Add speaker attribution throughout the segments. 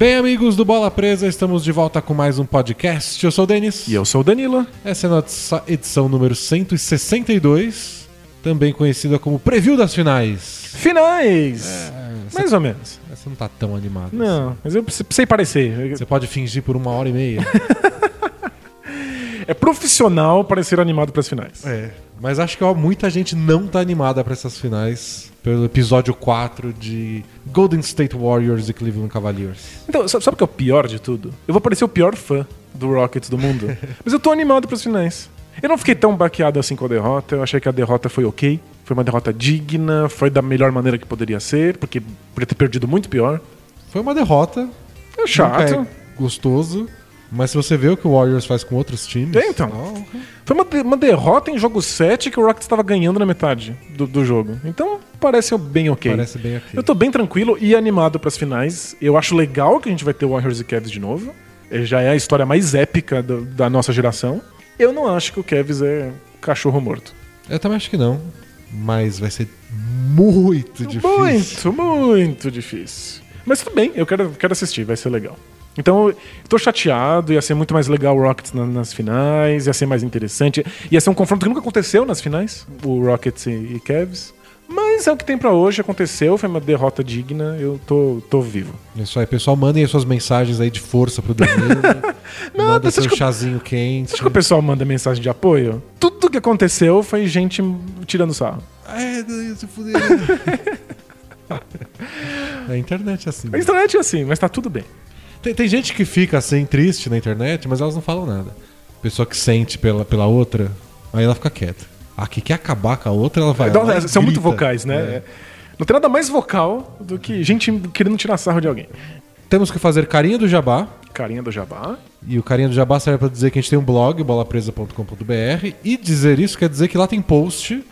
Speaker 1: Bem, amigos do Bola Presa, estamos de volta com mais um podcast. Eu sou o Denis.
Speaker 2: E eu sou o Danilo.
Speaker 1: Essa é a nossa edição número 162, também conhecida como Preview das Finais.
Speaker 2: Finais!
Speaker 1: É,
Speaker 2: Mais ou menos.
Speaker 1: Você não tá tão animado.
Speaker 2: Não, mas eu precisei parecer.
Speaker 1: Você pode fingir por uma hora e meia.
Speaker 2: É profissional parecer animado para as finais.
Speaker 1: é. Mas acho que ó, muita gente não tá animada pra essas finais pelo episódio 4 de Golden State Warriors e Cleveland Cavaliers.
Speaker 2: Então, sa- sabe o que é o pior de tudo? Eu vou parecer o pior fã do Rockets do mundo. mas eu tô animado para as finais. Eu não fiquei tão baqueado assim com a derrota. Eu achei que a derrota foi ok. Foi uma derrota digna, foi da melhor maneira que poderia ser, porque podia ter perdido muito pior.
Speaker 1: Foi uma derrota.
Speaker 2: É chato.
Speaker 1: É gostoso. Mas se você vê o que o Warriors faz com outros times.
Speaker 2: Então.
Speaker 1: ó,
Speaker 2: Foi uma, uma derrota em jogo 7 que o Rockets estava ganhando na metade do, do jogo. Então parece bem ok.
Speaker 1: Parece bem aqui.
Speaker 2: Eu tô bem tranquilo e animado pras finais. Eu acho legal que a gente vai ter Warriors e Cavs de novo. É, Já é a história mais épica do- da nossa geração. Eu não acho que o Cavs é cachorro morto.
Speaker 1: Eu também acho que não. Mas vai ser muito difícil.
Speaker 2: Muito, muito difícil. Mas tudo bem, eu quero, quero assistir, vai ser legal. Então, eu tô chateado, ia ser muito mais legal o Rockets na- nas finais, ia ser mais interessante. Ia ser um confronto que nunca aconteceu nas finais, o Rockets e, e Cavs. Mas é o que tem pra hoje, aconteceu, foi uma derrota digna, eu tô, tô vivo.
Speaker 1: É Isso aí, pessoal, mandem as suas mensagens aí de força pro Danilo.
Speaker 2: Não,
Speaker 1: Manda seu
Speaker 2: que
Speaker 1: chazinho quente.
Speaker 2: Você acha que o pessoal manda mensagem de apoio? Tudo que aconteceu foi gente tirando sarro.
Speaker 1: É, Danilo, se fuder. A internet é assim.
Speaker 2: A internet é assim, mas tá tudo bem.
Speaker 1: Tem, tem gente que fica assim, triste na internet, mas elas não falam nada. Pessoa que sente pela, pela outra, aí ela fica quieta. A que quer acabar com a outra, ela vai. Lá
Speaker 2: são muito
Speaker 1: grita.
Speaker 2: vocais, né?
Speaker 1: É.
Speaker 2: Não tem nada mais vocal do que gente querendo tirar sarro de alguém.
Speaker 1: Temos que fazer carinha do jabá.
Speaker 2: Carinha do Jabá.
Speaker 1: E o carinha do jabá serve pra dizer que a gente tem um blog, bolapresa.com.br. E dizer isso quer dizer que lá tem post.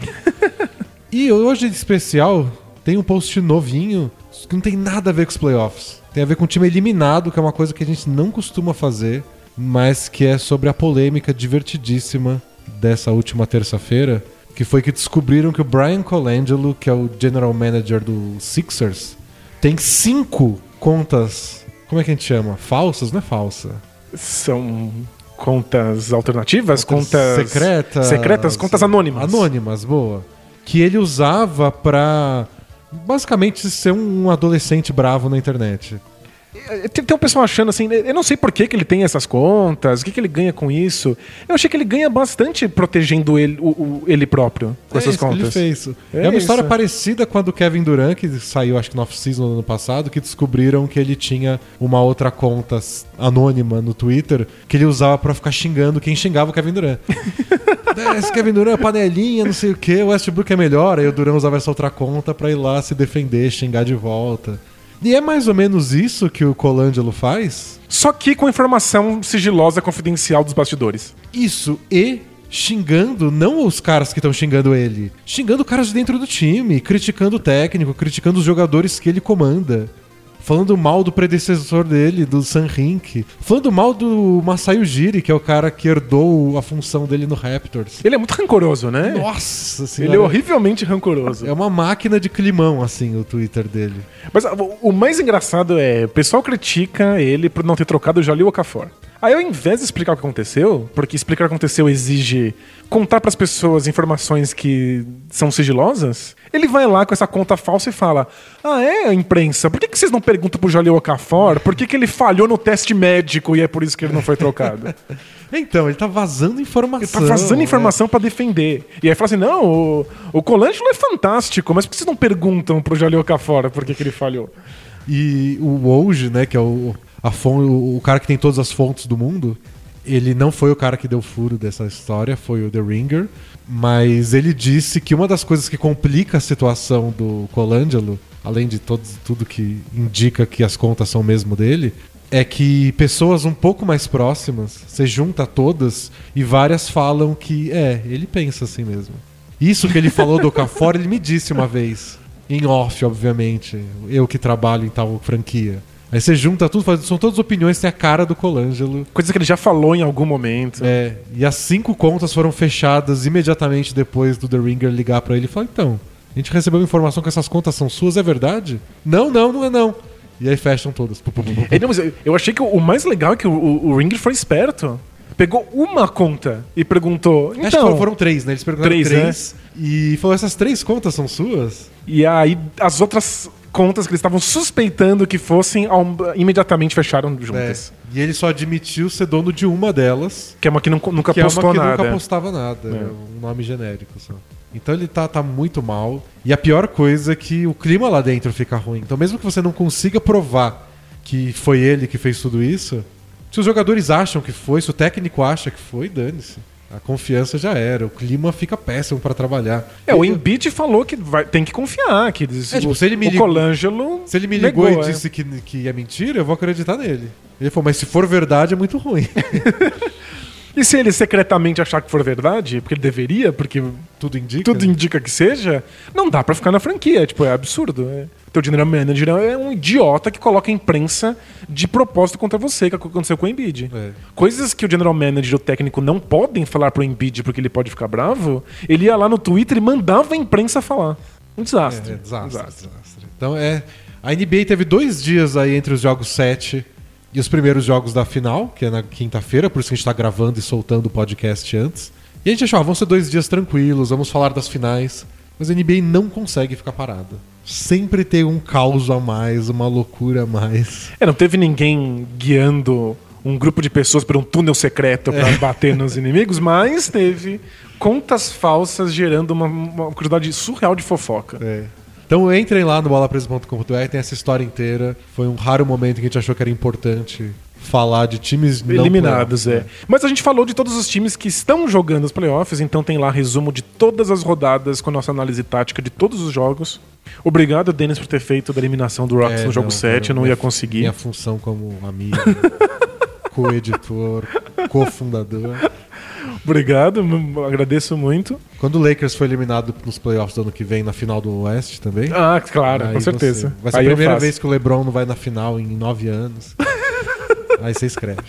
Speaker 1: e hoje, em especial, tem um post novinho que não tem nada a ver com os playoffs. Tem a ver com o time eliminado, que é uma coisa que a gente não costuma fazer, mas que é sobre a polêmica divertidíssima dessa última terça-feira, que foi que descobriram que o Brian Colangelo, que é o general manager do Sixers, tem cinco contas. Como é que a gente chama? Falsas? Não é falsa.
Speaker 2: São contas alternativas? Contas,
Speaker 1: secretas.
Speaker 2: Secretas, contas anônimas.
Speaker 1: Anônimas, boa. Que ele usava pra basicamente ser um adolescente bravo na internet.
Speaker 2: É, Tem, tem um pessoal achando assim, eu não sei por que, que ele tem essas contas, o que, que ele ganha com isso. Eu achei que ele ganha bastante protegendo ele, o, o- ele próprio com
Speaker 1: é
Speaker 2: essas
Speaker 1: isso
Speaker 2: contas.
Speaker 1: ele fez. É,
Speaker 2: É
Speaker 1: uma história
Speaker 2: isso.
Speaker 1: parecida com a do Kevin Durant, que saiu acho que no off-season do ano passado, que descobriram que ele tinha uma outra conta anônima no Twitter que ele usava pra ficar xingando quem xingava o Kevin Durant. É, Esse Kevin Durant é panelinha, não sei o que, o Westbrook é melhor. Aí o Durant usava essa outra conta pra ir lá se defender, xingar de volta. E é mais ou menos isso que o Colangelo faz?
Speaker 2: Só que com informação sigilosa, confidencial dos bastidores.
Speaker 1: Isso e xingando não os caras que estão xingando ele, xingando caras de dentro do time, criticando o técnico, criticando os jogadores que ele comanda. Falando mal do predecessor dele, do Sam Hink. Falando mal do Masai Ujiri, que é o cara que herdou a função dele no Raptors.
Speaker 2: Ele é muito rancoroso, né?
Speaker 1: Nossa
Speaker 2: Ele
Speaker 1: senhora.
Speaker 2: é horrivelmente rancoroso.
Speaker 1: É uma máquina de climão, assim, o Twitter dele.
Speaker 2: Mas ah, o- o mais engraçado é, o pessoal critica ele por não ter trocado o Jalil Okafor. Aí ao invés de explicar o que aconteceu, porque explicar o que aconteceu exige contar pras pessoas informações que são sigilosas, ele vai lá com essa conta falsa e fala: Ah, é, imprensa, por que, que vocês não perguntam pro Jalil Okafor por que, que ele falhou no teste médico e é por isso que ele não foi trocado?
Speaker 1: Então, ele tá vazando informação.
Speaker 2: Ele tá vazando
Speaker 1: né?
Speaker 2: informação pra defender. E aí fala assim: não, o, o Colangelo é fantástico, mas por que vocês não perguntam pro Jalil Okafor por que, que ele falhou?
Speaker 1: E o Woj, né, que é o, a fon- o, o cara que tem todas as fontes do mundo, ele não foi o cara que deu furo dessa história, foi o The Ringer. Mas ele disse que uma das coisas que complica a situação do Colangelo, além de todos, tudo que indica que as contas são mesmo dele, é que pessoas um pouco mais próximas, você junta todas e várias falam que é, ele pensa assim mesmo. Isso que ele falou do Okafor, ele me disse uma vez. Em off, obviamente. Eu que trabalho em tal franquia. Aí você junta tudo, faz- são todas opiniões, tem a cara do Colangelo.
Speaker 2: Coisas que ele já falou em algum momento.
Speaker 1: É, e as cinco contas foram fechadas imediatamente depois do The Ringer ligar pra ele e falar: então, a gente recebeu informação que essas contas são suas, é verdade? Não, não, não é não. E aí fecham todas.
Speaker 2: É, não, eu- eu achei que o mais legal é que o, o, o Ringer foi esperto. Pegou uma conta e perguntou. Então,
Speaker 1: Acho que foram, foram três, né? Eles perguntaram
Speaker 2: Três,
Speaker 1: três, e falou: essas três contas são suas?
Speaker 2: E aí as outras contas que eles estavam suspeitando que fossem ao- imediatamente fecharam
Speaker 1: É.
Speaker 2: juntas.
Speaker 1: E ele só admitiu ser dono de uma delas,
Speaker 2: Que é uma que não- nunca
Speaker 1: que é
Speaker 2: postou
Speaker 1: uma que
Speaker 2: nada.
Speaker 1: nunca postava nada.
Speaker 2: É.
Speaker 1: É um nome genérico só. Então ele tá, tá muito mal. E a pior coisa é que o clima lá dentro fica ruim. Então, mesmo que você não consiga provar que foi ele que fez tudo isso, se os jogadores acham que foi, se o técnico acha que foi, dane-se. A confiança já era, o clima fica péssimo pra trabalhar.
Speaker 2: É, o Embiid falou que vai- tem que confiar. Que
Speaker 1: É, tipo,
Speaker 2: o,
Speaker 1: se ele me
Speaker 2: o
Speaker 1: ligou-
Speaker 2: Colangelo
Speaker 1: Se ele me ligou
Speaker 2: negou,
Speaker 1: e
Speaker 2: é.
Speaker 1: disse que, que é mentira, eu vou acreditar nele. Ele falou, mas se for verdade é muito ruim.
Speaker 2: E se ele secretamente achar que for verdade, porque ele deveria, porque
Speaker 1: Tudo indica.
Speaker 2: tudo
Speaker 1: né?
Speaker 2: indica que seja, não dá pra ficar na franquia. Tipo, é absurdo. É. Teu general manager é um idiota que coloca a imprensa de propósito contra você, que aconteceu com o Embiid.
Speaker 1: É.
Speaker 2: Coisas que o general manager o técnico não podem falar pro Embiid porque ele pode ficar bravo, ele ia lá no Twitter e mandava a imprensa falar. Um desastre.
Speaker 1: É, é, desastre, desastre. Então é. A NBA teve dois dias aí entre os jogos 7 e os primeiros jogos da final, que é na quinta-feira, por isso que a gente tá gravando e soltando o podcast antes. E a gente achou, ah, vão ser dois dias tranquilos, vamos falar das finais. Mas a NBA não consegue ficar parada. Sempre tem um caos a mais, uma loucura a mais.
Speaker 2: É, não teve ninguém guiando um grupo de pessoas por um túnel secreto pra bater nos inimigos, mas teve contas falsas gerando uma, uma quantidade surreal de fofoca.
Speaker 1: É. Então entrem lá no bolapresa.com.br, tem essa história inteira. Foi um raro momento que a gente achou que era importante falar de times não
Speaker 2: Eliminados,
Speaker 1: playoff,
Speaker 2: é. Mas a gente falou de todos os times que estão jogando os playoffs, então tem lá resumo de todas as rodadas com a nossa análise tática de todos os jogos. Obrigado, Denis, por ter feito da eliminação do Rocks
Speaker 1: É,
Speaker 2: no jogo
Speaker 1: não,
Speaker 2: 7, eu não ia conseguir.
Speaker 1: Minha função como amigo, co-editor, cofundador.
Speaker 2: Obrigado, agradeço muito.
Speaker 1: Quando o Lakers foi eliminado nos playoffs do ano que vem na final do Oeste também.
Speaker 2: Ah, claro, com certeza.
Speaker 1: você- vai ser
Speaker 2: Aí
Speaker 1: a primeira vez que o LeBron não vai na final em nove anos. aí você escreve.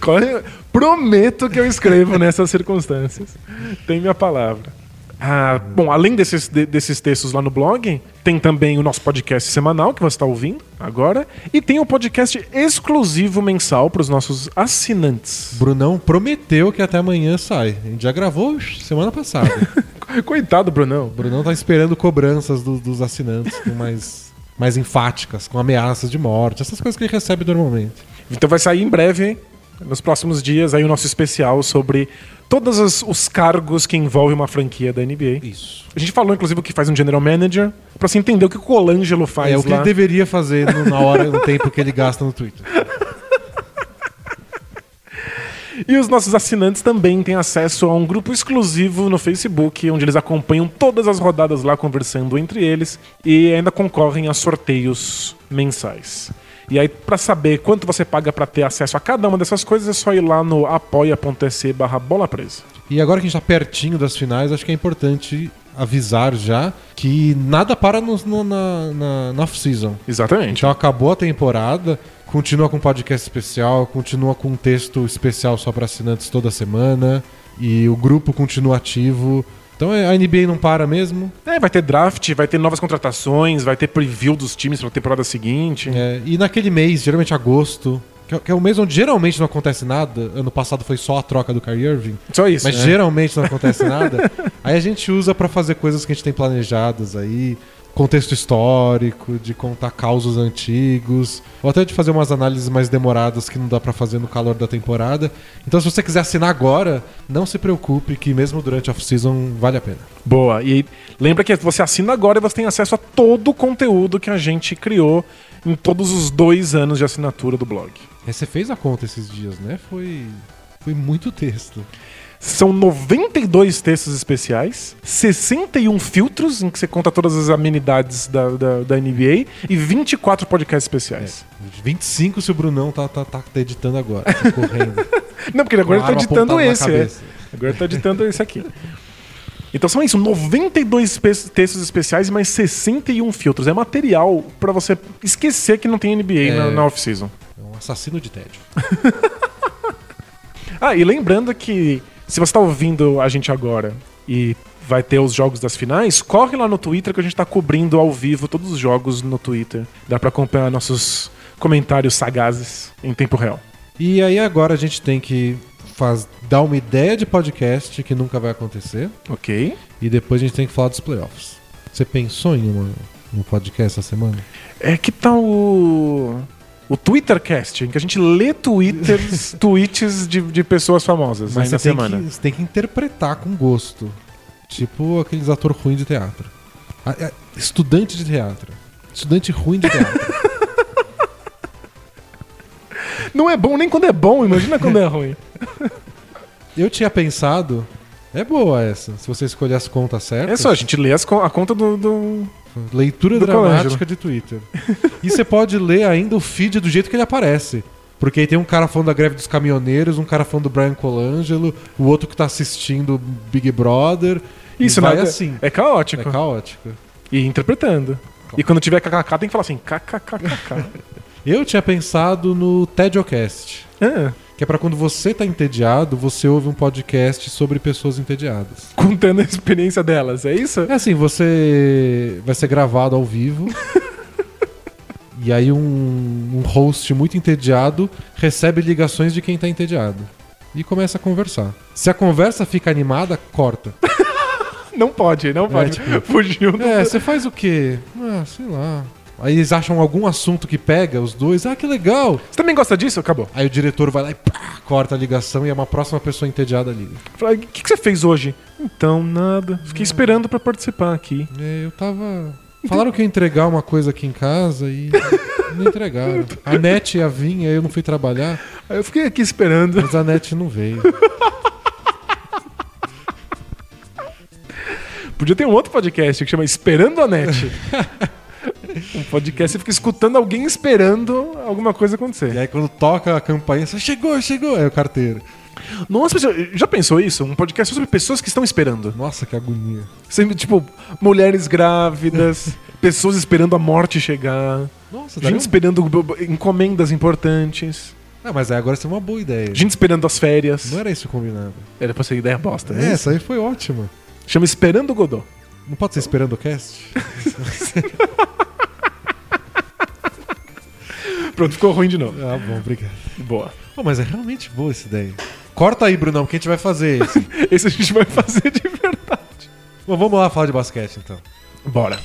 Speaker 2: Corre- Prometo que eu escrevo nessas circunstâncias. Tem minha palavra. Ah, bom, além desses, de- desses textos lá no blog, tem também o nosso podcast semanal que você está ouvindo agora. E tem o podcast exclusivo mensal para os nossos assinantes.
Speaker 1: Brunão prometeu que até amanhã sai. A gente já gravou semana passada.
Speaker 2: Coitado, Brunão.
Speaker 1: O Brunão tá esperando cobranças do- dos assinantes com mais, mais enfáticas, com ameaças de morte, essas coisas que ele recebe normalmente.
Speaker 2: Então vai sair em breve, nos próximos dias, aí o nosso especial sobre todos os, os cargos que envolvem uma franquia da NBA.
Speaker 1: Isso.
Speaker 2: A gente falou, inclusive, o que faz um general manager, pra você entender o que o Colangelo faz
Speaker 1: É o que
Speaker 2: lá.
Speaker 1: ele deveria fazer no- na hora, no tempo que ele gasta no Twitter.
Speaker 2: E os nossos assinantes também têm acesso a um grupo exclusivo no Facebook, onde eles acompanham todas as rodadas lá conversando entre eles e ainda concorrem a sorteios mensais. E aí, pra saber quanto você paga pra ter acesso a cada uma dessas coisas, é só ir lá no apoia.se barra bola presa.
Speaker 1: E agora que a gente tá pertinho das finais, acho que é importante avisar já que nada para no, no- na, na, na off-season.
Speaker 2: Exatamente.
Speaker 1: Então acabou a temporada, continua com podcast especial, continua com um texto especial só para assinantes toda semana e o grupo continua ativo. Então é, a NBA não para mesmo.
Speaker 2: É, vai ter draft, vai ter novas contratações, vai ter preview dos times pra temporada seguinte.
Speaker 1: É, e naquele mês, geralmente agosto, que é, que é o mês onde geralmente não acontece nada. Ano passado foi só a troca do Kyrie Irving.
Speaker 2: Só isso.
Speaker 1: Mas
Speaker 2: né?
Speaker 1: geralmente não acontece nada. Aí a gente usa pra fazer coisas que a gente tem planejadas aí. Contexto histórico, de contar causos antigos, ou até de fazer umas análises mais demoradas que não dá pra fazer no calor da temporada. Então, se você quiser assinar agora, não se preocupe que mesmo durante a off-season vale a pena.
Speaker 2: Boa. E lembra que você assina agora e você tem acesso a todo o conteúdo que a gente criou em todos os dois anos de assinatura do blog.
Speaker 1: É, Você fez a conta esses dias, né? Foi, foi muito texto.
Speaker 2: São 92 textos especiais, 61 filtros em que você conta todas as amenidades da, da, da NBA e 24 podcasts especiais.
Speaker 1: 25 se o Brunão tá, tá, tá editando agora, tá correndo.
Speaker 2: Não, porque agora ele tá editando
Speaker 1: na
Speaker 2: esse. é. Agora ele tá editando esse aqui. Então são isso, 92 pe- textos especiais e mais 61 filtros. É material pra você esquecer que não tem NBA na,
Speaker 1: É.
Speaker 2: na off-season.
Speaker 1: É um assassino de tédio.
Speaker 2: Ah, e lembrando que se você tá ouvindo a gente agora e vai ter os jogos das finais, corre lá no Twitter que a gente tá cobrindo ao vivo todos os jogos no Twitter. Dá pra acompanhar nossos comentários sagazes em tempo real.
Speaker 1: E aí agora a gente tem que faz, dar uma ideia de podcast que nunca vai acontecer.
Speaker 2: Ok.
Speaker 1: E depois a gente tem que falar dos playoffs. Você pensou em uma, um podcast essa semana?
Speaker 2: É que tal o. O Twittercast, em que a gente lê twitters, tweets de, de pessoas famosas
Speaker 1: Mas
Speaker 2: na
Speaker 1: você tem,
Speaker 2: semana.
Speaker 1: que, você tem que interpretar com gosto. Tipo aqueles atores ruins de teatro. Ah, é, Estudante de teatro. Estudante ruim de teatro.
Speaker 2: Não é bom nem quando é bom, imagina quando é ruim.
Speaker 1: Eu tinha pensado. É boa essa, se você escolher as contas certas.
Speaker 2: É só, a gente lê as a conta do. do-
Speaker 1: Leitura
Speaker 2: Do
Speaker 1: dramática de Twitter. e você pode ler ainda o feed do jeito que ele aparece. Porque aí tem um cara falando da greve dos caminhoneiros, um cara falando do Brian Colangelo, o outro que tá assistindo Big Brother.
Speaker 2: Isso, nada-
Speaker 1: assim.
Speaker 2: É caótico.
Speaker 1: É caótico.
Speaker 2: E interpretando. E quando tiver kkk, tem que falar assim, kkkk.
Speaker 1: Eu tinha pensado no Tediocast.
Speaker 2: ah,
Speaker 1: Que é pra quando você tá entediado, você ouve um podcast sobre pessoas entediadas.
Speaker 2: contando a experiência delas, é isso?
Speaker 1: É assim, você vai ser gravado ao vivo. e aí um, um host muito entediado recebe ligações de quem tá entediado. E começa a conversar. Se a conversa fica animada, corta.
Speaker 2: Não pode, não pode.
Speaker 1: tipo-
Speaker 2: Fugiu. do-
Speaker 1: É, você faz o quê? Ah, sei lá. Aí eles acham algum assunto que pega os dois. Ah, que legal.
Speaker 2: Você também gosta disso? Acabou.
Speaker 1: Aí o diretor vai lá e pá, corta a ligação e é uma próxima pessoa entediada liga.
Speaker 2: Fala, O que, que você fez hoje? Então, nada. Fiquei esperando pra participar aqui.
Speaker 1: É, eu tava. Falaram que ia entregar uma coisa aqui em casa e não entregaram. A net ia vir, aí eu não fui trabalhar,
Speaker 2: Aí eu fiquei aqui esperando.
Speaker 1: mas a net não veio.
Speaker 2: Podia ter um outro podcast que chama Esperando a Net. um podcast você fica escutando alguém esperando alguma coisa
Speaker 1: E
Speaker 2: acontecer.
Speaker 1: aí quando toca a campainha, você chegou, chegou, é o carteiro.
Speaker 2: Nossa, já pensou isso? Um podcast sobre pessoas que estão esperando.
Speaker 1: Nossa, que agonia.
Speaker 2: Sempre, tipo, mulheres grávidas, pessoas esperando a morte chegar,
Speaker 1: Nossa,
Speaker 2: gente
Speaker 1: um...
Speaker 2: esperando encomendas importantes,
Speaker 1: Ah, mas aí agora isso é uma boa ideia.
Speaker 2: gente esperando as férias.
Speaker 1: Não era isso combinado.
Speaker 2: Era pra ser ideia bosta,
Speaker 1: É,
Speaker 2: né?
Speaker 1: essa aí foi ótima.
Speaker 2: Chama Esperando Godot.
Speaker 1: Não pode ser esperando o cast?
Speaker 2: Pronto, ficou ruim de novo.
Speaker 1: Ah, bom, obrigado.
Speaker 2: Boa.
Speaker 1: Pô, mas é realmente boa essa ideia. Corta aí, Brunão, que a gente vai fazer esse.
Speaker 2: Esse a gente vai fazer de verdade.
Speaker 1: Bom, vamos lá falar de basquete então.
Speaker 2: Bora.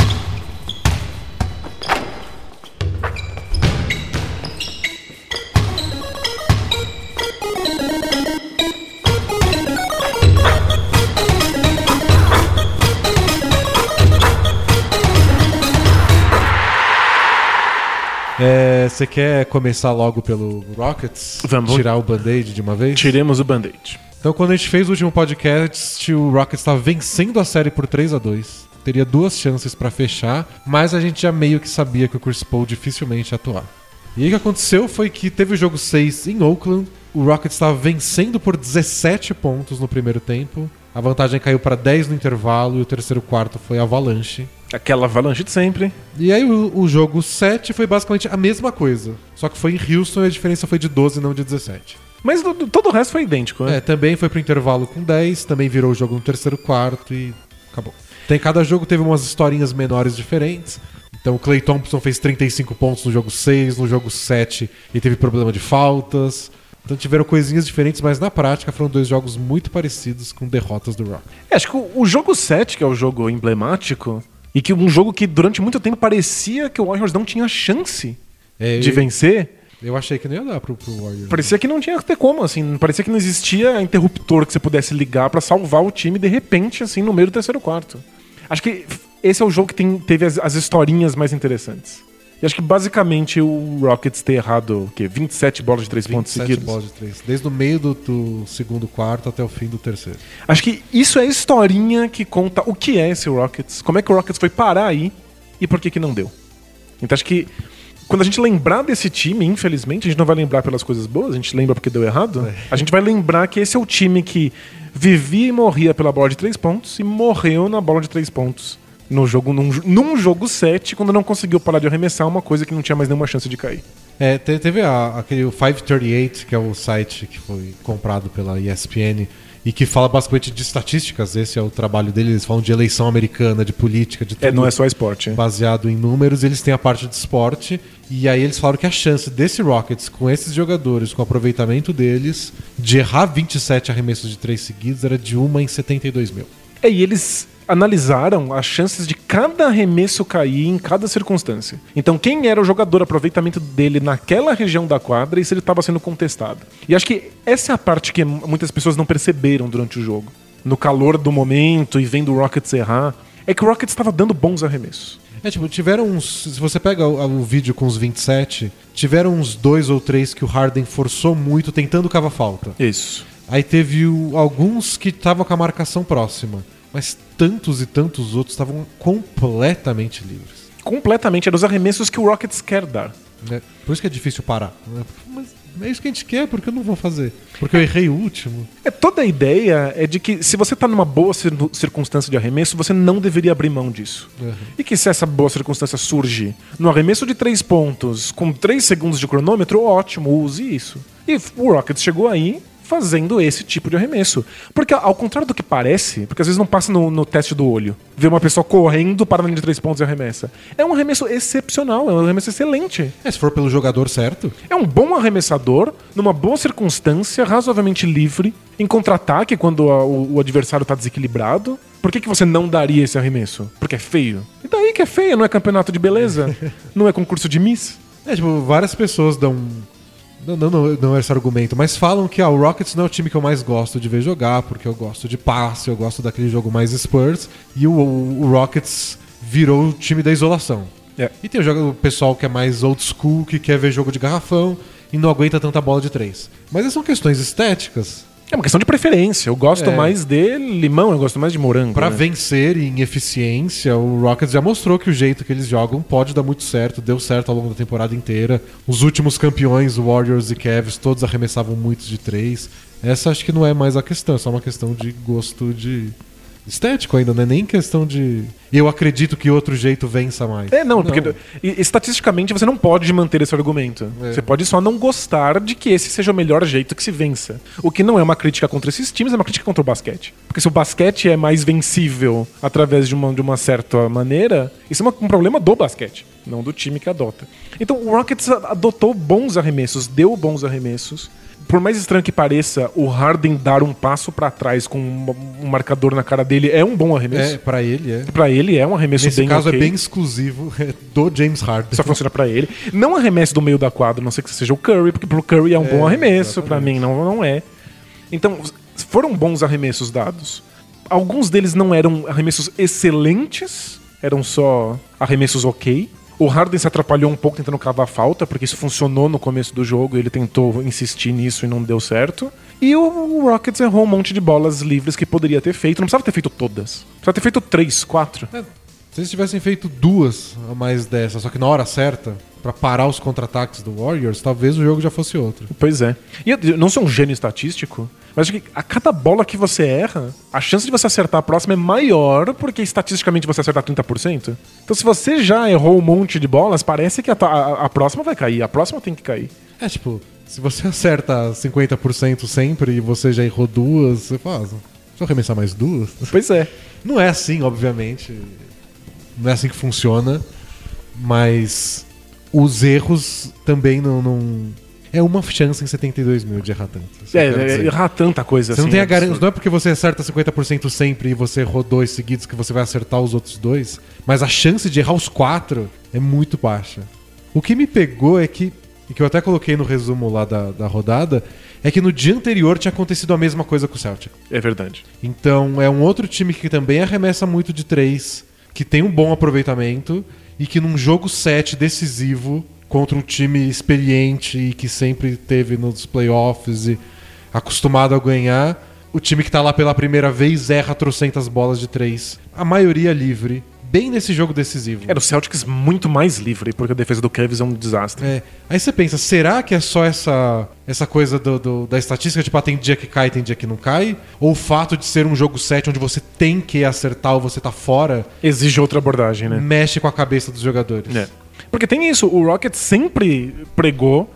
Speaker 1: É, Você quer começar logo pelo Rockets?
Speaker 2: Vamos.
Speaker 1: Tirar o band-aid de uma vez?
Speaker 2: Tiremos o band-aid.
Speaker 1: Então, quando a gente fez o último podcast, o Rockets estava vencendo a série por 3 a 2 Teria duas chances pra fechar, mas a gente já meio que sabia que o Chris Paul dificilmente ia atuar. E aí o que aconteceu foi que teve o jogo 6 em Oakland, o Rockets estava vencendo por 17 pontos no primeiro tempo, a vantagem caiu para 10 no intervalo e o terceiro quarto foi avalanche.
Speaker 2: Aquela avalanche de sempre.
Speaker 1: E aí o, o jogo 7 foi basicamente a mesma coisa, só que foi em Houston e a diferença foi de 12 não de 17.
Speaker 2: Mas do- do- todo o resto foi idêntico, né?
Speaker 1: É, também foi pro intervalo com 10, também virou o jogo no terceiro quarto e acabou. Tem cada jogo teve umas historinhas menores diferentes. Então o Clay Thompson fez 35 pontos no jogo 6, no jogo 7 ele teve problema de faltas. Então tiveram coisinhas diferentes, mas na prática foram dois jogos muito parecidos com derrotas do Rock.
Speaker 2: É, acho que o, o jogo 7, que é o jogo emblemático, e que um jogo que durante muito tempo parecia que o Warriors não tinha chance
Speaker 1: É,
Speaker 2: de
Speaker 1: eu,
Speaker 2: vencer,
Speaker 1: eu achei que não ia dar pro, pro Warriors.
Speaker 2: parecia que não tinha que ter como, assim, parecia que não existia interruptor que você pudesse ligar pra salvar o time de repente, assim, no meio do terceiro quarto. Acho que esse é o jogo que tem- teve as, as historinhas mais interessantes. E acho que basicamente o Rockets ter errado o quê? 27 bolas de 3 pontos
Speaker 1: 27
Speaker 2: seguidos.
Speaker 1: bolas de 3. Desde o meio do, do segundo quarto até o fim do terceiro.
Speaker 2: Acho que isso é a historinha que conta o que é esse Rockets, como é que o Rockets foi parar aí e por que que não deu. Então acho que quando a gente lembrar desse time, infelizmente, a gente não vai lembrar pelas coisas boas, a gente lembra porque deu errado.
Speaker 1: É.
Speaker 2: A gente vai lembrar que esse é o time que vivia e morria pela bola de três pontos e morreu na bola de três pontos. No jogo, num, num jogo 7, quando não conseguiu parar de arremessar uma coisa que não tinha mais nenhuma chance de cair.
Speaker 1: É, te- teve a- aquele 538, que é o site que foi comprado pela ESPN e que fala basicamente de estatísticas. Esse é o trabalho deles. Eles falam de eleição americana, de política, de tudo
Speaker 2: É, não é só esporte. é.
Speaker 1: baseado em números. Eles têm a parte de esporte. E aí eles falaram que a chance desse Rockets, com esses jogadores, com o aproveitamento deles, de errar 27 arremessos de três seguidos era de uma em 72 mil.
Speaker 2: É, e eles analisaram as chances de cada arremesso cair em cada circunstância. Então, quem era o jogador, aproveitamento dele naquela região da quadra e se ele estava sendo contestado. E acho que essa é a parte que muitas pessoas não perceberam durante o jogo. No calor do momento e vendo o Rockets errar, é que o Rockets estava dando bons arremessos.
Speaker 1: É, tipo, tiveram uns. Se você pega o, o vídeo com os 27, tiveram uns dois ou três que o Harden forçou muito tentando cavar falta.
Speaker 2: Isso.
Speaker 1: Aí teve o- alguns que estavam com a marcação próxima. Mas tantos e tantos outros estavam completamente livres.
Speaker 2: Completamente, é dos arremessos que o Rockets quer dar.
Speaker 1: né? Por isso que é difícil parar. né? Mas é isso que a gente quer, porque eu não vou fazer. Porque eu errei o último.
Speaker 2: É, toda a ideia é de que se você tá numa boa cir- circunstância de arremesso, você não deveria abrir mão disso.
Speaker 1: Uhum.
Speaker 2: E que se essa boa circunstância surge no arremesso de três pontos, com três segundos de cronômetro, ótimo, use isso. E o Rockets chegou aí fazendo esse tipo de arremesso. Porque ao contrário do que parece, porque às vezes não passa no, no teste do olho, ver uma pessoa correndo para a linha de três pontos e arremessa. É um arremesso excepcional, é um arremesso excelente.
Speaker 1: É, se for pelo jogador certo.
Speaker 2: É um bom arremessador, numa boa circunstância, razoavelmente livre, em contra-ataque quando a- o, o adversário está desequilibrado. Por que, que você não daria esse arremesso? Porque é feio. E daí que é feio, não é campeonato de beleza? não é concurso de Miss?
Speaker 1: É, tipo, várias pessoas dão. Não, não, não, não é esse argumento, mas falam que ah, o Rockets não é o time que eu mais gosto de ver jogar, porque eu gosto de passe, eu gosto daquele jogo mais Spurs, e o, o- o Rockets virou o time da isolação.
Speaker 2: É.
Speaker 1: E tem o, jogo- o pessoal que é mais old school, que quer ver jogo de garrafão e não aguenta tanta bola de três. Mas essas são questões estéticas.
Speaker 2: É uma questão de preferência. Eu gosto
Speaker 1: É.
Speaker 2: mais de limão, eu gosto mais de morango.
Speaker 1: Pra
Speaker 2: né?
Speaker 1: vencer em eficiência, o Rockets já mostrou que o jeito que eles jogam pode dar muito certo, deu certo ao longo da temporada inteira. Os últimos campeões, Warriors e Cavs, todos arremessavam muitos de três. Essa acho que não é mais a questão, é só uma questão de gosto de estético ainda, não é nem questão de eu acredito que outro jeito vença mais.
Speaker 2: É, não, porque e- estatisticamente você não pode manter esse argumento.
Speaker 1: É.
Speaker 2: Você pode só não gostar de que esse seja o melhor jeito que se vença. O que não é uma crítica contra esses times, é uma crítica contra o basquete. Porque se o basquete é mais vencível através de uma, de uma certa maneira, isso é um problema do basquete, não do time que adota. Então o Rockets adotou bons arremessos, deu bons arremessos. Por mais estranho que pareça, o Harden dar um passo pra trás com um, marcador na cara dele é um bom arremesso.
Speaker 1: É, pra ele é.
Speaker 2: Pra ele é um arremesso
Speaker 1: Nesse
Speaker 2: bem
Speaker 1: caso
Speaker 2: ok.
Speaker 1: é bem exclusivo é do James Harden.
Speaker 2: Só funciona pra ele. Não arremesso do meio da quadra, não ser que seja o Curry, porque pro Curry é um bom arremesso, pra mim não, não é. Então, foram bons arremessos dados. Alguns deles não eram arremessos excelentes, eram só arremessos ok. O Harden se atrapalhou um pouco tentando cavar falta, porque isso funcionou no começo do jogo, ele tentou insistir nisso e não deu certo. E o Rockets errou um monte de bolas livres que poderia ter feito. Não precisava ter feito todas. Precisava ter feito três, quatro.
Speaker 1: É, se eles tivessem feito duas a mais dessa, só que na hora certa, pra parar os contra-ataques do Warriors, talvez o jogo já fosse outro.
Speaker 2: Pois é. E eu não sou um gênio estatístico, mas acho que a cada bola que você erra, a chance de você acertar a próxima é maior porque estatisticamente você acertar 30%. Então se você já errou um monte de bolas, parece que a, a- a próxima vai cair, a próxima tem que cair.
Speaker 1: É tipo, se você acerta 50% sempre e você já errou duas, você fala, ah, deixa eu arremessar mais duas.
Speaker 2: Pois é.
Speaker 1: Não é assim, obviamente. Não é assim que funciona. Mas os erros também não. não- É uma chance em 72 mil de errar tanto.
Speaker 2: É, é, errar tanta coisa
Speaker 1: Você
Speaker 2: assim.
Speaker 1: não tem a
Speaker 2: é
Speaker 1: garantia.
Speaker 2: absurdo.
Speaker 1: Não é porque você acerta 50% sempre e você errou dois seguidos que você vai acertar os outros dois. Mas a chance de errar os quatro é muito baixa. O que me pegou é que. E que eu até coloquei no resumo lá da, da rodada. É que no dia anterior tinha acontecido a mesma coisa com o Celtic.
Speaker 2: É verdade.
Speaker 1: Então é um outro time que também arremessa muito de três, que tem um bom aproveitamento e que num jogo 7 decisivo contra um time experiente e que sempre teve nos playoffs e acostumado a ganhar, o time que tá lá pela primeira vez erra trocentas bolas de três, a maioria livre, bem nesse jogo decisivo.
Speaker 2: Era o Celtics muito mais livre, porque a defesa do Cavs é um desastre.
Speaker 1: É. Aí você pensa, será que é só essa, essa coisa do, do- da estatística, tipo, ah, tem dia que cai, tem dia que não cai? Ou o fato de ser um jogo 7 onde você tem que acertar ou você tá fora,
Speaker 2: Exige outra abordagem, né?
Speaker 1: mexe com a cabeça dos jogadores?
Speaker 2: É. Porque tem isso, o Rocket sempre pregou,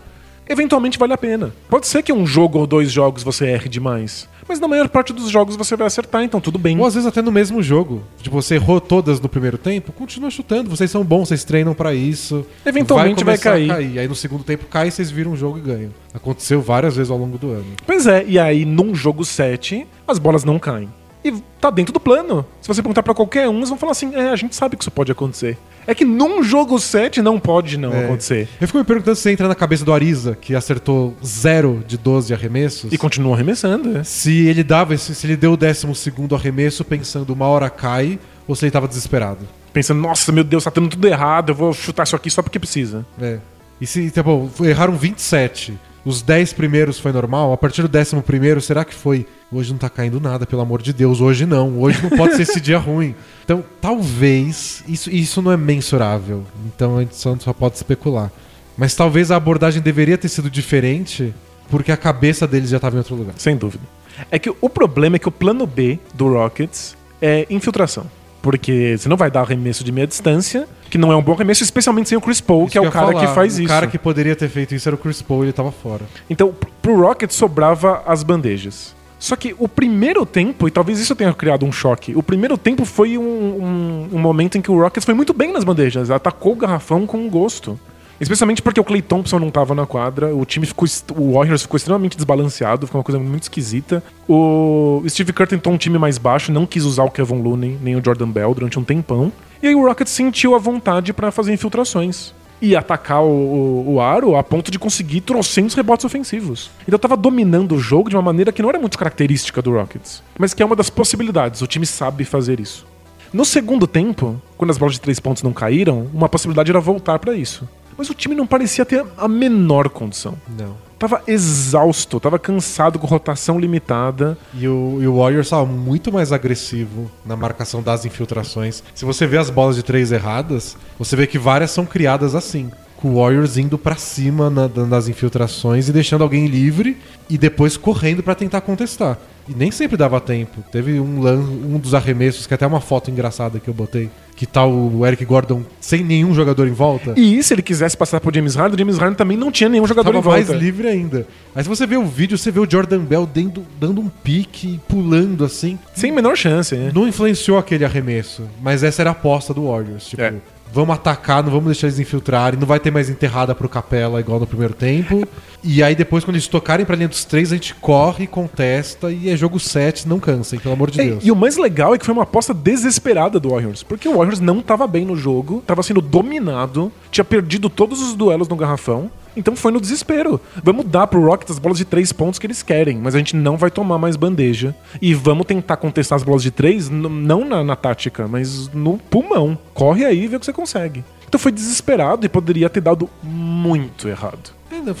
Speaker 2: eventualmente vale a pena. Pode ser que um jogo ou dois jogos você erre demais, mas na maior parte dos jogos você vai acertar, então tudo bem.
Speaker 1: Ou às vezes até no mesmo jogo. Tipo, você errou todas no primeiro tempo, continua chutando. Vocês são bons, vocês treinam pra isso.
Speaker 2: Eventualmente vai
Speaker 1: começar a
Speaker 2: cair.
Speaker 1: Aí no segundo tempo cai, vocês viram o jogo e ganham. Aconteceu várias vezes ao longo do ano.
Speaker 2: Pois é, e aí num jogo 7, as bolas não caem. E tá dentro do plano. Se você perguntar pra qualquer um, eles vão falar assim: é, a gente sabe que isso pode acontecer. É que num jogo 7 não pode não
Speaker 1: É.
Speaker 2: acontecer.
Speaker 1: Eu fico me perguntando se entra na cabeça do Ariza, que acertou 0 de 12 arremessos.
Speaker 2: E continua arremessando, é.
Speaker 1: Se ele dava se ele deu o 12 arremesso pensando uma hora cai, ou se ele tava desesperado.
Speaker 2: Pensando, nossa, meu Deus, tá tendo tudo errado, eu vou chutar isso aqui só porque precisa.
Speaker 1: É. E se, tá bom, erraram 27. Os 10 primeiros foi normal, a partir do décimo primeiro, será que foi? Hoje não tá caindo nada, pelo amor de Deus, hoje não. Hoje não pode ser esse dia ruim. Então, talvez, isso, isso não é mensurável. Então a gente só, só pode especular. Mas talvez a abordagem deveria ter sido diferente, porque a cabeça deles já tava em outro lugar.
Speaker 2: Sem dúvida. É que o problema é que o plano B do Rockets é infiltração. Porque você não vai dar arremesso de meia distância, que não é um bom arremesso, especialmente sem o Chris Paul,
Speaker 1: Isso
Speaker 2: que é o cara
Speaker 1: falar,
Speaker 2: que faz
Speaker 1: o
Speaker 2: isso.
Speaker 1: cara que poderia ter feito isso era o Chris Paul e ele tava fora.
Speaker 2: Então, pr- pro Rockets sobrava as bandejas. Só que o primeiro tempo, e talvez isso tenha criado um choque, o primeiro tempo foi um, um- um momento em que o Rockets foi muito bem nas bandejas, atacou o garrafão com gosto. Especialmente porque o Clay Thompson não tava na quadra, o time ficou. O Warriors ficou extremamente desbalanceado, ficou uma coisa muito esquisita. O Steve Kerr tentou um time mais baixo, não quis usar o Kevin Looney nem o Jordan Bell durante um tempão. E aí o Rockets sentiu a vontade pra fazer infiltrações. E atacar o, o, o aro a ponto de conseguir trocentos rebotes ofensivos. Então tava dominando o jogo de uma maneira que não era muito característica do Rockets. Mas que é uma das possibilidades, o time sabe fazer isso. No segundo tempo, quando as bolas de três pontos não caíram, uma possibilidade era voltar pra isso. Mas o time não parecia ter a menor condição.
Speaker 1: Não.
Speaker 2: Tava exausto, tava cansado com rotação limitada.
Speaker 1: E o, e o Warriors estava muito mais agressivo na marcação das infiltrações. Se você vê as bolas de três erradas, você vê que várias são criadas assim. Com o Warriors indo pra cima na- nas infiltrações e deixando alguém livre e depois correndo pra tentar contestar. E nem sempre dava tempo. Teve um, um dos arremessos, que é até uma foto engraçada que eu botei, que tá o Eric Gordon sem nenhum jogador em volta.
Speaker 2: E se ele quisesse passar pro James Harden, o James Harden também não tinha nenhum jogador
Speaker 1: Tava
Speaker 2: em volta.
Speaker 1: mais livre ainda. Aí se você vê o vídeo, você vê o Jordan Bell dando, dando um pique, pulando assim.
Speaker 2: Sem menor chance, né?
Speaker 1: Não influenciou aquele arremesso, mas essa era a aposta do Warriors. Tipo,
Speaker 2: É.
Speaker 1: vamos atacar, não vamos deixar eles infiltrarem, não vai ter mais enterrada pro Capela igual no primeiro tempo. e aí depois, quando eles tocarem pra linha dos três, a gente corre, contesta e é jogo 7, não cansem, pelo amor de
Speaker 2: É,
Speaker 1: Deus.
Speaker 2: e o mais legal é que foi uma aposta desesperada do Warriors. Porque o Warriors não tava bem no jogo, tava sendo dominado, tinha perdido todos os duelos no garrafão. Então foi no desespero. Vamos dar pro Rockets as bolas de três pontos que eles querem, mas a gente não vai tomar mais bandeja. E vamos tentar contestar as bolas de três, não na, na tática, mas no pulmão. Corre aí e vê o que você consegue. Então foi desesperado e poderia ter dado muito errado.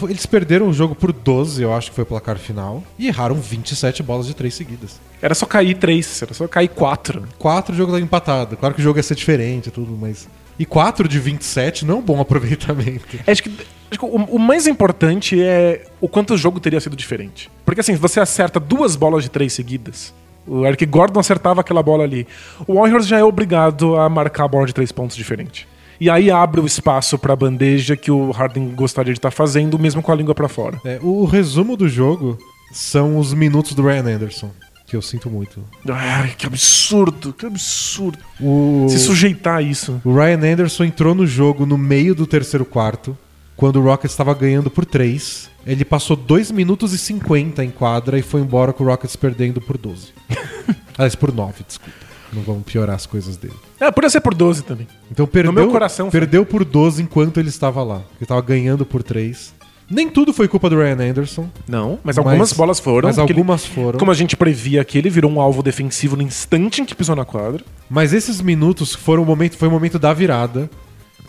Speaker 1: Eles perderam o jogo por 12, eu acho que foi o placar final, e erraram 27 bolas de três seguidas.
Speaker 2: Era só cair três, era só cair quatro.
Speaker 1: 4 o jogo tá empatado. Claro que o jogo ia ser diferente e tudo, mas. E 4 de 27 não é um bom aproveitamento.
Speaker 2: Acho que, acho que o, o mais importante é o quanto o jogo teria sido diferente. Porque assim, se você acerta duas bolas de três seguidas, o Eric Gordon acertava aquela bola ali. O Warriors já é obrigado a marcar a bola de três pontos diferente. E aí abre o espaço pra bandeja que o Harden gostaria de estar fazendo, mesmo com a língua pra fora.
Speaker 1: É, o resumo do jogo são os minutos do Ryan Anderson, que eu sinto muito.
Speaker 2: Ai, que absurdo, que absurdo.
Speaker 1: O,
Speaker 2: Se sujeitar a isso.
Speaker 1: o Ryan Anderson entrou no jogo no meio do terceiro quarto, quando o Rockets estava ganhando por 3. Ele passou 2 minutos e 50 em quadra e foi embora com o Rockets perdendo por 12. Aliás, por 9, desculpa. Não vamos piorar as coisas dele.
Speaker 2: É, podia ser por 12 também.
Speaker 1: Então perdeu,
Speaker 2: meu coração foi.
Speaker 1: perdeu por 12 enquanto ele estava lá. Ele estava ganhando por 3. Nem tudo foi culpa do Ryan Anderson.
Speaker 2: Não, mas algumas
Speaker 1: Mas-
Speaker 2: bolas foram.
Speaker 1: Mas
Speaker 2: porque ele-
Speaker 1: algumas foram.
Speaker 2: como a gente previa que ele virou um alvo defensivo no instante em que pisou na quadra.
Speaker 1: Mas esses minutos foram o momento, foi o momento da virada.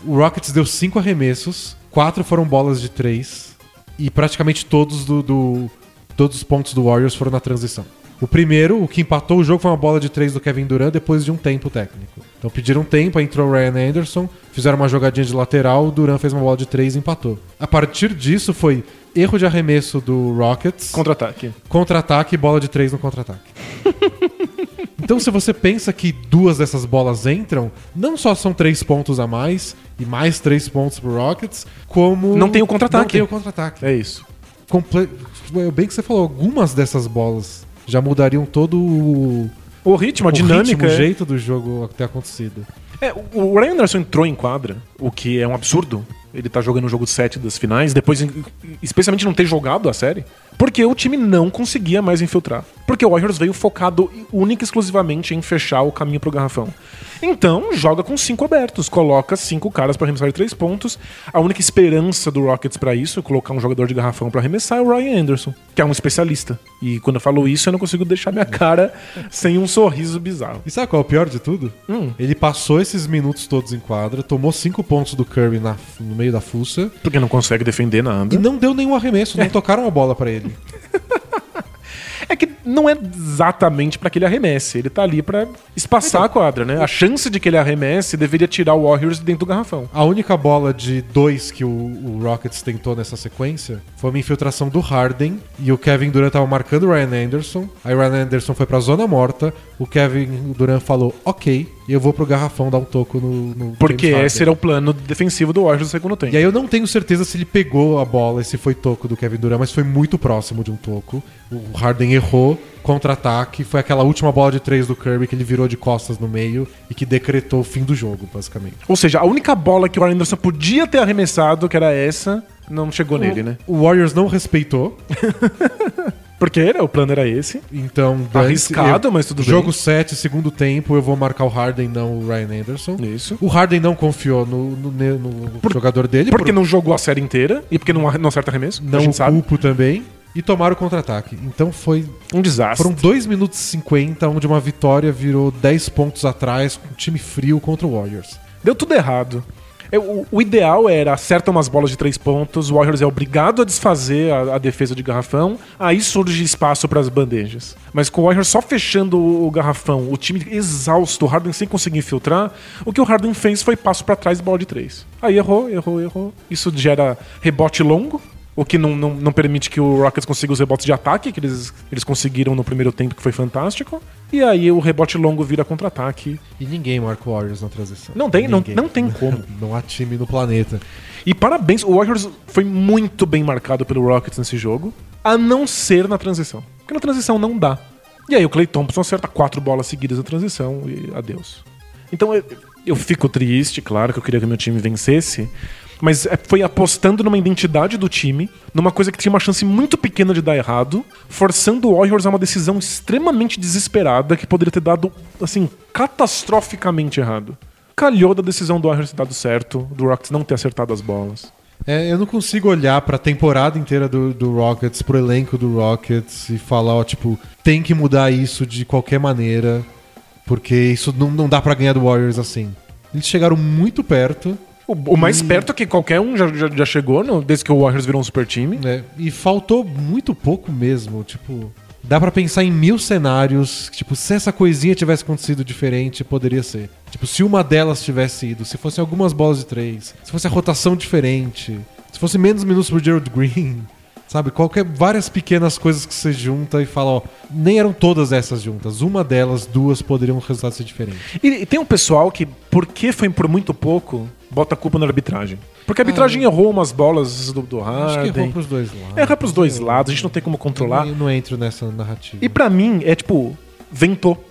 Speaker 1: O Rockets deu cinco arremessos, quatro foram bolas de três e praticamente todos do, do- todos os pontos do Warriors foram na transição. O primeiro, o que empatou o jogo, foi uma bola de três do Kevin Durant depois de um tempo técnico. Então pediram tempo, entrou o Ryan Anderson, fizeram uma jogadinha de lateral, o Durant fez uma bola de três e empatou. A partir disso foi erro de arremesso do Rockets,
Speaker 2: Contra-ataque.
Speaker 1: contra-ataque e bola de três no contra-ataque. então, se você pensa que duas dessas bolas entram, não só são três pontos a mais e mais três pontos pro Rockets, como.
Speaker 2: Não tem o contra-ataque.
Speaker 1: Não tem o contra-ataque.
Speaker 2: É isso.
Speaker 1: Comple... Bem que você falou, algumas dessas bolas já mudariam todo o,
Speaker 2: O ritmo, a
Speaker 1: o
Speaker 2: dinâmica.
Speaker 1: ritmo, o
Speaker 2: é-
Speaker 1: jeito do jogo ter acontecido.
Speaker 2: É, o- o Ryan Anderson entrou em quadra, o que é um absurdo. Ele tá jogando o jogo 7 das finais, depois, especialmente não ter jogado a série, porque o time não conseguia mais infiltrar. Porque o Warriors veio focado única e exclusivamente em fechar o caminho pro garrafão. Então, joga com cinco abertos, coloca cinco caras pra arremessar de três pontos. A única esperança do Rockets pra isso, colocar um jogador de garrafão pra arremessar, é o Ryan Anderson, que é um especialista. E quando eu falo isso, eu não consigo deixar minha cara sem um sorriso bizarro.
Speaker 1: E sabe qual é o pior de tudo?
Speaker 2: Hum.
Speaker 1: Ele passou esses minutos todos em quadra, tomou cinco pontos do Curry na- no meio da fuça
Speaker 2: Porque não consegue defender nada.
Speaker 1: e não deu nenhum arremesso, não tocaram a bola pra ele.
Speaker 2: É que não é exatamente pra que ele arremesse. Ele tá ali pra espaçar a quadra, né? A chance de que ele arremesse deveria tirar o Warriors de dentro do garrafão.
Speaker 1: A única bola de dois que o, o Rockets tentou nessa sequência foi uma infiltração do Harden e o Kevin Durant tava marcando o Ryan Anderson. Aí o Ryan Anderson foi pra zona morta. O Kevin Durant falou, ok, eu vou pro garrafão dar um toco no. no
Speaker 2: Porque
Speaker 1: James Harden."
Speaker 2: esse era o plano defensivo do Warriors no segundo tempo.
Speaker 1: E aí eu não tenho certeza se ele pegou a bola e se foi toco do Kevin Durant, mas foi muito próximo de um toco. O Harden errou, contra-ataque, foi aquela última bola de três do Kirby que ele virou de costas no meio e que decretou o fim do jogo, basicamente.
Speaker 2: Ou seja, a única bola que o Anderson podia ter arremessado, que era essa, não chegou nele, né?
Speaker 1: O Warriors não respeitou,
Speaker 2: Porque era, o plano era esse.
Speaker 1: então...
Speaker 2: Arriscado,
Speaker 1: Eu-
Speaker 2: mas tudo
Speaker 1: Jogo
Speaker 2: bem.
Speaker 1: 7, segundo tempo, eu vou marcar o Harden, não o Ryan Anderson.
Speaker 2: Isso.
Speaker 1: O Harden não confiou no, no- no jogador dele.
Speaker 2: Porque
Speaker 1: por-
Speaker 2: não jogou a série inteira e porque não, não acerta arremesso.
Speaker 1: não o culpo também. E tomaram o contra-ataque. Então foi
Speaker 2: Um desastre.
Speaker 1: Foram 2 minutos e 50, onde uma vitória virou 10 pontos atrás, com um time frio contra o Warriors.
Speaker 2: Deu tudo errado. É, O, o ideal era acerta umas bolas de três pontos, o Warriors é obrigado a desfazer a, a defesa de garrafão, aí surge espaço para as bandejas. Mas com o Warriors só fechando o, o garrafão, o time exausto, o Harden sem conseguir infiltrar, o que o Harden fez foi passo para trás e bola de três. Aí errou, errou, errou. Isso gera rebote longo. O que não, não, não permite que o Rockets consiga os rebotes de ataque, que eles, eles conseguiram no primeiro tempo, que foi fantástico. E aí o rebote longo vira contra-ataque.
Speaker 1: E ninguém marca o Warriors na transição.
Speaker 2: Não tem- não- não tem como.
Speaker 1: não há time no planeta.
Speaker 2: E parabéns, o Warriors foi muito bem marcado pelo Rockets nesse jogo, a não ser na transição. Porque na transição não dá. E aí o Clay Thompson acerta quatro bolas seguidas na transição e adeus. Então eu, eu fico triste, claro que eu queria que meu time vencesse, mas é- foi apostando numa identidade do time, numa coisa que tinha uma chance muito pequena de dar errado, forçando o Warriors a uma decisão extremamente desesperada que poderia ter dado, assim, catastroficamente errado. Calhou da decisão do Warriors ter dado certo, do Rockets não ter acertado as bolas.
Speaker 1: É, eu não consigo olhar pra temporada inteira do, do Rockets, pro elenco do Rockets e falar, ó, tipo, tem que mudar isso de qualquer maneira, porque isso não, não dá pra ganhar do Warriors assim. Eles chegaram muito perto,
Speaker 2: O, o mais perto que qualquer um já, já, já chegou, no- desde que o Warriors virou um super time.
Speaker 1: né? E faltou muito pouco mesmo, tipo... Dá pra pensar em mil cenários, que, tipo, se essa coisinha tivesse acontecido diferente, poderia ser. Tipo, se uma delas tivesse ido, se fossem algumas bolas de três, se fosse a rotação diferente, se fosse menos minutos pro Gerald Green, sabe? Qualquer, várias pequenas coisas que você junta e fala, ó, nem eram todas essas juntas. Uma delas, duas, poderiam o resultado ser diferente.
Speaker 2: E, e tem um pessoal que, porque foi por muito pouco, bota a culpa na arbitragem. Porque a arbitragem errou umas bolas do, do
Speaker 1: Acho que errou
Speaker 2: Harden.
Speaker 1: pros dois lados.
Speaker 2: Erra pros dois lados, a gente não tem como controlar.
Speaker 1: Eu não entro nessa narrativa.
Speaker 2: E pra mim, é tipo, ventou.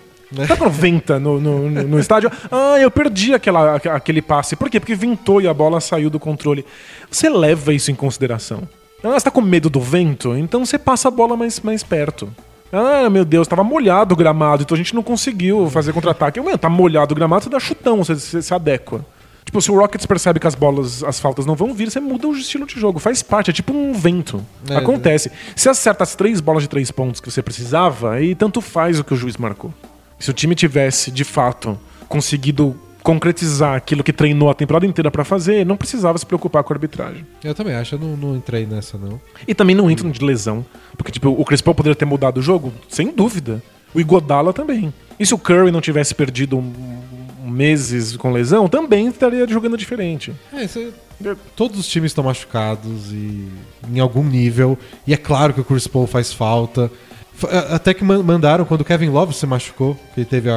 Speaker 2: Sabe quando venta no, no, no- estádio? Ah, eu perdi aquela, aque- aquele passe. Por quê? Porque ventou e a bola saiu do controle. Você leva isso em consideração. Ah, você tá com medo do vento? Então você passa a bola mais, mais perto. Ah, meu Deus, tava molhado o gramado, então a gente não conseguiu fazer contra-ataque. Meu, tá molhado o gramado, você dá chutão, você, você se adequa. Tipo, se o Rockets percebe que as bolas, as faltas não vão vir, você muda o estilo de jogo. Faz parte, é tipo um vento.
Speaker 1: É,
Speaker 2: Acontece. Se acerta as três bolas de três pontos que você precisava, aí tanto faz o que o juiz marcou. Se o time tivesse, de fato, conseguido concretizar aquilo que treinou a temporada inteira pra fazer, não precisava se preocupar com a arbitragem.
Speaker 1: Eu também acho, eu não, não entrei nessa, não.
Speaker 2: E também não entram de lesão. Porque, tipo, o Chris Paul poderia ter mudado o jogo? Sem dúvida. O Igodala também. E se o Curry não tivesse perdido um- meses com lesão, também estaria jogando diferente.
Speaker 1: É, isso é- todos os times estão machucados e em algum nível. E é claro que o Chris Paul faz falta. Até que man- mandaram quando o Kevin Love se machucou, que ele teve a,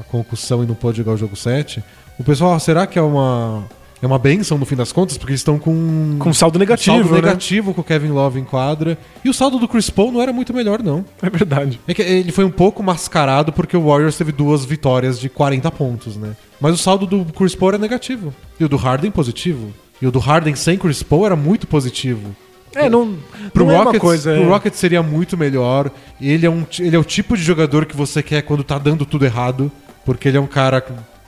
Speaker 1: a concussão e não pôde jogar o jogo 7. O pessoal, ah, será que é uma é uma benção no fim das contas? Porque eles estão com
Speaker 2: Com saldo negativo,
Speaker 1: saldo
Speaker 2: né?
Speaker 1: negativo com o Kevin Love em quadra. E o saldo do Chris Paul não era muito melhor, não.
Speaker 2: É verdade.
Speaker 1: É que ele foi um pouco mascarado porque o Warriors teve duas vitórias de 40 pontos, né? Mas o saldo do Chris Paul era negativo. E o do Harden positivo. E o do Harden sem Chris Paul era muito positivo.
Speaker 2: É, não,
Speaker 1: Pro
Speaker 2: não é uma
Speaker 1: Rockets,
Speaker 2: coisa...
Speaker 1: pro
Speaker 2: é-
Speaker 1: Rockets seria muito melhor. Ele é, um, ele é o tipo de jogador que você quer quando tá dando tudo errado. Porque ele é um cara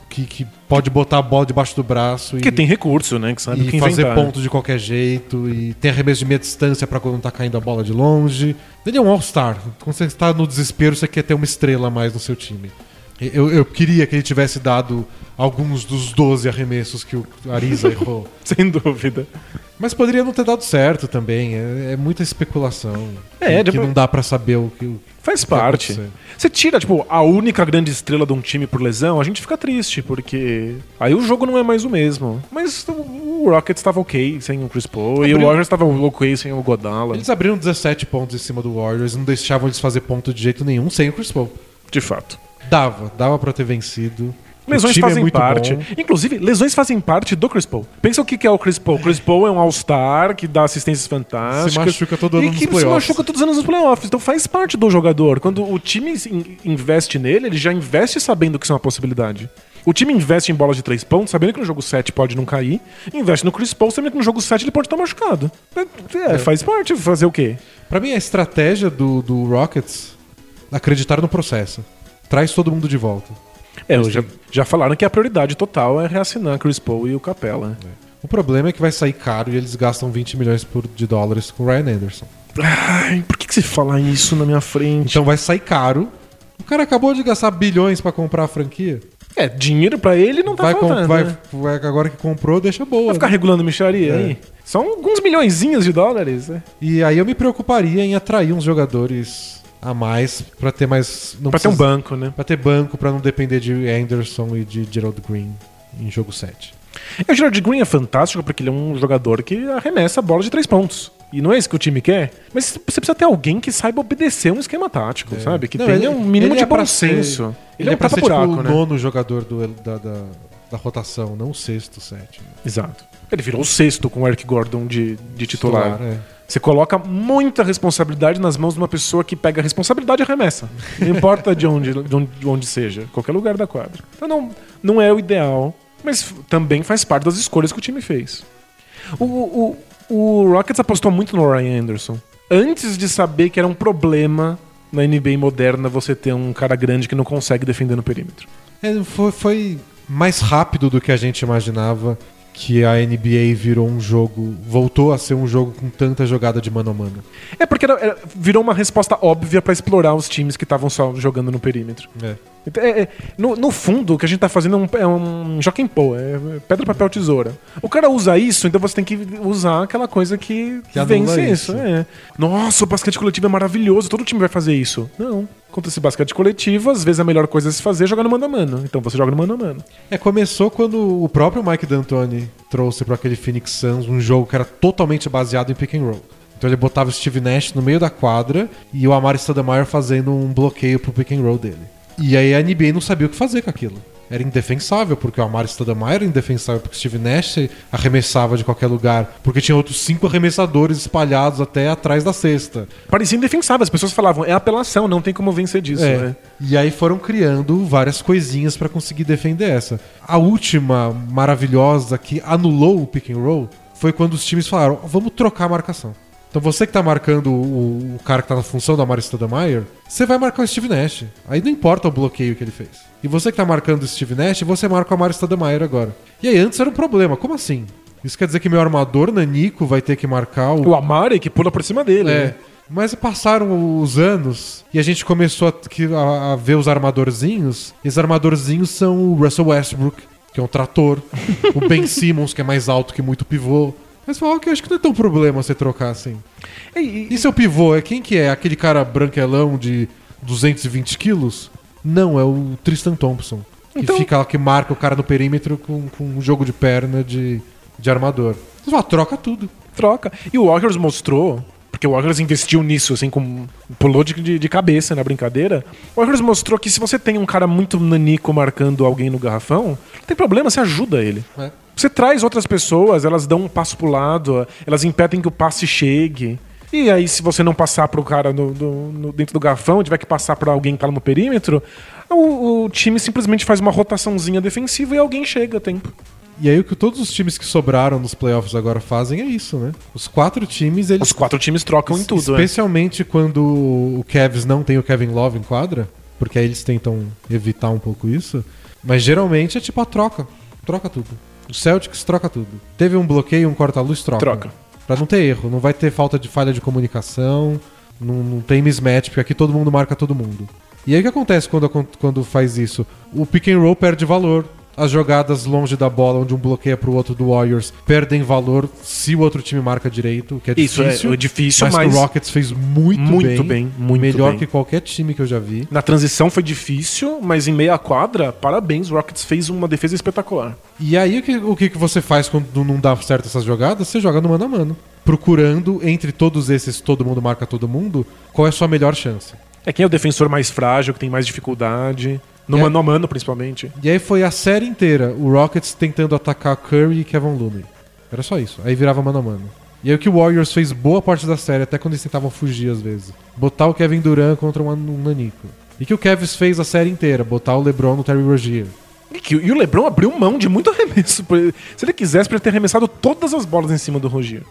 Speaker 1: que, que pode botar a bola debaixo do braço e,
Speaker 2: Que tem recurso, né? Que sabe
Speaker 1: e
Speaker 2: que
Speaker 1: fazer
Speaker 2: inventar.
Speaker 1: ponto de qualquer jeito. E tem arremesso de meia distância pra quando tá caindo a bola de longe. Ele é um All-Star. Quando você está no desespero, você quer ter uma estrela a mais no seu time. Eu, eu queria que ele tivesse dado alguns dos 12 arremessos que o Ariza errou.
Speaker 2: Sem dúvida.
Speaker 1: Mas poderia não ter dado certo também. É, é muita especulação.
Speaker 2: É,
Speaker 1: que,
Speaker 2: tipo-
Speaker 1: não dá pra saber o que. o-
Speaker 2: Faz
Speaker 1: que
Speaker 2: parte. Você tira, tipo, a única grande estrela de um time por lesão, a gente fica triste, porque aí o jogo não é mais o mesmo. Mas o Rockets estava ok sem o Chris Paul, e o
Speaker 1: Abriu-
Speaker 2: Warriors estava ok sem o Godala.
Speaker 1: Eles abriram 17 pontos em cima do Warriors, não deixavam eles fazer ponto de jeito nenhum sem o Chris Paul.
Speaker 2: De fato.
Speaker 1: Dava, dava pra ter vencido.
Speaker 2: Lesões
Speaker 1: é
Speaker 2: fazem
Speaker 1: muito
Speaker 2: parte.
Speaker 1: bom.
Speaker 2: Inclusive, lesões fazem parte do Chris Paul. Pensa o que é o Chris Paul. O Chris Paul é um All-Star que dá assistências fantásticas.
Speaker 1: Se machuca todo ano
Speaker 2: e
Speaker 1: nos
Speaker 2: que se
Speaker 1: playoffs.
Speaker 2: machuca todos os anos nos playoffs. Então faz parte do jogador. Quando o time in- investe nele, ele já investe sabendo que isso é uma possibilidade. O time investe em bolas de três pontos, sabendo que no jogo 7 pode não cair. Investe no Chris Paul, sabendo que no jogo 7 ele pode estar machucado. É, faz parte. Fazer o quê?
Speaker 1: Pra mim, a estratégia do, do Rockets acreditar no processo. Traz todo mundo de volta.
Speaker 2: É, já, já falaram que a prioridade total é reassinar Chris Paul e o Capella.
Speaker 1: O problema é que vai sair caro e eles gastam 20 milhões por- de dólares com o Ryan Anderson.
Speaker 2: Ai, por que, que você fala isso na minha frente?
Speaker 1: Então vai sair caro. O cara acabou de gastar bilhões pra comprar a franquia.
Speaker 2: É, dinheiro pra ele não tá
Speaker 1: vai,
Speaker 2: faltando,
Speaker 1: vai,
Speaker 2: né?
Speaker 1: vai- agora que comprou, deixa boa.
Speaker 2: Vai ficar
Speaker 1: né?
Speaker 2: regulando micharia
Speaker 1: É.
Speaker 2: aí? São alguns milhõezinhos de dólares, né?
Speaker 1: E aí eu me preocuparia em atrair uns jogadores a mais pra ter mais. Não
Speaker 2: Pra ter um banco, né?
Speaker 1: Pra ter banco, pra não depender de Anderson e de Gerald Green em jogo 7.
Speaker 2: E o Gerard Green é fantástico porque ele é um jogador que arremessa a bola de três pontos. E não é isso que o time quer, mas você precisa ter alguém que saiba obedecer um esquema tático, sabe? Que
Speaker 1: Não,
Speaker 2: tenha
Speaker 1: ele-
Speaker 2: um mínimo
Speaker 1: ele
Speaker 2: de
Speaker 1: é
Speaker 2: bom
Speaker 1: ser-
Speaker 2: senso.
Speaker 1: Ele, é pra ser
Speaker 2: tapa-buraco,
Speaker 1: tipo, o
Speaker 2: né?
Speaker 1: nono jogador do, da, da, da rotação, não o sexto, sétimo.
Speaker 2: Exato. Ele virou o sexto com o Eric Gordon de, de titular.
Speaker 1: Titular, é.
Speaker 2: Você coloca muita responsabilidade nas mãos de uma pessoa que pega a responsabilidade e arremessa. Não importa de onde, de onde, de onde seja, qualquer lugar da quadra. Então não, não é o ideal, mas também faz parte das escolhas que o time fez. O, o, o Rockets apostou muito no Ryan Anderson. Antes de saber que era um problema na NBA moderna você ter um cara grande que não consegue defender no perímetro.
Speaker 1: É, foi, foi mais rápido do que a gente imaginava que a NBA virou um jogo, voltou a ser um jogo com tanta jogada de mano a mano.
Speaker 2: É porque era- era- virou uma resposta óbvia pra explorar os times que estavam só jogando no perímetro.
Speaker 1: É.
Speaker 2: É- é- no, no fundo, o que a gente tá fazendo é um, é um pô, é pedra, papel, tesoura. O cara usa isso, então você tem que usar aquela coisa que,
Speaker 1: Que
Speaker 2: vence
Speaker 1: isso.
Speaker 2: isso. é. Nossa, o basquete coletivo é maravilhoso, todo time vai fazer isso. Não. Contra esse basquete coletivo, às vezes a melhor coisa a se fazer é jogar no mano a mano. Então você joga no mano a mano.
Speaker 1: É, começou quando o próprio Mike D'Antoni trouxe para aquele Phoenix Suns um jogo que era totalmente baseado em pick and roll. Então ele botava o Steve Nash no meio da quadra e o Amari Stoudemire fazendo um bloqueio pro pick and roll dele. E aí a NBA não sabia o que fazer com aquilo. Era indefensável, porque o Amari Stoudemire era indefensável, porque o Steve Nash arremessava de qualquer lugar, porque tinha outros cinco arremessadores espalhados até atrás da cesta.
Speaker 2: Parecia indefensável, as pessoas falavam, é apelação, não tem como vencer disso.
Speaker 1: É.
Speaker 2: né?
Speaker 1: E aí foram criando várias coisinhas pra conseguir defender essa. A última maravilhosa que anulou o pick and roll foi quando os times falaram: vamos trocar a marcação. Então você que tá marcando o, o cara que tá na função da Amari Stoudemire, você vai marcar o Steve Nash. Aí não importa o bloqueio que ele fez. E você que tá marcando o Steve Nash, você marca o Amari Stoudemire agora. E aí antes era um problema. Como assim? Isso quer dizer que meu armador, Nanico, vai ter que marcar o
Speaker 2: O Amari que pula por cima dele.
Speaker 1: é.
Speaker 2: né?
Speaker 1: Mas passaram os anos e a gente começou a, a- a ver os armadorzinhos. E os armadorzinhos são o Russell Westbrook, que é um trator. o Ben Simmons, que é mais alto que muito pivô. Mas fala, ok, acho que não é tão problema você trocar assim.
Speaker 2: E, e-
Speaker 1: seu pivô é quem que é? Aquele cara branquelão de 220 quilos? Não, é o Tristan Thompson. Que
Speaker 2: Então-
Speaker 1: fica lá, que marca o cara no perímetro com, com um jogo de perna de, de armador. Você fala, troca tudo.
Speaker 2: troca. E o Warriors mostrou, porque o Warriors investiu nisso, assim, com, pulou de, de, cabeça na brincadeira. O Warriors mostrou que se você tem um cara muito nanico marcando alguém no garrafão, não tem problema, você ajuda ele.
Speaker 1: É.
Speaker 2: Você traz outras pessoas, elas dão um passo pro lado, elas impedem que o passe chegue. E aí, se você não passar pro cara no, no- no- dentro do garrafão, tiver que passar pra alguém que tá no perímetro, o, o time simplesmente faz uma rotaçãozinha defensiva e alguém chega a tempo.
Speaker 1: E aí o que todos os times que sobraram nos playoffs agora fazem é isso, né? Os quatro times, eles
Speaker 2: Os quatro times trocam em tudo, né?
Speaker 1: Especialmente quando o Cavs não tem o Kevin Love em quadra, porque aí eles tentam evitar um pouco isso. Mas geralmente é tipo a troca. Troca tudo. O Celtics troca tudo. Teve um bloqueio, um corta-luz, troca.
Speaker 2: Troca.
Speaker 1: Pra não ter erro. Não vai ter falta de falha de comunicação. Não, não tem mismatch, porque aqui todo mundo marca todo mundo. E aí o que acontece quando, quando faz isso? O pick and roll perde valor. As jogadas longe da bola, onde um bloqueia pro outro do Warriors, perdem valor se o outro time marca direito, o que é
Speaker 2: Isso,
Speaker 1: difícil.
Speaker 2: é difícil,
Speaker 1: mas,
Speaker 2: mas-
Speaker 1: o Rockets fez muito,
Speaker 2: Muito
Speaker 1: bem.
Speaker 2: bem, muito
Speaker 1: melhor
Speaker 2: bem.
Speaker 1: que qualquer time que eu já vi.
Speaker 2: Na transição foi difícil, mas em meia quadra, parabéns, o Rockets fez uma defesa espetacular.
Speaker 1: E aí o que, o que você faz quando não dá certo essas jogadas? Você joga no mano a mano. Procurando, entre todos esses, todo mundo marca todo mundo, qual é a sua melhor chance.
Speaker 2: É quem é o defensor mais frágil, que tem mais dificuldade. No mano a mano, principalmente.
Speaker 1: E aí foi a série inteira o Rockets tentando atacar Curry e Kevin Looney. Era só isso. Aí virava mano a mano. E aí o que o Warriors fez boa parte da série, até quando eles tentavam fugir às vezes. Botar o Kevin Durant contra um um Nanico. E que o Cavs fez a série inteira, botar o LeBron no Terry Rozier.
Speaker 2: E, que- e o Lebron abriu mão de muito arremesso. Se ele quisesse, poderia ter arremessado todas as bolas em cima do Rogier.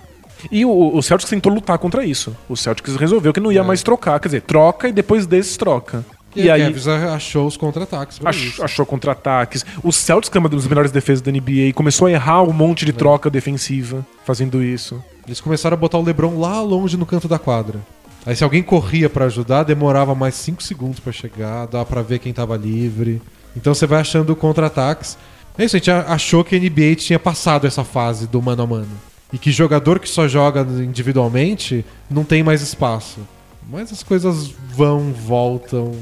Speaker 2: E o, o Celtics tentou lutar contra isso. O Celtics resolveu que não ia
Speaker 1: É.
Speaker 2: mais trocar. Quer dizer, troca e depois desses troca.
Speaker 1: E,
Speaker 2: E,
Speaker 1: aí o
Speaker 2: aí
Speaker 1: Cavs achou os contra-ataques.
Speaker 2: ach- achou contra-ataques. O Celtics, que é uma das melhores defesas da NBA, começou a errar um monte de troca defensiva fazendo isso.
Speaker 1: Eles começaram a botar o LeBron lá longe no canto da quadra. Aí se alguém corria pra ajudar, demorava mais 5 segundos pra chegar, dava pra ver quem tava livre. Então você vai achando contra-ataques. É isso, a gente a- achou que a NBA tinha passado essa fase do mano a mano. E que jogador que só joga individualmente não tem mais espaço. Mas as coisas vão, voltam,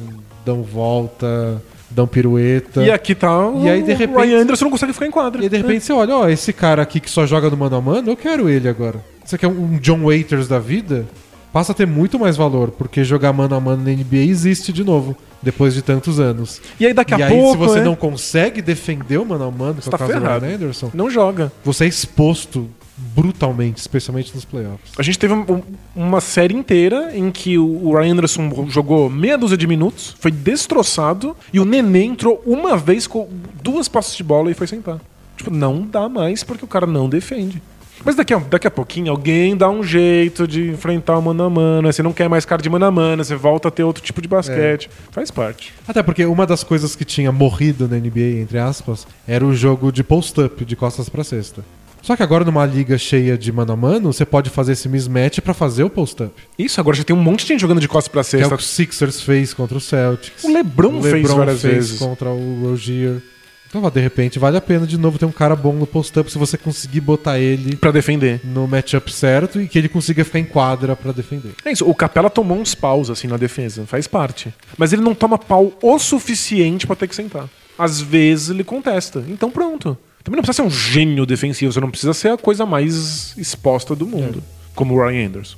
Speaker 1: dão volta, dão pirueta.
Speaker 2: E aqui tá o,
Speaker 1: E aí, de
Speaker 2: o
Speaker 1: repente-
Speaker 2: Ryan Anderson não consegue ficar em quadra.
Speaker 1: E aí, de repente você olha, ó, esse cara aqui que só joga no mano a mano, eu quero ele agora. Você quer um John Waiters da vida? Passa a ter muito mais valor, porque jogar mano a mano na NBA existe de novo, depois de tantos anos.
Speaker 2: E aí daqui a
Speaker 1: e aí,
Speaker 2: pouco,
Speaker 1: se você
Speaker 2: né,
Speaker 1: não consegue defender o mano a mano, que é
Speaker 2: Você
Speaker 1: o
Speaker 2: tá
Speaker 1: caso do
Speaker 2: ferrado.
Speaker 1: Ryan Anderson,
Speaker 2: não joga.
Speaker 1: você é exposto brutalmente, especialmente nos playoffs.
Speaker 2: A gente teve um- um- uma série inteira em que o Ryan Anderson jogou meia dúzia de minutos, foi destroçado, e o Nenê entrou uma vez com duas passos de bola e foi sentar. Tipo, não dá mais porque o cara não defende. Mas daqui a, daqui a pouquinho alguém dá um jeito de enfrentar o mano a mano. aí Você não quer mais cara de mano a mano, você volta a ter outro tipo de basquete. Faz parte.
Speaker 1: Até porque uma das coisas que tinha morrido na NBA, entre aspas, era o jogo de post-up, de costas pra cesta. Só que agora numa liga cheia de mano a mano, você pode fazer esse mismatch pra fazer o post-up.
Speaker 2: Isso, agora já tem um monte de gente jogando de costas pra
Speaker 1: Que é
Speaker 2: cesta.
Speaker 1: o que o Sixers fez contra o Celtics.
Speaker 2: O LeBron fez várias vezes.
Speaker 1: contra o Rozier. Então, de repente, vale a pena de novo ter um cara bom no post-up se você conseguir botar ele
Speaker 2: Pra defender.
Speaker 1: no matchup certo e que ele consiga ficar em quadra pra defender.
Speaker 2: É isso, o Capela tomou uns paus assim na defesa, faz parte. Mas ele não toma pau o suficiente pra ter que sentar. Às vezes ele contesta. Então pronto. Também não precisa ser um gênio defensivo, você não precisa ser a coisa mais exposta do mundo. Como o Ryan Anderson.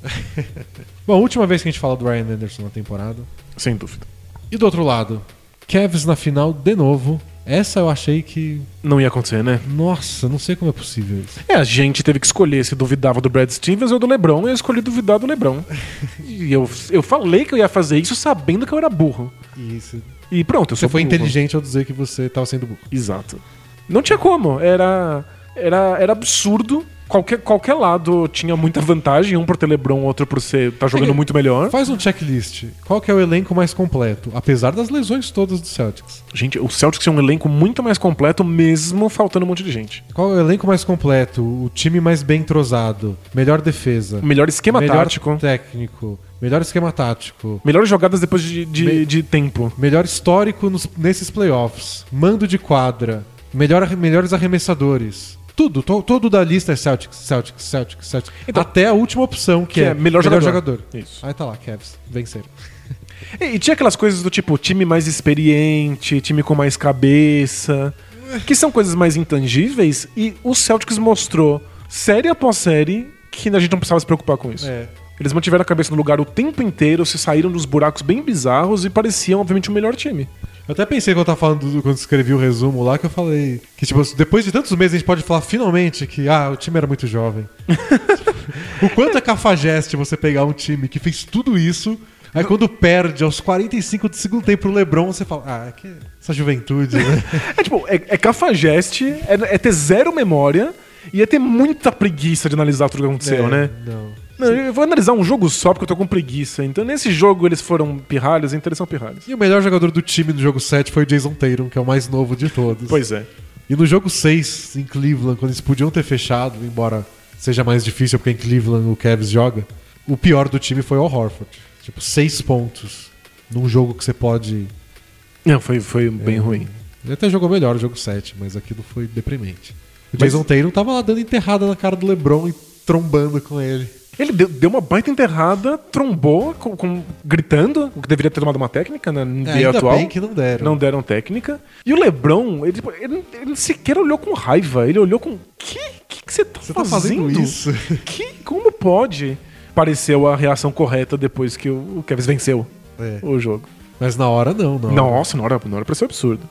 Speaker 1: Bom, a última vez que a gente fala do Ryan Anderson na temporada.
Speaker 2: Sem dúvida.
Speaker 1: E do outro lado, Cavs na final de novo. Essa eu achei que.
Speaker 2: Não ia acontecer, né?
Speaker 1: Nossa, não sei como é possível isso.
Speaker 2: É, a gente teve que escolher se duvidava do Brad Stevens ou do LeBron, e eu escolhi duvidar do LeBron. e eu, eu falei que eu ia fazer isso sabendo que eu era burro.
Speaker 1: Isso.
Speaker 2: E pronto, eu
Speaker 1: Você
Speaker 2: sou
Speaker 1: foi
Speaker 2: burro.
Speaker 1: inteligente ao dizer que você tava sendo burro.
Speaker 2: Exato. Não tinha como. Era, era, era absurdo. Qualquer, qualquer lado tinha muita vantagem, um por ter LeBron, outro por ser tá jogando
Speaker 1: É
Speaker 2: muito melhor.
Speaker 1: Faz um checklist. Qual que é o elenco mais completo? Apesar das lesões todas do Celtics.
Speaker 2: Gente, o Celtics é um elenco muito mais completo, mesmo faltando um monte de gente.
Speaker 1: Qual é o elenco mais completo? O time mais bem entrosado? Melhor defesa?
Speaker 2: Melhor esquema
Speaker 1: melhor
Speaker 2: tático.
Speaker 1: técnico? Melhor esquema tático?
Speaker 2: Melhores jogadas depois de, de,
Speaker 1: Me-
Speaker 2: de tempo.
Speaker 1: Melhor histórico nos- nesses playoffs? Mando de quadra? Melhor, melhores arremessadores. Tudo, to- todo da lista é Celtics, Celtics, Celtics, Celtics.
Speaker 2: Então-
Speaker 1: Até a última opção, que,
Speaker 2: Que é melhor jogador. Isso.
Speaker 1: Aí tá lá, Cavs, venceram.
Speaker 2: E, e tinha aquelas coisas do tipo time mais experiente, time com mais cabeça, que são coisas mais intangíveis e o Celtics mostrou série após série que a gente não precisava se preocupar com isso.
Speaker 1: É.
Speaker 2: Eles mantiveram a cabeça no lugar o tempo inteiro, se saíram dos buracos bem bizarros e pareciam, obviamente, o melhor time.
Speaker 1: Eu até pensei quando eu tava falando, do- quando escrevi o resumo lá, que eu falei que, tipo, depois de tantos meses a gente pode falar finalmente que, ah, o time era muito jovem. o quanto é cafajeste você pegar um time que fez tudo isso, aí quando perde aos 45 do segundo tempo pro LeBron, você fala, ah, que essa juventude, né?
Speaker 2: É tipo, é, é cafajeste, é, é ter zero memória e é ter muita preguiça de analisar tudo que aconteceu,
Speaker 1: É,
Speaker 2: né?
Speaker 1: Não.
Speaker 2: Não, eu vou analisar um jogo só porque eu tô com preguiça. Então nesse jogo eles foram pirralhos, então eles são pirralhos.
Speaker 1: E o melhor jogador do time no jogo 7 foi o Jason Tatum, que é o mais novo de todos.
Speaker 2: Pois é.
Speaker 1: E no jogo 6, em Cleveland, quando eles podiam ter fechado, embora seja mais difícil porque em Cleveland o Cavs joga, o pior do time foi o Horford. Tipo, 6 pontos num jogo que você pode.
Speaker 2: Não, foi, foi bem ruim.
Speaker 1: Ele até jogou melhor o jogo 7, mas aquilo foi deprimente. O
Speaker 2: Mas-
Speaker 1: Jason Tatum tava lá dando enterrada na cara do LeBron e trombando com ele.
Speaker 2: Ele deu, deu uma baita enterrada, trombou, com, com- gritando, o que deveria ter tomado uma técnica NBA
Speaker 1: É, ainda
Speaker 2: atual.
Speaker 1: bem que não deram.
Speaker 2: Não deram técnica. E o Lebron, ele, tipo, ele, ele sequer olhou com raiva. Ele olhou com. Que que, que você tá
Speaker 1: Você tá
Speaker 2: fazendo?
Speaker 1: fazendo isso?
Speaker 2: Que, como pode? Pareceu a reação correta depois que o, o Kevin venceu
Speaker 1: É.
Speaker 2: o jogo.
Speaker 1: Mas na hora não, não.
Speaker 2: Nossa, na hora, na hora pareceu absurdo.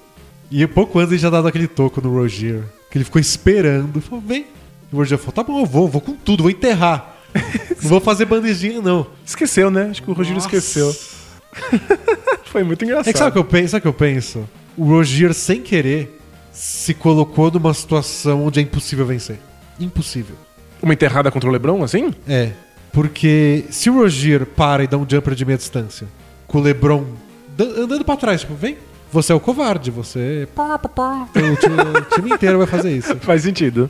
Speaker 1: E pouco antes ele já dado aquele toco no Rogier. Que ele ficou esperando. Falou, vem. E o Rogier falou, tá bom, eu vou, vou com tudo, vou enterrar. não vou fazer bandejinha, não.
Speaker 2: Esqueceu, né? Acho que o Rogério esqueceu. Foi muito engraçado.
Speaker 1: É que sabe o que eu penso? Sabe o que eu penso? O Rogier, sem querer, se colocou numa situação onde é impossível vencer. Impossível.
Speaker 2: Uma enterrada contra o Lebron, assim?
Speaker 1: É. Porque se o Rogier para e dá um jumper de meia distância, com o LeBron dan- andando pra trás, tipo, vem, você é o covarde, você. Pá, pá, pá. O time, o time inteiro vai fazer isso.
Speaker 2: Faz sentido.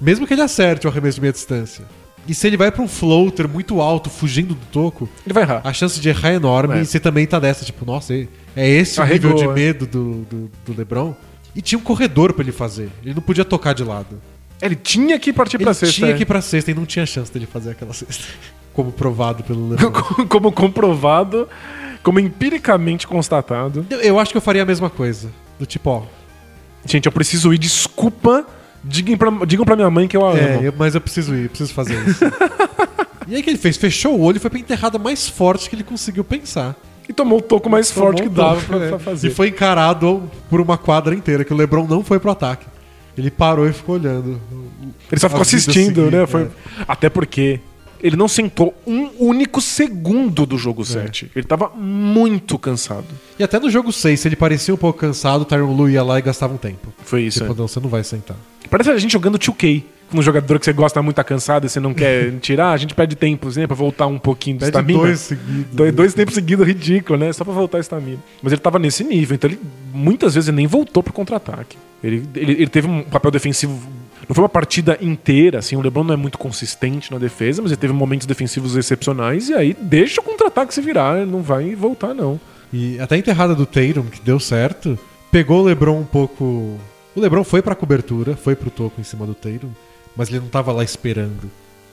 Speaker 1: Mesmo que ele acerte o arremesso de meia distância. E se ele vai pra um floater muito alto, fugindo do toco,
Speaker 2: Ele vai errar.
Speaker 1: a chance de errar é enorme
Speaker 2: É.
Speaker 1: e você também tá dessa, tipo, nossa, é é esse o
Speaker 2: Arregou,
Speaker 1: nível de
Speaker 2: é.
Speaker 1: medo do, do, do LeBron. E tinha um corredor pra ele fazer. Ele não podia tocar de lado.
Speaker 2: Ele tinha que partir
Speaker 1: Ele
Speaker 2: pra sexta.
Speaker 1: tinha
Speaker 2: é.
Speaker 1: que ir pra sexta e não tinha chance dele fazer aquela sexta. Como provado pelo LeBron.
Speaker 2: como comprovado, como empiricamente constatado.
Speaker 1: eu, acho que eu faria a mesma coisa. Do tipo, ó.
Speaker 2: Gente, eu preciso ir, desculpa. Digam pra, digam pra minha mãe que eu a
Speaker 1: É,
Speaker 2: amo.
Speaker 1: eu- mas eu preciso ir, eu preciso fazer isso. e aí o que ele fez? Fechou o olho e foi pra enterrada mais forte que ele conseguiu pensar.
Speaker 2: E tomou o toco mais forte que
Speaker 1: Tomou
Speaker 2: dava
Speaker 1: toco,
Speaker 2: pra,
Speaker 1: é.
Speaker 2: pra fazer.
Speaker 1: E foi encarado por uma quadra inteira, que o LeBron não foi pro ataque. Ele parou e ficou olhando.
Speaker 2: Ele só ficou assistindo,
Speaker 1: seguir,
Speaker 2: né? Foi...
Speaker 1: é.
Speaker 2: Até porque ele não sentou um único segundo do
Speaker 1: É.
Speaker 2: jogo 7. Ele tava muito cansado.
Speaker 1: E até no jogo 6, se ele parecia um pouco cansado, o Tyron Lu ia lá e gastava um tempo.
Speaker 2: Foi isso.
Speaker 1: Tipo,
Speaker 2: é.
Speaker 1: não, você não vai sentar.
Speaker 2: Parece a gente jogando 2K. Um jogador que você gosta muito tá cansado e você não quer tirar, a gente perde tempo, né? Pra voltar um pouquinho de estamina.
Speaker 1: dois seguidos.
Speaker 2: Dois, dois tempos seguidos, ridículo, né? Só pra voltar a estamina. Mas ele tava nesse nível, então ele muitas vezes ele nem voltou pro contra-ataque. Ele, ele, ele teve um papel defensivo. Não foi uma partida inteira, assim. O LeBron não é muito consistente na defesa, mas ele teve momentos defensivos excepcionais. E aí deixa o contra-ataque se virar, não vai voltar, não.
Speaker 1: E até a enterrada do Tatum, que deu certo, pegou o LeBron um pouco. O LeBron foi pra cobertura, foi pro toco em cima do Tatum, mas ele não tava lá esperando.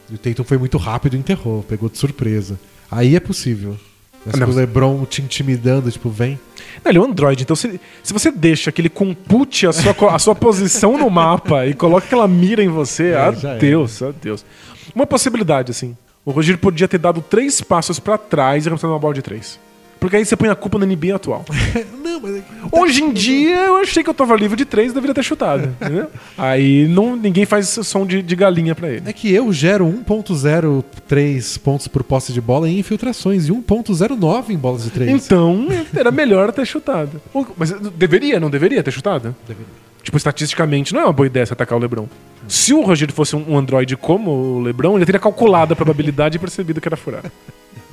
Speaker 1: E o Tatum foi muito rápido e enterrou, pegou de surpresa. Aí é possível. Mas
Speaker 2: Não.
Speaker 1: o LeBron te intimidando, tipo, vem.
Speaker 2: Não, ele é um Android, então se, se você deixa que ele compute a sua, a sua posição no mapa e coloca aquela mira em você,
Speaker 1: É,
Speaker 2: adeus, adeus. Uma possibilidade, assim. O Rogério podia ter dado três passos pra trás e arremessado uma bola de três. Porque aí você põe a culpa na NBA atual.
Speaker 1: não, mas. é
Speaker 2: Hoje em dia, eu achei que eu tava livre de três e deveria ter chutado. Aí não, ninguém faz som de, de galinha pra ele.
Speaker 1: É que eu gero 1.03 pontos por posse de bola em infiltrações e 1.09 em bolas de 3.
Speaker 2: Então, era melhor ter chutado. Mas deveria, não deveria ter chutado? Tipo, estatisticamente, não é uma boa ideia você atacar o LeBron. Se o Rogério fosse um um Android como o LeBron, ele teria calculado a probabilidade e percebido que era furar.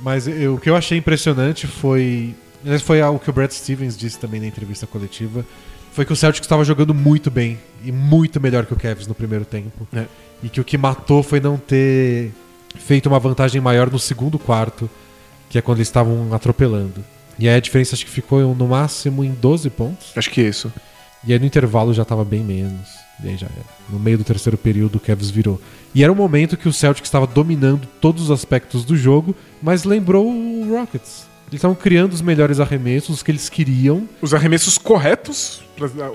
Speaker 1: Mas eu- o que eu achei impressionante foi. Foi algo que o Brad Stevens disse também na entrevista coletiva. Foi que o Celtics estava jogando muito bem e muito melhor que o Cavs no primeiro tempo.
Speaker 2: É.
Speaker 1: E que o que matou foi não ter feito uma vantagem maior no segundo quarto, que é quando eles estavam atropelando. E aí a diferença acho que ficou no máximo em 12 pontos.
Speaker 2: Acho que é isso.
Speaker 1: E aí no intervalo já tava bem menos. E aí já era. No meio do terceiro período o Cavs virou. E era um momento que o Celtic estava dominando todos os aspectos do jogo, mas lembrou o Rockets. Eles estavam criando os melhores arremessos, os que eles queriam.
Speaker 2: Os arremessos corretos,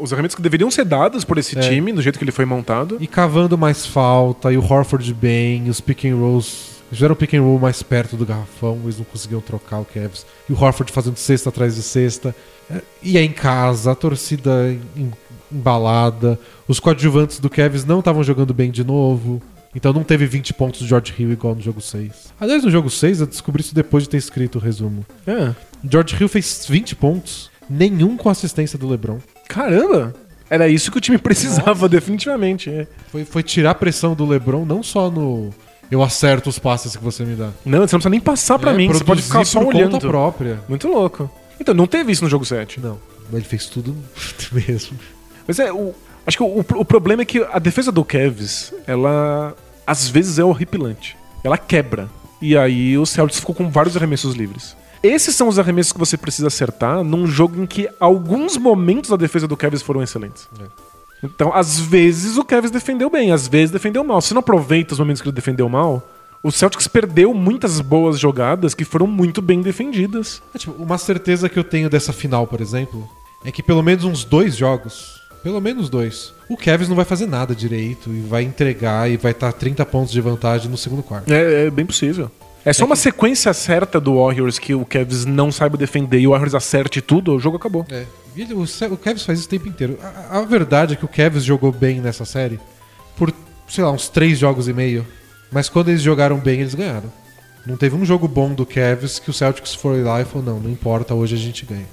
Speaker 2: os arremessos que deveriam ser dados por esse
Speaker 1: É.
Speaker 2: time, do jeito que ele foi montado.
Speaker 1: E cavando mais falta, e o Horford bem, e os pick and rolls. Eles fizeram o pick and roll mais perto do garrafão, eles não conseguiam trocar o Cavs. E o Horford fazendo cesta atrás de cesta. É, E aí em casa, a torcida em- embalada. Os coadjuvantes do Cavs não estavam jogando bem de novo. Então não teve 20 pontos de George Hill igual no jogo 6. Aliás, no jogo 6 eu descobri isso depois de ter escrito o resumo.
Speaker 2: É.
Speaker 1: George Hill fez 20 pontos, nenhum com assistência do LeBron.
Speaker 2: Caramba! Era isso que o time precisava, definitivamente. é.
Speaker 1: Foi, foi tirar a pressão do LeBron, não só no. Eu acerto os passes que você me dá.
Speaker 2: Não, você não precisa nem passar pra
Speaker 1: É,
Speaker 2: mim, você pode ficar só
Speaker 1: por
Speaker 2: olhando.
Speaker 1: conta própria.
Speaker 2: Muito louco. Então, não teve isso no jogo 7.
Speaker 1: Não, mas ele fez tudo mesmo.
Speaker 2: Mas é, o, acho que o, o problema é que a defesa do Cavs, ela às vezes é horripilante. Ela quebra. E aí o Celtics ficou com vários arremessos livres. Esses são os arremessos que você precisa acertar num jogo em que alguns momentos da defesa do Cavs foram excelentes.
Speaker 1: É.
Speaker 2: Então, às vezes o Cavs defendeu bem, às vezes defendeu mal. Se não aproveita os momentos que ele defendeu mal, o Celtics perdeu muitas boas jogadas que foram muito bem defendidas.
Speaker 1: É, tipo, uma certeza que eu tenho dessa final, por exemplo, é que pelo menos uns dois jogos, pelo menos dois, o Cavs não vai fazer nada direito e vai entregar e vai estar 30 pontos de vantagem no segundo quarto.
Speaker 2: É, é bem possível. É só uma sequência certa do Warriors que o Cavs não saiba defender e o Warriors acerte tudo, o jogo acabou.
Speaker 1: É. Ele- o, o Cavs faz isso o tempo inteiro. A, a verdade é que o Cavs jogou bem nessa série por, sei lá, uns três jogos e meio. Mas quando eles jogaram bem, eles ganharam. Não teve um jogo bom do Cavs que o Celtics foi lá e falou: não, não importa, hoje a gente ganha.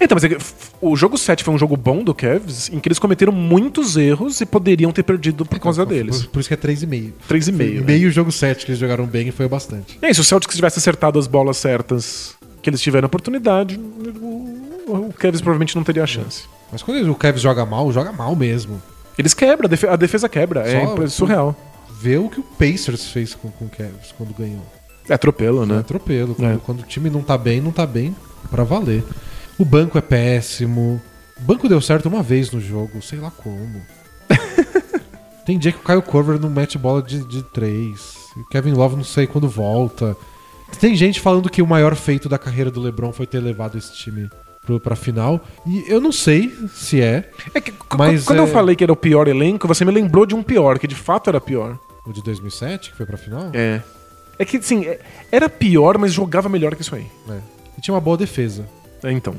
Speaker 2: Então, mas é o jogo 7 foi um jogo bom do Cavs, em que eles cometeram muitos erros e poderiam ter perdido por causa deles.
Speaker 1: Por, por isso que é 3,5.
Speaker 2: 3,5. né?
Speaker 1: Meio jogo 7 que eles jogaram bem e foi bastante.
Speaker 2: E aí, se o Celtics tivesse acertado as bolas certas que eles tiveram oportunidade, o, o Cavs provavelmente não teria a chance.
Speaker 1: Mas quando o Cavs joga mal, joga mal mesmo.
Speaker 2: Eles quebram, a defe- a defesa quebra. É
Speaker 1: Só-
Speaker 2: impre- surreal.
Speaker 1: Vê o que o Pacers fez com, com o Cavs quando ganhou.
Speaker 2: É atropelo,
Speaker 1: É
Speaker 2: né?
Speaker 1: atropelo. Quando,
Speaker 2: É.
Speaker 1: quando o time não tá bem, não tá bem pra valer. O banco é péssimo. O banco deu certo uma vez no jogo, sei lá como. Tem dia que o Kyle Corver não mete bola de, de três. O Kevin Love não sei quando volta. Tem gente falando que o maior feito da carreira do LeBron foi ter levado esse time pra final. E eu não sei se é.
Speaker 2: É que,
Speaker 1: Mas
Speaker 2: quando
Speaker 1: é-
Speaker 2: eu falei que era o pior elenco, você me lembrou de um pior, que de fato era pior.
Speaker 1: O de 2007, que foi pra final.
Speaker 2: É. É que, assim, era pior, mas jogava melhor que isso aí.
Speaker 1: É. E tinha uma boa defesa.
Speaker 2: É, então.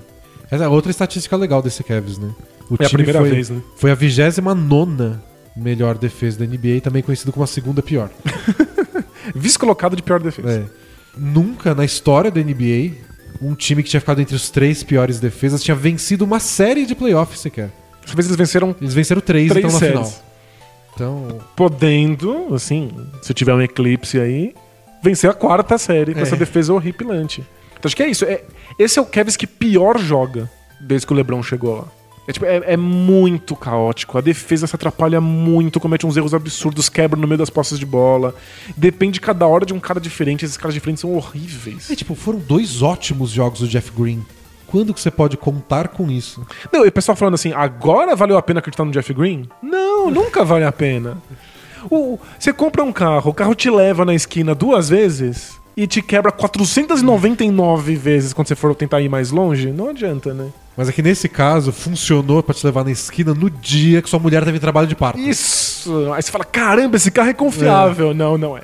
Speaker 1: Essa é outra estatística legal desse Cavs, né? O
Speaker 2: É a primeira
Speaker 1: foi,
Speaker 2: vez, né?
Speaker 1: Foi a 29 melhor defesa da NBA, também conhecido como a segunda pior.
Speaker 2: Vice-colocado de pior defesa.
Speaker 1: É. Nunca na história da NBA um time que tinha ficado entre os três piores defesas tinha vencido uma série de playoffs sequer.
Speaker 2: Dessa vez eles venceram
Speaker 1: Eles venceram três,
Speaker 2: três
Speaker 1: então na
Speaker 2: séries.
Speaker 1: final. Então,
Speaker 2: Podendo, assim, se tiver um eclipse aí, vencer a quarta série com
Speaker 1: É.
Speaker 2: essa defesa horripilante. Então acho que é isso. É, esse é o Cavs que pior joga desde que o LeBron chegou lá. É, tipo, é, é muito caótico. A defesa se atrapalha muito, comete uns erros absurdos, quebra no meio das postas de bola. Depende cada hora de um cara diferente. Esses caras diferentes são horríveis.
Speaker 1: é, tipo, foram dois ótimos jogos do Jeff Green. Quando que você pode contar com isso?
Speaker 2: Não, e o pessoal falando assim, agora valeu a pena acreditar no Jeff Green? Não, nunca vale a pena. O, você compra um carro, o carro te leva na esquina duas vezes e te quebra 499 vezes quando você for tentar ir mais longe, não adianta, né?
Speaker 1: Mas é que nesse caso funcionou pra te levar na esquina no dia que sua mulher teve trabalho de parto.
Speaker 2: Isso! Aí você fala, caramba, esse carro é confiável. Não, não é.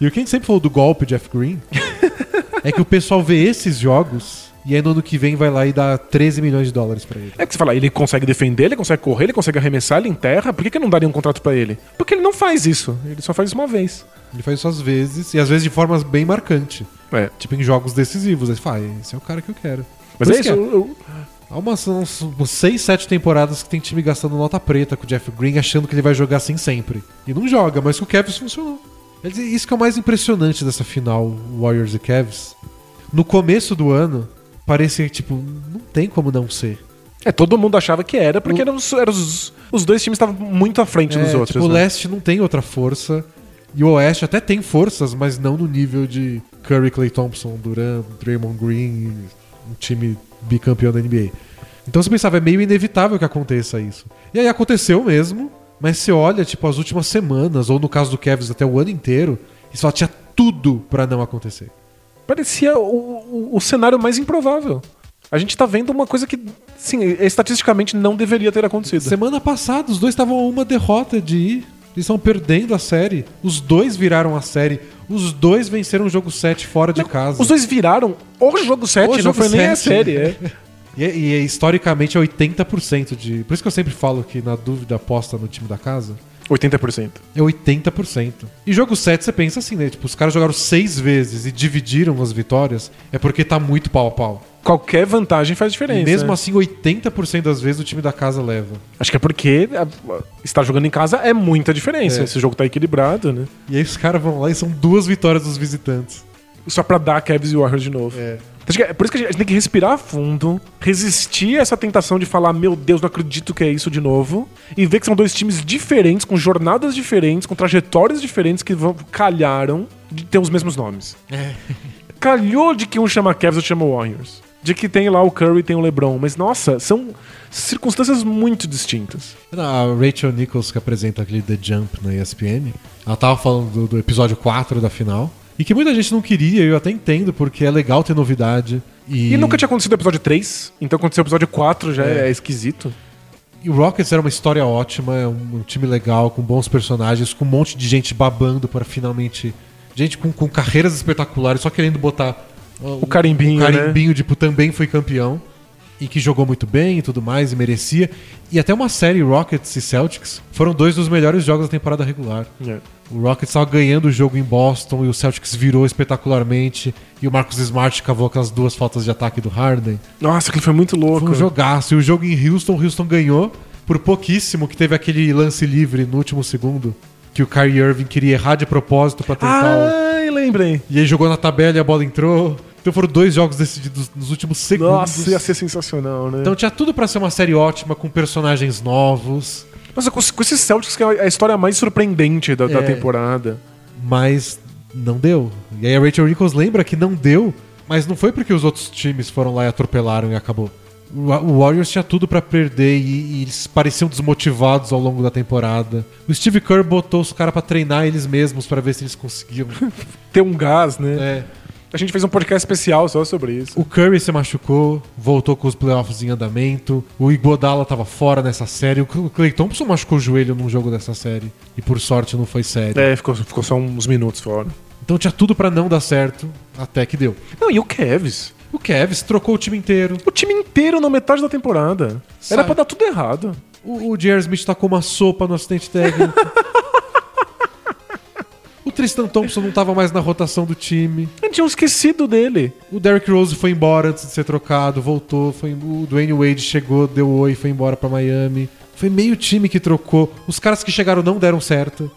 Speaker 1: E o que a gente sempre falou do golpe Jeff Green é que o pessoal vê esses jogos e aí no ano que vem vai lá e dá 13 milhões de dólares pra ele.
Speaker 2: É que você fala, ele consegue defender, ele consegue correr, ele consegue arremessar, ele enterra, por que, que não daria um contrato pra ele? Porque ele não faz isso, ele só faz isso uma vez.
Speaker 1: Ele faz isso às vezes, e às vezes de forma bem marcante.
Speaker 2: É.
Speaker 1: Tipo em jogos decisivos. Aí você fala, ah, esse é o cara que eu quero.
Speaker 2: Mas
Speaker 1: Por
Speaker 2: é isso,
Speaker 1: que
Speaker 2: eu-
Speaker 1: Há umas, uns 6, 7 temporadas que tem time gastando nota preta com o Jeff Green, achando que ele vai jogar assim sempre. E não joga, mas com o Cavs funcionou. Isso que é o mais impressionante dessa final Warriors e Cavs. No começo do ano, parecia tipo, não tem como não ser.
Speaker 2: É, todo mundo achava que era, porque
Speaker 1: O-
Speaker 2: eram, os, eram os, os dois times estavam muito à frente dos
Speaker 1: É,
Speaker 2: outros.
Speaker 1: tipo, o
Speaker 2: né?
Speaker 1: leste não tem outra força. E o oeste até tem forças, mas não no nível de Curry, Clay Thompson, Durant, Draymond Green, um time bicampeão da NBA. Então você pensava, é meio inevitável que aconteça isso. E aí aconteceu mesmo, mas você olha, tipo, as últimas semanas, ou no caso do Cavs até o ano inteiro, e só tinha tudo pra não acontecer.
Speaker 2: Parecia o, o, o cenário mais improvável. A gente tá vendo uma coisa que, sim, estatisticamente não deveria ter acontecido.
Speaker 1: Semana passada, os dois estavam a uma derrota de ir. Eles estão perdendo a série. Os dois viraram a série. Os dois venceram o jogo 7 fora de casa.
Speaker 2: Os dois viraram o jogo 7,
Speaker 1: O
Speaker 2: não
Speaker 1: jogo
Speaker 2: foi nem a
Speaker 1: 7.
Speaker 2: série. É.
Speaker 1: E, é- e é, historicamente é 80% de. Por isso que eu sempre falo que na dúvida aposta no time da casa.
Speaker 2: 80%.
Speaker 1: É 80%. E jogo 7 você pensa assim, né? Tipo, os caras jogaram seis vezes e dividiram as vitórias. É porque tá muito pau a pau.
Speaker 2: Qualquer vantagem faz diferença.
Speaker 1: E mesmo
Speaker 2: né?
Speaker 1: assim, 80% das vezes o time da casa leva.
Speaker 2: Acho que é porque a- estar jogando em casa é muita diferença.
Speaker 1: É.
Speaker 2: Esse jogo tá equilibrado, né?
Speaker 1: E aí os caras vão lá e são duas vitórias dos visitantes.
Speaker 2: Só pra dar Cavs e Warriors de novo.
Speaker 1: É.
Speaker 2: É por isso que a gente tem que respirar fundo, resistir a essa tentação de falar, meu Deus, não acredito que é isso de novo, e ver que são dois times diferentes, com jornadas diferentes, com trajetórias diferentes que vão, calharam de ter os mesmos nomes. Calhou de que um chama Cavs e outro chama Warriors. De que tem lá o Curry e tem o LeBron. Mas, nossa, são circunstâncias muito distintas.
Speaker 1: A Rachel Nichols, que apresenta aquele The Jump na ESPN, ela tava falando do, do episódio 4 da final. E que muita gente não queria, eu até entendo, porque é legal ter novidade. E,
Speaker 2: E nunca tinha acontecido o episódio 3, então aconteceu o episódio 4, já é,
Speaker 1: É.
Speaker 2: esquisito.
Speaker 1: E o Rockets era uma história ótima, é um, um time legal, com bons personagens, com um monte de gente babando para finalmente. Gente com, com carreiras espetaculares, só querendo botar uh,
Speaker 2: O carimbinho,
Speaker 1: o carimbinho tipo, também foi campeão. E que jogou muito bem e tudo mais, e merecia. E até uma série Rockets e Celtics foram dois dos melhores jogos da temporada regular.
Speaker 2: É.
Speaker 1: O Rockets estava ganhando o jogo em Boston e o Celtics virou espetacularmente. E o Marcus Smart cavou aquelas duas faltas de ataque do Harden.
Speaker 2: Nossa, aquilo foi muito louco.
Speaker 1: Foi um jogaço. E o jogo em Houston, o Houston ganhou por pouquíssimo, que teve aquele lance livre no último segundo. Que o Kyrie Irving queria errar de propósito pra tentar. o-
Speaker 2: Ai, lembrei.
Speaker 1: E aí jogou na tabela e a bola entrou. Então foram dois jogos decididos nos últimos segundos.
Speaker 2: Nossa, ia ser sensacional, né?
Speaker 1: Então tinha tudo pra ser uma série ótima, com personagens novos.
Speaker 2: Nossa, com, com esses Celtics que é a história mais surpreendente da, da
Speaker 1: É.
Speaker 2: temporada.
Speaker 1: mas não deu. E aí a Rachel Nichols lembra que não deu, mas não foi porque os outros times foram lá e atropelaram e acabou. O Warriors tinha tudo pra perder e, e eles pareciam desmotivados ao longo da temporada. O Steve Kerr botou os caras pra treinar eles mesmos pra ver se eles conseguiam.
Speaker 2: Ter um gás, né?
Speaker 1: É.
Speaker 2: A gente fez um podcast especial só sobre isso.
Speaker 1: O Curry se machucou, voltou com os playoffs em andamento. O Iguodala tava fora nessa série. O Clay Thompson machucou o joelho num jogo dessa série. E por sorte não foi sério.
Speaker 2: É, ficou, ficou só uns minutos fora.
Speaker 1: Então tinha tudo pra não dar certo, até que deu.
Speaker 2: Não, e o Cavs?
Speaker 1: O Cavs trocou o time inteiro.
Speaker 2: O time inteiro na metade da temporada. Era
Speaker 1: Sabe-
Speaker 2: pra dar tudo errado.
Speaker 1: O, o J.R. Smith tacou uma sopa no assistente técnico. o Tristan Thompson não tava mais na rotação do time.
Speaker 2: A gente tinha esquecido dele.
Speaker 1: O Derrick Rose foi embora antes de ser trocado, voltou. Foi, o Dwayne Wade chegou, deu oi e foi embora pra Miami. Foi meio time que trocou. Os caras que chegaram não deram certo.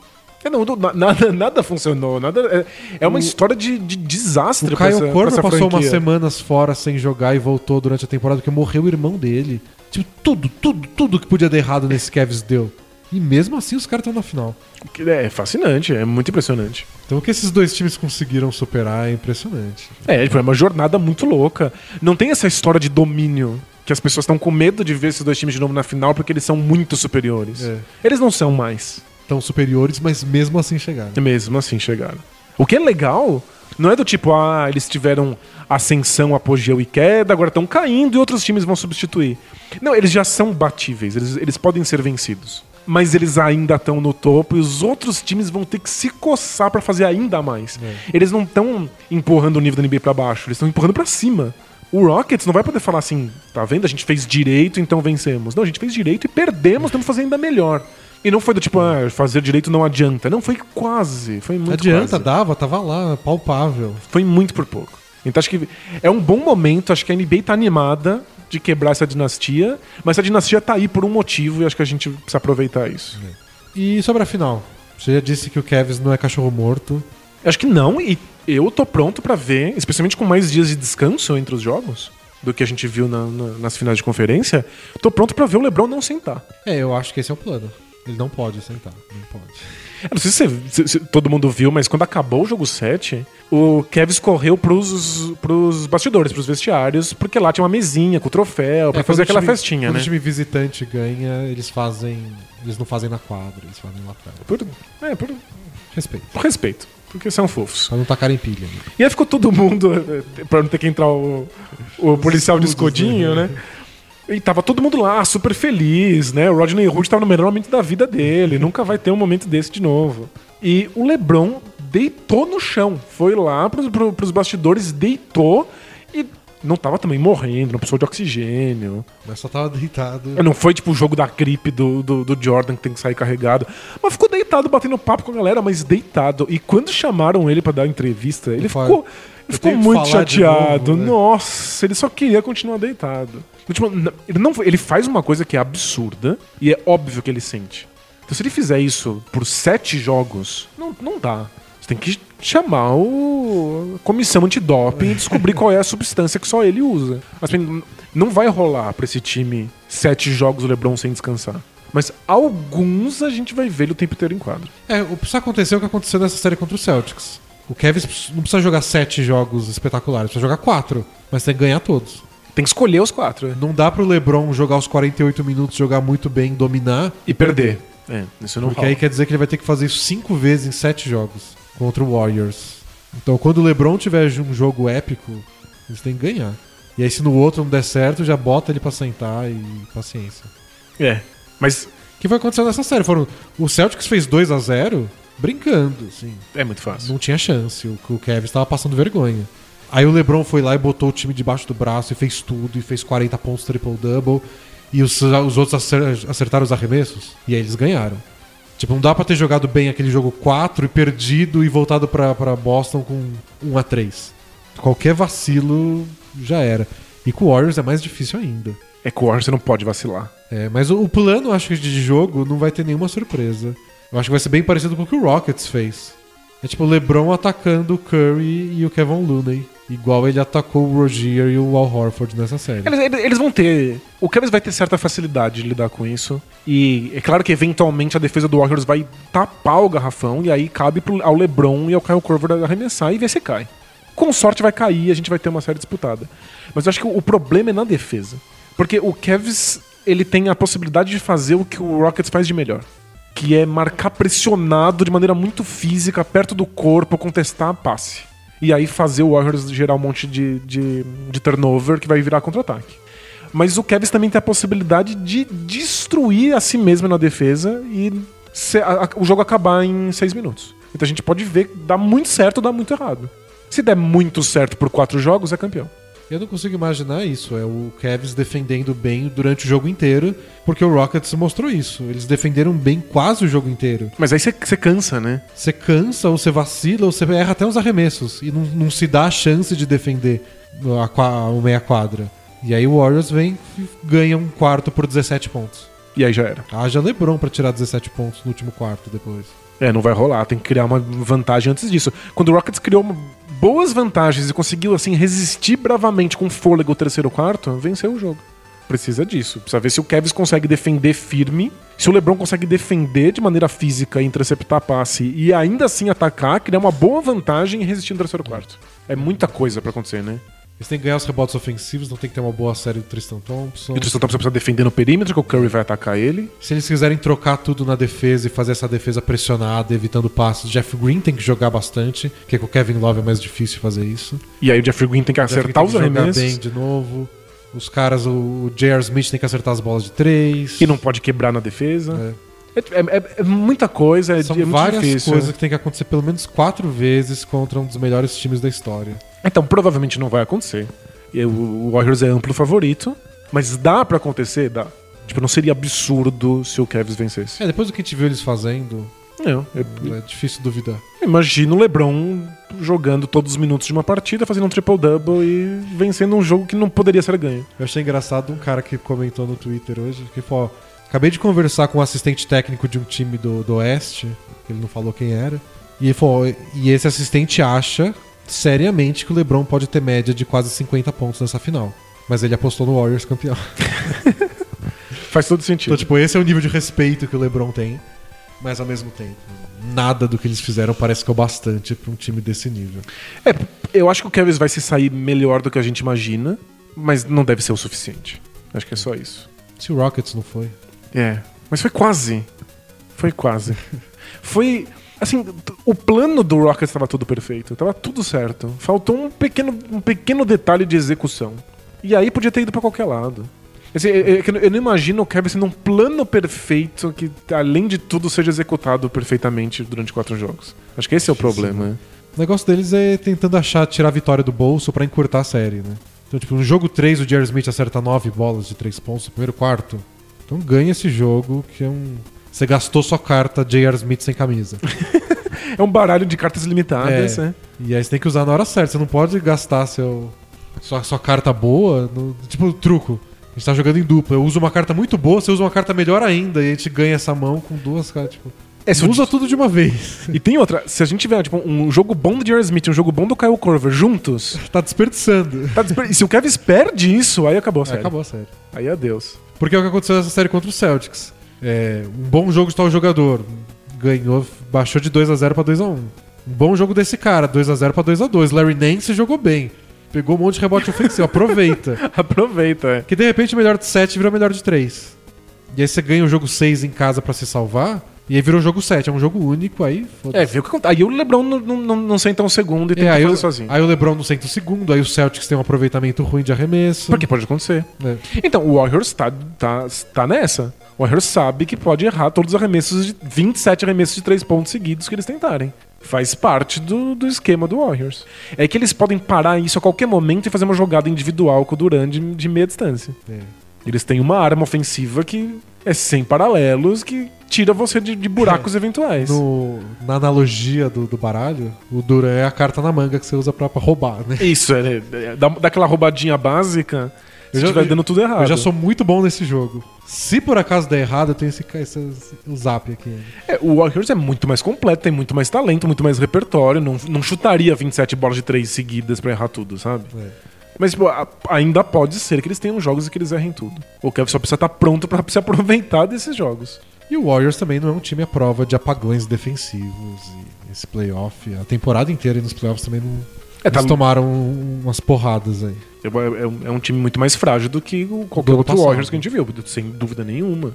Speaker 2: É, não, na- nada, nada funcionou. Nada, é, é uma história de, de desastre
Speaker 1: O Korver
Speaker 2: essa
Speaker 1: passou umas semanas fora sem jogar e voltou durante a temporada porque morreu o irmão dele. Tipo, tudo, tudo, tudo que podia dar errado nesse Cavs deu. E mesmo assim os caras estão na final.
Speaker 2: É fascinante, é muito impressionante.
Speaker 1: Então o que esses dois times conseguiram superar é impressionante.
Speaker 2: É, foi uma jornada muito louca. Não tem essa história de domínio que as pessoas estão com medo de ver esses dois times de novo na final porque eles são muito superiores.
Speaker 1: É.
Speaker 2: Eles não são mais.
Speaker 1: Tão superiores, mas mesmo assim chegaram.
Speaker 2: Mesmo assim chegaram. O que é legal não é do tipo, ah, eles tiveram ascensão, apogeu e queda, agora estão caindo e outros times vão substituir. Não, eles já são batíveis, eles, eles podem ser vencidos. Mas eles ainda estão no topo e os outros times vão ter que se coçar pra fazer ainda mais. Eles não estão empurrando o nível da NBA pra baixo, eles estão empurrando pra cima. O Rockets não vai poder falar assim, tá vendo? A gente fez direito, então vencemos. Não, a gente fez direito e perdemos, temos que fazer ainda melhor. E não foi do tipo, ah, fazer direito não adianta. Não, foi quase. Foi muito
Speaker 1: Adianta,
Speaker 2: quase.
Speaker 1: dava, tava lá, palpável.
Speaker 2: Foi muito por pouco. Então acho que é um bom momento, acho que a NBA tá animada de quebrar essa dinastia, mas essa dinastia tá aí por um motivo e acho que a gente precisa aproveitar isso.
Speaker 1: E sobre a final? Você já disse que o Cavs não é cachorro morto.
Speaker 2: Acho que não, e eu tô pronto pra ver, especialmente com mais dias de descanso entre os jogos do que a gente viu na- na- nas finais de conferência, tô pronto pra ver o LeBron não sentar.
Speaker 1: É, eu acho que esse é o plano. Ele não pode sentar, não pode.
Speaker 2: Eu não sei se, você- se- se todo mundo viu, mas quando acabou o jogo 7, o Kevs correu pros, pros bastidores, pros vestiários, porque lá tinha uma mesinha com troféu, pra
Speaker 1: É,
Speaker 2: fazer
Speaker 1: quando
Speaker 2: aquela
Speaker 1: time-
Speaker 2: festinha,
Speaker 1: quando
Speaker 2: né?
Speaker 1: o time visitante ganha, eles fazem. Eles não fazem na quadra, eles fazem lá fora.
Speaker 2: Por, é, por,
Speaker 1: Respeito.
Speaker 2: por respeito, porque são fofos.
Speaker 1: Pra não tacarem pilha. né?
Speaker 2: E aí ficou todo mundo, pra não ter que entrar o, o policial de escudinho,
Speaker 1: né?
Speaker 2: né? E tava todo mundo lá, super feliz, né? O Rodney Hood tava no melhor momento da vida dele, nunca vai ter um momento desse de novo. E o LeBron deitou no chão, foi lá pros, pro- pros bastidores, deitou e não tava também morrendo, não precisou de oxigênio.
Speaker 1: Mas só tava deitado.
Speaker 2: Não foi tipo o jogo da gripe do, do, do Jordan que tem que sair carregado. Mas ficou deitado, batendo papo com a galera, mas deitado. E quando chamaram ele pra dar entrevista, ele
Speaker 1: Fala,
Speaker 2: ficou,
Speaker 1: "Eu
Speaker 2: ele ficou muito chateado.
Speaker 1: novo, né?"
Speaker 2: Nossa, ele só queria continuar deitado. Tipo, n- ele, não, ele faz uma coisa que é absurda e é óbvio que ele sente. Então, se ele fizer isso por sete jogos, não, não dá. Tem que chamar o a comissão antidoping e descobrir qual é a substância que só ele usa. Mas assim, não vai rolar pra esse time sete jogos o LeBron sem descansar. Mas alguns a gente vai ver ele o tempo inteiro em quadro.
Speaker 1: É, o que precisa acontecer é o que aconteceu nessa série contra o Celtics. O Kevin não precisa jogar sete jogos espetaculares, precisa jogar quatro. Mas tem que ganhar todos.
Speaker 2: Tem que escolher os quatro. é.
Speaker 1: Não dá pro LeBron jogar os 48 minutos, jogar muito bem, dominar.
Speaker 2: E perder. É, isso não
Speaker 1: Porque
Speaker 2: rola.
Speaker 1: aí quer dizer que ele vai ter que fazer isso cinco vezes em sete jogos contra o Warriors. Então quando o LeBron tiver um jogo épico, eles têm que ganhar. E aí se no outro não der certo, já bota ele pra sentar e paciência.
Speaker 2: É. Mas
Speaker 1: O que vai acontecer nessa série? Foram, o Celtics fez 2 a 0 brincando, assim.
Speaker 2: é muito fácil.
Speaker 1: Não tinha chance. O, o Kevin estava passando vergonha. Aí o LeBron foi lá e botou o time debaixo do braço e fez tudo, e fez 40 pontos triple-double. E os, os outros acer- acertaram os arremessos. E aí eles ganharam. Tipo, não dá pra ter jogado bem aquele jogo 4 e perdido e voltado pra, pra Boston com 1 a 3 Qualquer vacilo já era. E com o Warriors é mais difícil ainda.
Speaker 2: É que o Warriors você não pode vacilar.
Speaker 1: É, mas o, o plano, acho que de jogo, não vai ter nenhuma surpresa. Eu acho que vai ser bem parecido com o que o Rockets fez. É tipo o LeBron atacando o Curry e o Kevin Looney. Igual ele atacou o Rozier e o Al Horford nessa série.
Speaker 2: Eles, eles- vão ter. O Cavs vai ter certa facilidade de lidar com isso. E é claro que eventualmente a defesa do Warriors vai tapar o garrafão. E aí cabe pro- ao LeBron e ao Kyle Korver arremessar e ver se cai. Com sorte vai cair e a gente vai ter uma série disputada. Mas eu acho que o, o problema é na defesa. Porque o Cavs ele tem a possibilidade de fazer o que o Rockets faz de melhor. Que é marcar pressionado de maneira muito física, perto do corpo, contestar a passe. E aí fazer o Warriors gerar um monte de, de, de turnover que vai virar contra-ataque. Mas o Cavs também tem a possibilidade de destruir a si mesmo na defesa e se- a- a- o jogo acabar em seis minutos. Então a gente pode ver dá muito certo ou dá muito errado. Se der muito certo por quatro jogos, é campeão.
Speaker 1: Eu não consigo imaginar isso. É o Cavs defendendo bem durante o jogo inteiro, porque o Rockets mostrou isso. Eles defenderam bem quase o jogo inteiro.
Speaker 2: Mas aí você cansa, né?
Speaker 1: Você cansa, ou você vacila, ou você erra até os arremessos. E não, não se dá a chance de defender a, qua- o meia quadra. E aí o Warriors vem e ganha um quarto por 17 pontos.
Speaker 2: E aí já era.
Speaker 1: Haja LeBron pra tirar 17 pontos no último quarto depois.
Speaker 2: É, não vai rolar, tem que criar uma vantagem antes disso. Quando o Rockets criou uma- boas vantagens e conseguiu, assim, resistir bravamente com fôlego o terceiro quarto, venceu o jogo. Precisa disso. Precisa ver se o Cavs consegue defender firme, se o LeBron consegue defender de maneira física interceptar passe e ainda assim atacar, criar uma boa vantagem e resistir no terceiro quarto. É muita coisa pra acontecer, né?
Speaker 1: Eles têm que ganhar os rebotes ofensivos, não tem que ter uma boa série do Tristan Thompson.
Speaker 2: E o Tristan Thompson precisa defender no perímetro, que o Curry vai atacar ele.
Speaker 1: Se eles quiserem trocar tudo na defesa e fazer essa defesa pressionada, evitando passes, Jeff Green tem que jogar bastante, porque com o Kevin Love é mais difícil fazer isso.
Speaker 2: E aí o Jeffrey Green tem que
Speaker 1: Jeff
Speaker 2: acertar
Speaker 1: tem
Speaker 2: os
Speaker 1: que jogar
Speaker 2: arremessos.
Speaker 1: bem de novo. Os caras, o J.R. Smith tem que acertar as bolas de três.
Speaker 2: Que não pode quebrar na defesa. É, é- é- é muita coisa, é,
Speaker 1: São
Speaker 2: é muito
Speaker 1: várias
Speaker 2: difícil.
Speaker 1: coisas que tem que acontecer pelo menos quatro vezes contra um dos melhores times da história.
Speaker 2: Então, provavelmente não vai acontecer. O- Warriors é amplo favorito, mas dá pra acontecer? Dá. Tipo, não seria absurdo se o Cavs vencesse.
Speaker 1: É, depois do que a gente viu eles fazendo,
Speaker 2: Não, eu-
Speaker 1: é difícil duvidar.
Speaker 2: imagina o LeBron jogando todos os minutos de uma partida, fazendo um triple-double e vencendo um jogo que não poderia ser ganho.
Speaker 1: Eu achei engraçado um cara que comentou no Twitter hoje, que falou, acabei de conversar com um assistente técnico de um time do, do Oeste, que ele não falou quem era, e ele falou, e esse assistente acha seriamente que o LeBron pode ter média de quase 50 pontos nessa final. Mas ele apostou no Warriors campeão.
Speaker 2: Faz todo sentido.
Speaker 1: Então, tipo, esse é o nível de respeito que o LeBron tem. Mas ao mesmo tempo, nada do que eles fizeram parece que é o bastante pra um time desse nível.
Speaker 2: É, eu acho que o Cavs vai se sair melhor do que a gente imagina, mas não deve ser o suficiente. Acho que é só isso.
Speaker 1: Se o Rockets não foi.
Speaker 2: É, mas foi quase. Foi quase. foi. Assim, o plano do Rockets estava tudo perfeito, tava tudo certo. Faltou um pequeno, um pequeno detalhe de execução. E aí podia ter ido pra qualquer lado. Assim, eu eu não imagino o Kevin sendo um plano perfeito que, além de tudo, seja executado perfeitamente durante quatro jogos. Acho que esse é o problema.
Speaker 1: O negócio deles é tentando achar, tirar a vitória do bolso pra encurtar a série, né? Então, tipo, no jogo 3 o Jerry Smith acerta 9 bolas de 3 pontos no primeiro quarto. Então ganha esse jogo, que é um. Você gastou sua carta J.R. Smith sem camisa.
Speaker 2: É um baralho de cartas limitadas,
Speaker 1: É.
Speaker 2: né?
Speaker 1: E aí você tem que usar na hora certa. Você não pode gastar seu, sua, sua carta boa. No, tipo, truco. A gente tá jogando em dupla. Eu uso uma carta muito boa, você usa uma carta melhor ainda. E a gente ganha essa mão com duas cartas. Tipo,
Speaker 2: É,
Speaker 1: usa tudo de uma vez.
Speaker 2: E tem outra, se a gente tiver tipo, um jogo bom do J.R. Smith e um jogo bom do Kyle Korver juntos,
Speaker 1: tá desperdiçando.
Speaker 2: tá desper- e se o Kevin perde isso, aí acabou a
Speaker 1: Aí
Speaker 2: série.
Speaker 1: acabou a série.
Speaker 2: Aí adeus.
Speaker 1: Porque é o que aconteceu nessa série contra o Celtics. É, um bom jogo de tal jogador. Ganhou, baixou de 2 a 0 pra 2 a 1 Um bom jogo desse cara, 2 a 0 pra 2 a 2 Larry Nance jogou bem. Pegou um monte de rebote ofensivo, aproveita.
Speaker 2: Aproveita, é.
Speaker 1: Que de repente o melhor de 7 virou o melhor de 3. E aí você ganha o jogo 6 em casa pra se salvar, e aí virou jogo 7. É um jogo único, aí foda-se.
Speaker 2: É, viu o que acontece. Aí o LeBron não, não, não, senta um segundo e tem
Speaker 1: É,
Speaker 2: que fazer
Speaker 1: o,
Speaker 2: sozinho.
Speaker 1: aí o LeBron não senta o segundo, aí o Celtics tem um aproveitamento ruim de arremesso.
Speaker 2: Porque pode acontecer.
Speaker 1: É.
Speaker 2: Então, o Warriors tá, tá, tá nessa. O Warriors sabe que pode errar todos os arremessos de 27 arremessos de 3 pontos seguidos que eles tentarem. Faz parte do, do esquema do Warriors. É que eles podem parar isso a qualquer momento e fazer uma jogada individual com o Durant de, de meia distância.
Speaker 1: É.
Speaker 2: Eles têm uma arma ofensiva que é sem paralelos, que tira você de, de buracos eventuais.
Speaker 1: No- na analogia do, do baralho, o Duran é a carta na manga que você usa pra, pra roubar, né?
Speaker 2: Isso, é, é, dá, dá aquela roubadinha básica,
Speaker 1: Eu já-
Speaker 2: dando tudo errado.
Speaker 1: Eu já sou muito bom nesse jogo. Se por acaso der errado, eu tenho esse, esse, esse o zap aqui.
Speaker 2: É, o Warriors é muito mais completo, tem muito mais talento, muito mais repertório. Não, não chutaria 27 bolas de 3 seguidas pra errar tudo, sabe?
Speaker 1: É.
Speaker 2: Mas tipo, a- ainda pode ser que eles tenham jogos e que eles errem tudo. O Kevin só precisa estar pronto pra se aproveitar desses jogos.
Speaker 1: E o Warriors também não é um time à prova de apagões defensivos. E esse playoff, a temporada inteira e nos playoffs também não.
Speaker 2: É, tá-
Speaker 1: Eles tomaram umas porradas aí.
Speaker 2: É, é um- é um time muito mais frágil do que o- qualquer
Speaker 1: Do
Speaker 2: outro
Speaker 1: passado.
Speaker 2: Warriors que a gente viu, sem dúvida nenhuma.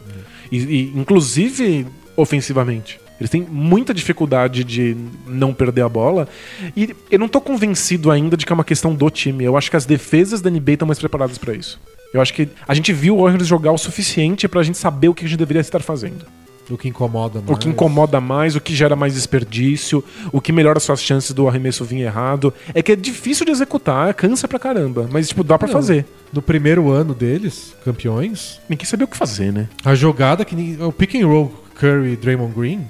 Speaker 2: E, e, inclusive, ofensivamente. Eles têm muita dificuldade de não perder a bola. E eu não tô convencido ainda de que é uma questão do time. Eu acho que as defesas da NBA estão mais preparadas pra isso. Eu acho que a gente viu o Warriors jogar o suficiente pra gente saber o que a gente deveria estar fazendo.
Speaker 1: O que incomoda mais.
Speaker 2: O que incomoda mais, o que gera mais desperdício, o que melhora suas chances do arremesso vir errado. É que é difícil de executar, cansa pra caramba. Mas, tipo, dá pra
Speaker 1: Não.
Speaker 2: fazer.
Speaker 1: No primeiro ano deles, campeões,
Speaker 2: Ninguém sabia o que fazer, né?
Speaker 1: a jogada que. O pick and roll Curry e Draymond Green,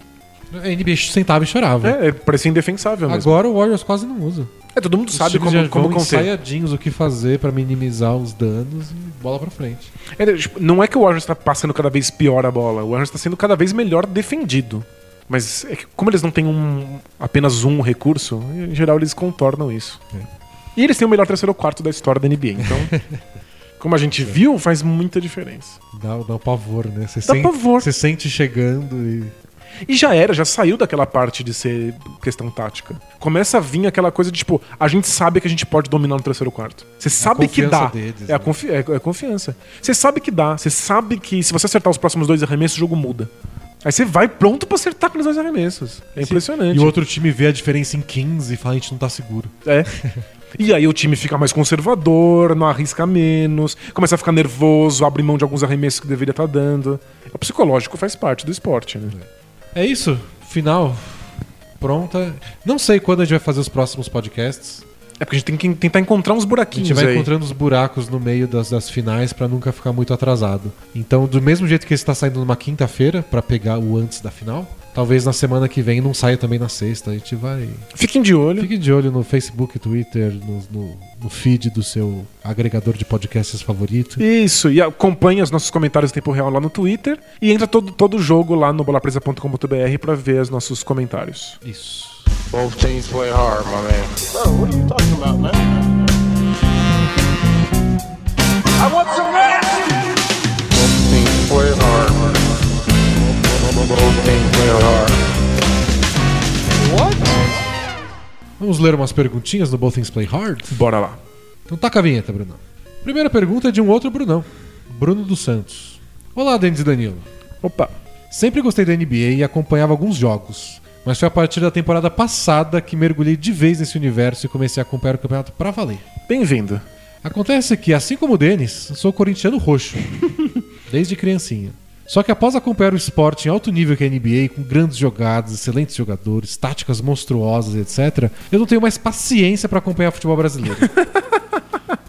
Speaker 1: a NBA sentava e chorava.
Speaker 2: É, é parecia indefensável mesmo.
Speaker 1: Agora o Warriors quase não usa.
Speaker 2: É, todo mundo
Speaker 1: Os
Speaker 2: sabe como,
Speaker 1: já
Speaker 2: como
Speaker 1: vão
Speaker 2: conter.
Speaker 1: ensaiadinhos o que fazer pra minimizar os danos e bola pra frente.
Speaker 2: É, tipo, não é que o Warriors tá passando cada vez pior a bola, o Warriors tá sendo cada vez melhor defendido. Mas é que como eles não têm um, apenas um recurso, em geral eles contornam isso.
Speaker 1: É.
Speaker 2: E eles têm o melhor terceiro quarto da história da NBA, então... como a gente viu, faz muita diferença.
Speaker 1: Dá, dá um pavor, né? Você
Speaker 2: Dá
Speaker 1: sente,
Speaker 2: pavor.
Speaker 1: Você sente chegando e.
Speaker 2: E já era, já saiu daquela parte de ser questão tática. Começa a vir aquela coisa de, tipo, a gente sabe que a gente pode dominar no terceiro quarto. Você sabe que dá.
Speaker 1: deles,
Speaker 2: é, a
Speaker 1: né?
Speaker 2: confi é, é confiança. Você sabe que dá. Você sabe que se você acertar os próximos dois arremessos, o jogo muda. Aí você vai pronto pra acertar aqueles dois arremessos. É impressionante.
Speaker 1: E o outro time vê a diferença em 15 e fala: a gente não tá seguro.
Speaker 2: É. E aí o time fica mais conservador, não arrisca menos, começa a ficar nervoso, abre mão de alguns arremessos que deveria estar dando. O psicológico faz parte do esporte, né?
Speaker 1: É isso. Final. Pronta. Não sei quando a gente vai fazer os próximos podcasts.
Speaker 2: É porque a gente tem que tentar encontrar uns
Speaker 1: A
Speaker 2: buraquinhos
Speaker 1: gente vai
Speaker 2: aí.
Speaker 1: encontrando os buracos no meio das, das finais pra nunca ficar muito atrasado. Então, do mesmo jeito que esse tá saindo numa quinta-feira pra pegar o antes da final, talvez na semana que vem não saia também na sexta. A gente vai.
Speaker 2: Fiquem de olho.
Speaker 1: Fique de olho no Facebook, Twitter, no, no, no feed do seu agregador de podcasts favorito.
Speaker 2: Isso, e acompanhe os nossos comentários em tempo real lá no Twitter e entra todo, todo jogo lá no bolapresa.com.br pra ver os nossos comentários.
Speaker 1: Isso.
Speaker 3: Both teams play hard, my man.
Speaker 4: Bro, what are you talking about, man?
Speaker 3: É
Speaker 1: Vamos ler umas perguntinhas do Both Things Play Hard?
Speaker 2: Bora lá.
Speaker 1: Então taca a vinheta, Brunão. Primeira pergunta é de um outro Brunão, Bruno dos Santos. Olá, Denis e Danilo.
Speaker 2: Opa.
Speaker 1: Sempre gostei da NBA e acompanhava alguns jogos, mas foi a partir da temporada passada que mergulhei de vez nesse universo e comecei a acompanhar o campeonato pra valer.
Speaker 2: Bem-vindo.
Speaker 1: Acontece que, assim como o Denis, sou corintiano roxo, desde criancinha. Só que após acompanhar o esporte em alto nível que é a NBA, com grandes jogadas, excelentes jogadores, táticas monstruosas, etc., eu não tenho mais paciência pra acompanhar futebol brasileiro.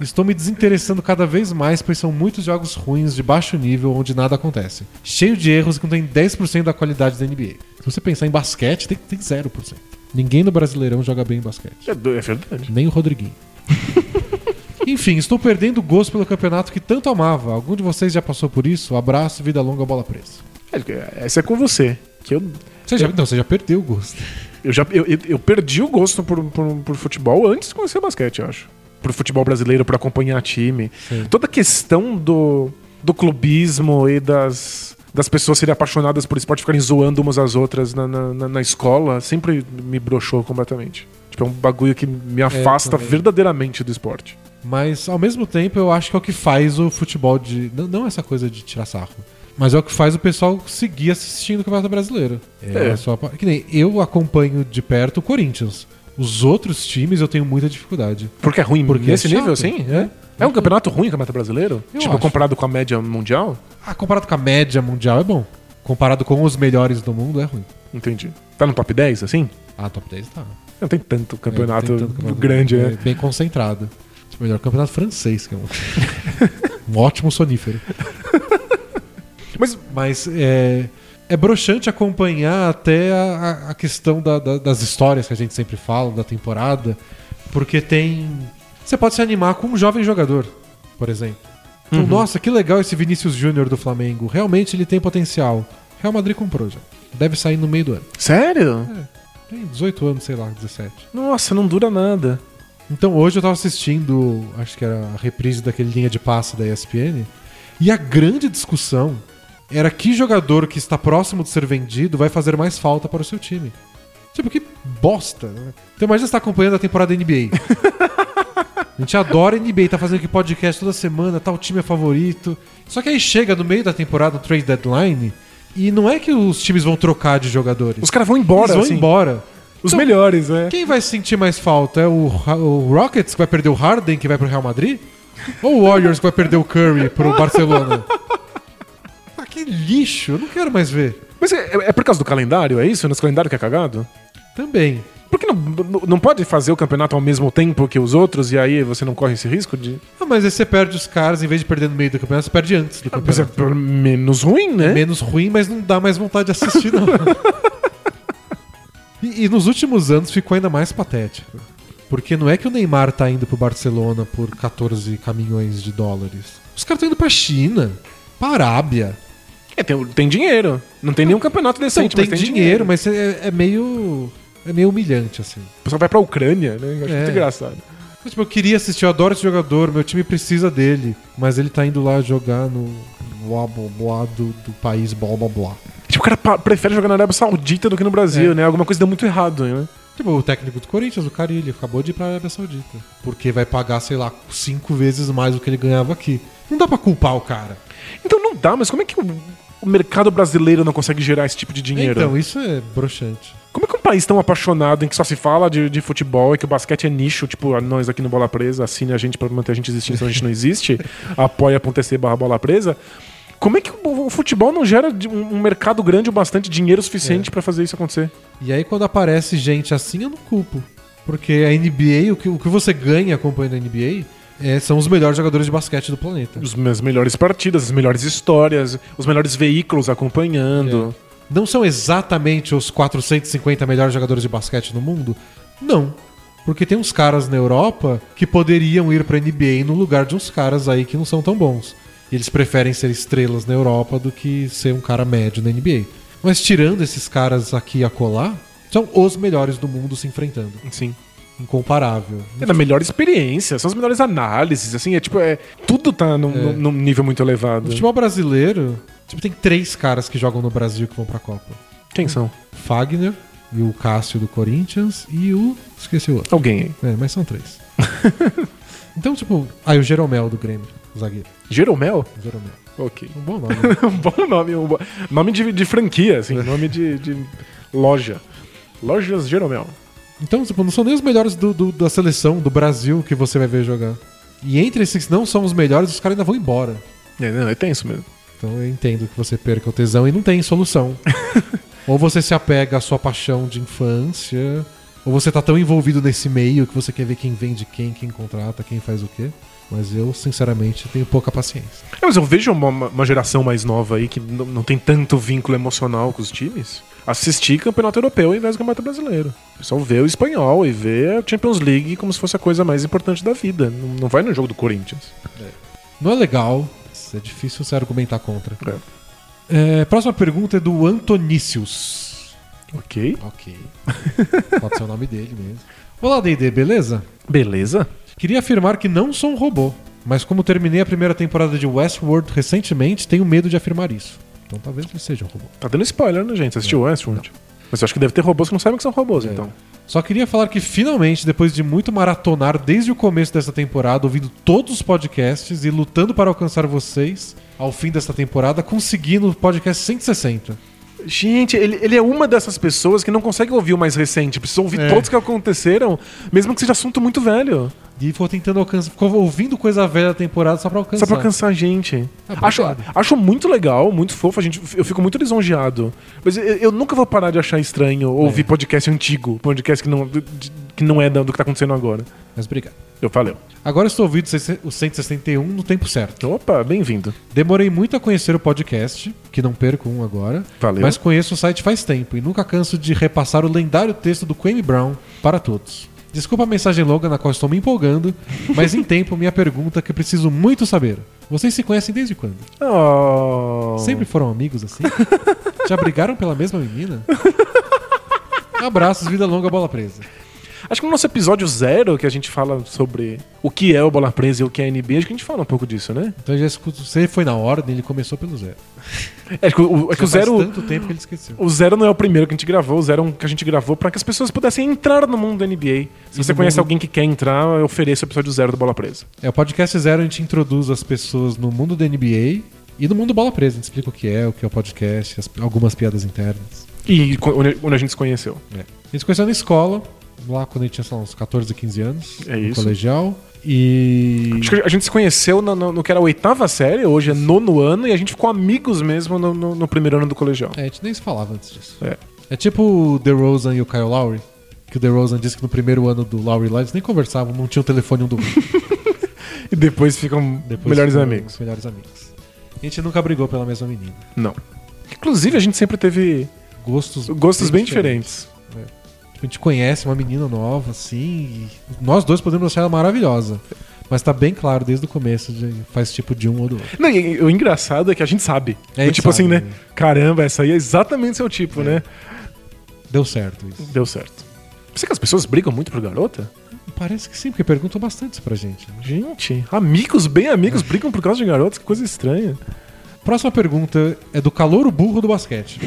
Speaker 1: Estou me desinteressando cada vez mais, pois são muitos jogos ruins de baixo nível onde nada acontece. Cheio de erros que não tem 10% da qualidade da NBA. Se você pensar em basquete, tem, tem 0%. Ninguém no Brasileirão joga bem em basquete.
Speaker 2: É, é verdade.
Speaker 1: Nem o Rodriguinho. Enfim, estou perdendo o gosto pelo campeonato que tanto amava. Algum de vocês já passou por isso? Abraço, vida longa, bola presa.
Speaker 2: É, Essa é com você. Que eu,
Speaker 1: Você já, não, você já perdeu o gosto.
Speaker 2: eu, já, eu, eu- perdi o gosto por, por, por futebol antes de conhecer basquete, eu acho. Por futebol brasileiro, por acompanhar time.
Speaker 1: Sim.
Speaker 2: Toda a questão do, do clubismo e das, das pessoas serem apaixonadas por esporte, ficarem zoando umas às outras na, na, na- escola, sempre me broxou completamente. Tipo, é um bagulho que me afasta
Speaker 1: também.
Speaker 2: verdadeiramente do esporte.
Speaker 1: Mas, ao mesmo tempo, eu acho que é o que faz o futebol de. Não, não essa coisa de tirar sarro. Mas é o que faz o pessoal seguir assistindo o Campeonato Brasileiro. É,
Speaker 2: É.
Speaker 1: só. Que nem eu acompanho de perto o Corinthians. Os outros times eu tenho muita dificuldade.
Speaker 2: Porque é ruim
Speaker 1: Porque
Speaker 2: nesse
Speaker 1: é chato.
Speaker 2: nível, assim? É? É um campeonato ruim o campeonato brasileiro?
Speaker 1: Eu
Speaker 2: tipo,
Speaker 1: acho.
Speaker 2: comparado com a média mundial?
Speaker 1: Ah, comparado com a média mundial é bom. Comparado com os melhores do mundo é ruim.
Speaker 2: Entendi. Tá no top 10, assim?
Speaker 1: Ah, top 10 tá.
Speaker 2: Não tem tanto campeonato,
Speaker 1: É, tem tanto campeonato
Speaker 2: grande,
Speaker 1: é,
Speaker 2: né?
Speaker 1: Bem concentrado. Melhor campeonato francês, que é um, um ótimo sonífero.
Speaker 2: Mas
Speaker 1: Mas é, é broxante acompanhar até a, a- questão da- da- das histórias que a gente sempre fala, da temporada, porque tem. Você pode se animar com um jovem jogador, por exemplo. Então, nossa, que legal esse Vinícius Júnior do Flamengo. Realmente ele tem potencial. Real Madrid comprou já. Deve sair no meio do ano.
Speaker 2: Sério?
Speaker 1: Tem 18 anos, sei lá, 17.
Speaker 2: Nossa, não dura nada.
Speaker 1: Então hoje eu tava assistindo, acho que era a reprise daquele linha de passe da ESPN, e a grande discussão era que jogador que está próximo de ser vendido vai fazer mais falta para o seu time. Tipo, que bosta, né? Então imagina você tá acompanhando a temporada da NBA. A gente adora NBA, tá fazendo aqui podcast toda semana, tal time é favorito. Só que aí chega no meio da temporada, no trade deadline, e não é que os times vão trocar de jogadores.
Speaker 2: Os caras vão embora,
Speaker 1: Eles vão
Speaker 2: assim.
Speaker 1: embora.
Speaker 2: Os
Speaker 1: Então,
Speaker 2: melhores, né?
Speaker 1: quem vai sentir mais falta? É o, o Rockets que vai perder o Harden que vai pro Real Madrid? Ou o Warriors que vai perder o Curry pro Barcelona? Ah, que lixo, eu não quero mais ver.
Speaker 2: Mas é, é por causa do calendário, é isso? Nosso calendário que é cagado?
Speaker 1: Também.
Speaker 2: Por que não, não, pode fazer o campeonato ao mesmo tempo que os outros e aí você não corre esse risco de.
Speaker 1: Ah, mas aí você perde os caras, em vez de perder no meio do campeonato, você perde antes do
Speaker 2: Mas é
Speaker 1: campeonato.
Speaker 2: pelo menos ruim, né?
Speaker 1: Menos ruim, mas não dá mais vontade de assistir, não. e, e nos últimos anos ficou ainda mais patético. Porque não é que o Neymar tá indo pro Barcelona por 14 caminhões de dólares. Os caras estão indo pra China, pra Arábia.
Speaker 2: É, tem, tem dinheiro. Não tem nenhum campeonato
Speaker 1: Então,
Speaker 2: decente,
Speaker 1: tem,
Speaker 2: mas
Speaker 1: dinheiro, mas é, é meio. É meio humilhante, assim.
Speaker 2: O pessoal vai pra Ucrânia, né? Eu acho
Speaker 1: É.
Speaker 2: muito engraçado.
Speaker 1: Mas, Tipo, eu queria assistir, eu adoro esse jogador, meu time precisa dele. Mas ele tá indo lá jogar no blá blá blá do, do país blá blá blá.
Speaker 2: Tipo, o cara prefere jogar na Arábia Saudita do que no Brasil,
Speaker 1: É.
Speaker 2: né? Alguma coisa deu muito errado, né?
Speaker 1: Tipo, o técnico do Corinthians, o Carilli, acabou de ir pra Arábia Saudita. Porque vai pagar, sei lá, cinco vezes mais do que ele ganhava aqui. Não dá pra culpar o cara.
Speaker 2: Então não dá, mas como é que o, o mercado brasileiro não consegue gerar esse tipo de dinheiro?
Speaker 1: Então, isso é broxante.
Speaker 2: Como é que um país tão apaixonado em que só se fala de, de futebol e que o basquete é nicho, tipo, nós aqui no Bola Presa, assine a gente pra manter a gente existindo, senão a gente não existe, apoia.tc barra bola presa. Como é que o, futebol não gera um, mercado grande o bastante dinheiro suficiente pra fazer isso acontecer?
Speaker 1: E aí, quando aparece gente assim, eu não culpo. Porque a NBA, o que, o que você ganha acompanhando a NBA é, são os melhores jogadores de basquete do planeta.
Speaker 2: Os, as melhores partidas, as melhores histórias, os melhores veículos acompanhando.
Speaker 1: Não são exatamente os 450 melhores jogadores de basquete no mundo? Não. Porque tem uns caras na Europa que poderiam ir pra NBA no lugar de uns caras aí que não são tão bons. E eles preferem ser estrelas na Europa do que ser um cara médio na NBA. Mas tirando esses caras aqui e acolá, são os melhores do mundo se enfrentando.
Speaker 2: Sim.
Speaker 1: Incomparável.
Speaker 2: É da melhor experiência, são as melhores análises, assim, é tipo, é, tudo tá num, num- num nível muito
Speaker 1: No
Speaker 2: elevado.
Speaker 1: futebol brasileiro, tipo, tem três caras que jogam no Brasil que vão pra Copa.
Speaker 2: Quem são?
Speaker 1: Fagner, E o Cássio do Corinthians e o. Esqueci o outro.
Speaker 2: Alguém aí.
Speaker 1: É, mas são três. então, tipo. Ah, e o Jeromel do Grêmio, o zagueiro.
Speaker 2: Jeromel?
Speaker 1: Jeromel.
Speaker 2: Ok.
Speaker 1: Um bom nome.
Speaker 2: um bom nome. Um Nome de, de franquia, assim. nome de, de loja. Lojas Jeromel.
Speaker 1: Então, tipo, não são nem os melhores do, do- da seleção do Brasil que você vai ver jogar. E entre esses que não são os melhores, os caras ainda vão embora.
Speaker 2: É, não, é tenso mesmo.
Speaker 1: Então eu entendo que você perca o tesão e não tem solução. ou você se apega à sua paixão de infância, ou você tá tão envolvido nesse meio que você quer ver quem vende quem, quem contrata, quem faz o quê. Mas eu, sinceramente, tenho pouca paciência.
Speaker 2: É, mas eu vejo uma, uma geração mais nova aí que não, não tem tanto vínculo emocional com os times. Assistir campeonato europeu ao invés do campeonato brasileiro. O pessoal vê o espanhol e vê a Champions League como se fosse a coisa mais importante da vida. Não, não vai no jogo do Corinthians.
Speaker 1: Não é legal, é difícil você argumentar contra.
Speaker 2: É.
Speaker 1: É, próxima pergunta é do Antonícius.
Speaker 2: Ok.
Speaker 1: Ok. Pode ser o nome dele mesmo. Olá, D&D, beleza?
Speaker 2: Beleza.
Speaker 1: Queria afirmar que não sou um robô, mas como terminei a primeira temporada de Westworld recentemente, tenho medo de afirmar isso. Então talvez ele seja um robô.
Speaker 2: Tá dando spoiler, né, gente? Você assistiu Westworld? Mas eu acho que deve ter robôs que não sabem que são robôs, então.
Speaker 1: Só queria falar que finalmente, depois de muito maratonar desde o começo dessa temporada, ouvindo todos os podcasts e lutando para alcançar vocês ao fim dessa temporada, consegui no podcast 160.
Speaker 2: Gente, ele, ele é uma dessas pessoas que não consegue ouvir o mais recente. Precisa ouvir
Speaker 1: É.
Speaker 2: todos que aconteceram, mesmo que seja assunto muito velho.
Speaker 1: E ficou tentando alcançar, ficou ouvindo coisa velha da temporada só pra alcançar.
Speaker 2: Só pra alcançar a gente.
Speaker 1: Ah,
Speaker 2: acho, acho muito legal, muito fofo. A gente, eu fico muito lisonjeado. Mas eu, eu nunca vou parar de achar estranho ouvir
Speaker 1: É.
Speaker 2: podcast antigo, podcast que não, que não é do que tá acontecendo agora.
Speaker 1: Mas obrigado.
Speaker 2: Eu falei.
Speaker 1: Agora estou ouvindo o 161 no tempo certo.
Speaker 2: Opa, bem-vindo.
Speaker 1: Demorei muito a conhecer o podcast, que não perco um agora.
Speaker 2: Valeu.
Speaker 1: Mas conheço o site faz tempo e nunca canso de repassar o lendário texto do Quame Brown para todos. Desculpa a mensagem longa na qual estou me empolgando, mas em tempo minha pergunta que preciso muito saber. Vocês se conhecem desde quando?
Speaker 2: Oh.
Speaker 1: Sempre foram amigos assim? Já brigaram pela mesma menina? Abraços, vida longa, bola presa.
Speaker 2: Acho que no nosso episódio zero, que a gente fala sobre o que é o Bola Presa e o que é a NBA, acho que a gente fala um pouco disso, né?
Speaker 1: Então já escuto, você foi na ordem, ele começou pelo zero.
Speaker 2: É que o, é que o zero.
Speaker 1: tanto tempo que ele esqueceu.
Speaker 2: O Zero não é o primeiro que a gente gravou, o Zero é um que a gente gravou pra que as pessoas pudessem entrar no mundo da NBA. Se
Speaker 1: E
Speaker 2: você conhece
Speaker 1: mundo-
Speaker 2: alguém que quer entrar, eu ofereço o episódio zero do Bola Presa.
Speaker 1: É, o podcast zero a gente introduz as pessoas no mundo da NBA e no mundo bola presa. A gente explica o que é, o que é o podcast, as- algumas piadas internas.
Speaker 2: E onde, onde a gente se conheceu.
Speaker 1: É. A gente se conheceu na escola, lá quando a gente tinha sei lá, uns 14, 15 anos,
Speaker 2: É
Speaker 1: no
Speaker 2: isso.
Speaker 1: colegial. E.
Speaker 2: Acho que a gente se conheceu no, no- no que era a oitava série, hoje é nono ano, e a gente ficou amigos mesmo no, no- no primeiro ano do colegial.
Speaker 1: É, a gente nem se falava antes disso.
Speaker 2: É.
Speaker 1: É tipo o DeRozan e o Kyle Lowry. Que o DeRozan disse que no primeiro ano do Lowry lá eles nem conversavam, não tinham o telefone um do outro.
Speaker 2: E depois ficam
Speaker 1: Depois
Speaker 2: melhores
Speaker 1: foram
Speaker 2: amigos.
Speaker 1: os Melhores amigos. A gente nunca brigou pela mesma menina.
Speaker 2: Não. Inclusive, a gente sempre teve
Speaker 1: Gostos,
Speaker 2: gostos bem diferentes.
Speaker 1: A gente conhece uma menina nova, assim, e nós dois podemos achar ela maravilhosa. Mas tá bem claro desde o começo de faz tipo de um ou do outro.
Speaker 2: Não, e, e o engraçado é que a gente sabe.
Speaker 1: É,
Speaker 2: tipo assim,
Speaker 1: sabe,
Speaker 2: né?
Speaker 1: né?
Speaker 2: Caramba, essa aí é exatamente seu tipo, né?
Speaker 1: Deu certo isso.
Speaker 2: Deu certo. Você que as pessoas brigam muito por garota?
Speaker 1: Parece que sim, porque perguntam bastante isso pra gente. né?
Speaker 2: Gente, amigos, bem amigos, brigam por causa de garotas, que coisa estranha.
Speaker 1: Próxima pergunta é do calouro burro do basquete.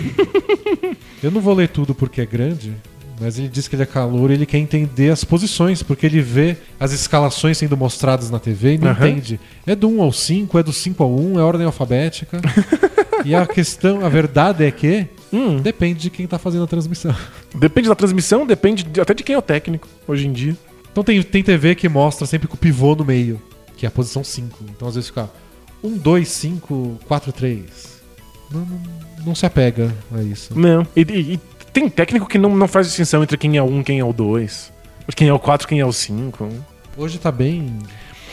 Speaker 1: Eu não vou ler tudo porque é grande, mas ele diz que ele é calouro e ele quer entender as posições, porque ele vê as escalações sendo mostradas na TV e não
Speaker 2: Aham.
Speaker 1: entende. É do 1 ao 5, é do 5 ao 1, é ordem alfabética. e a questão, a verdade é que
Speaker 2: Hum,
Speaker 1: depende de quem tá fazendo a transmissão.
Speaker 2: depende da transmissão, depende de- até de quem é o técnico hoje em dia.
Speaker 1: Então tem, tem TV que mostra sempre com o pivô no meio, que é a posição 5. Então às vezes fica 1, 2, 5, 4, 3. Não, não, não se apega a isso.
Speaker 2: Não. E- e tem técnico que não, não faz distinção entre quem é o um, quem é o dois. Quem é o quatro, quem é o cinco.
Speaker 1: Hoje tá bem.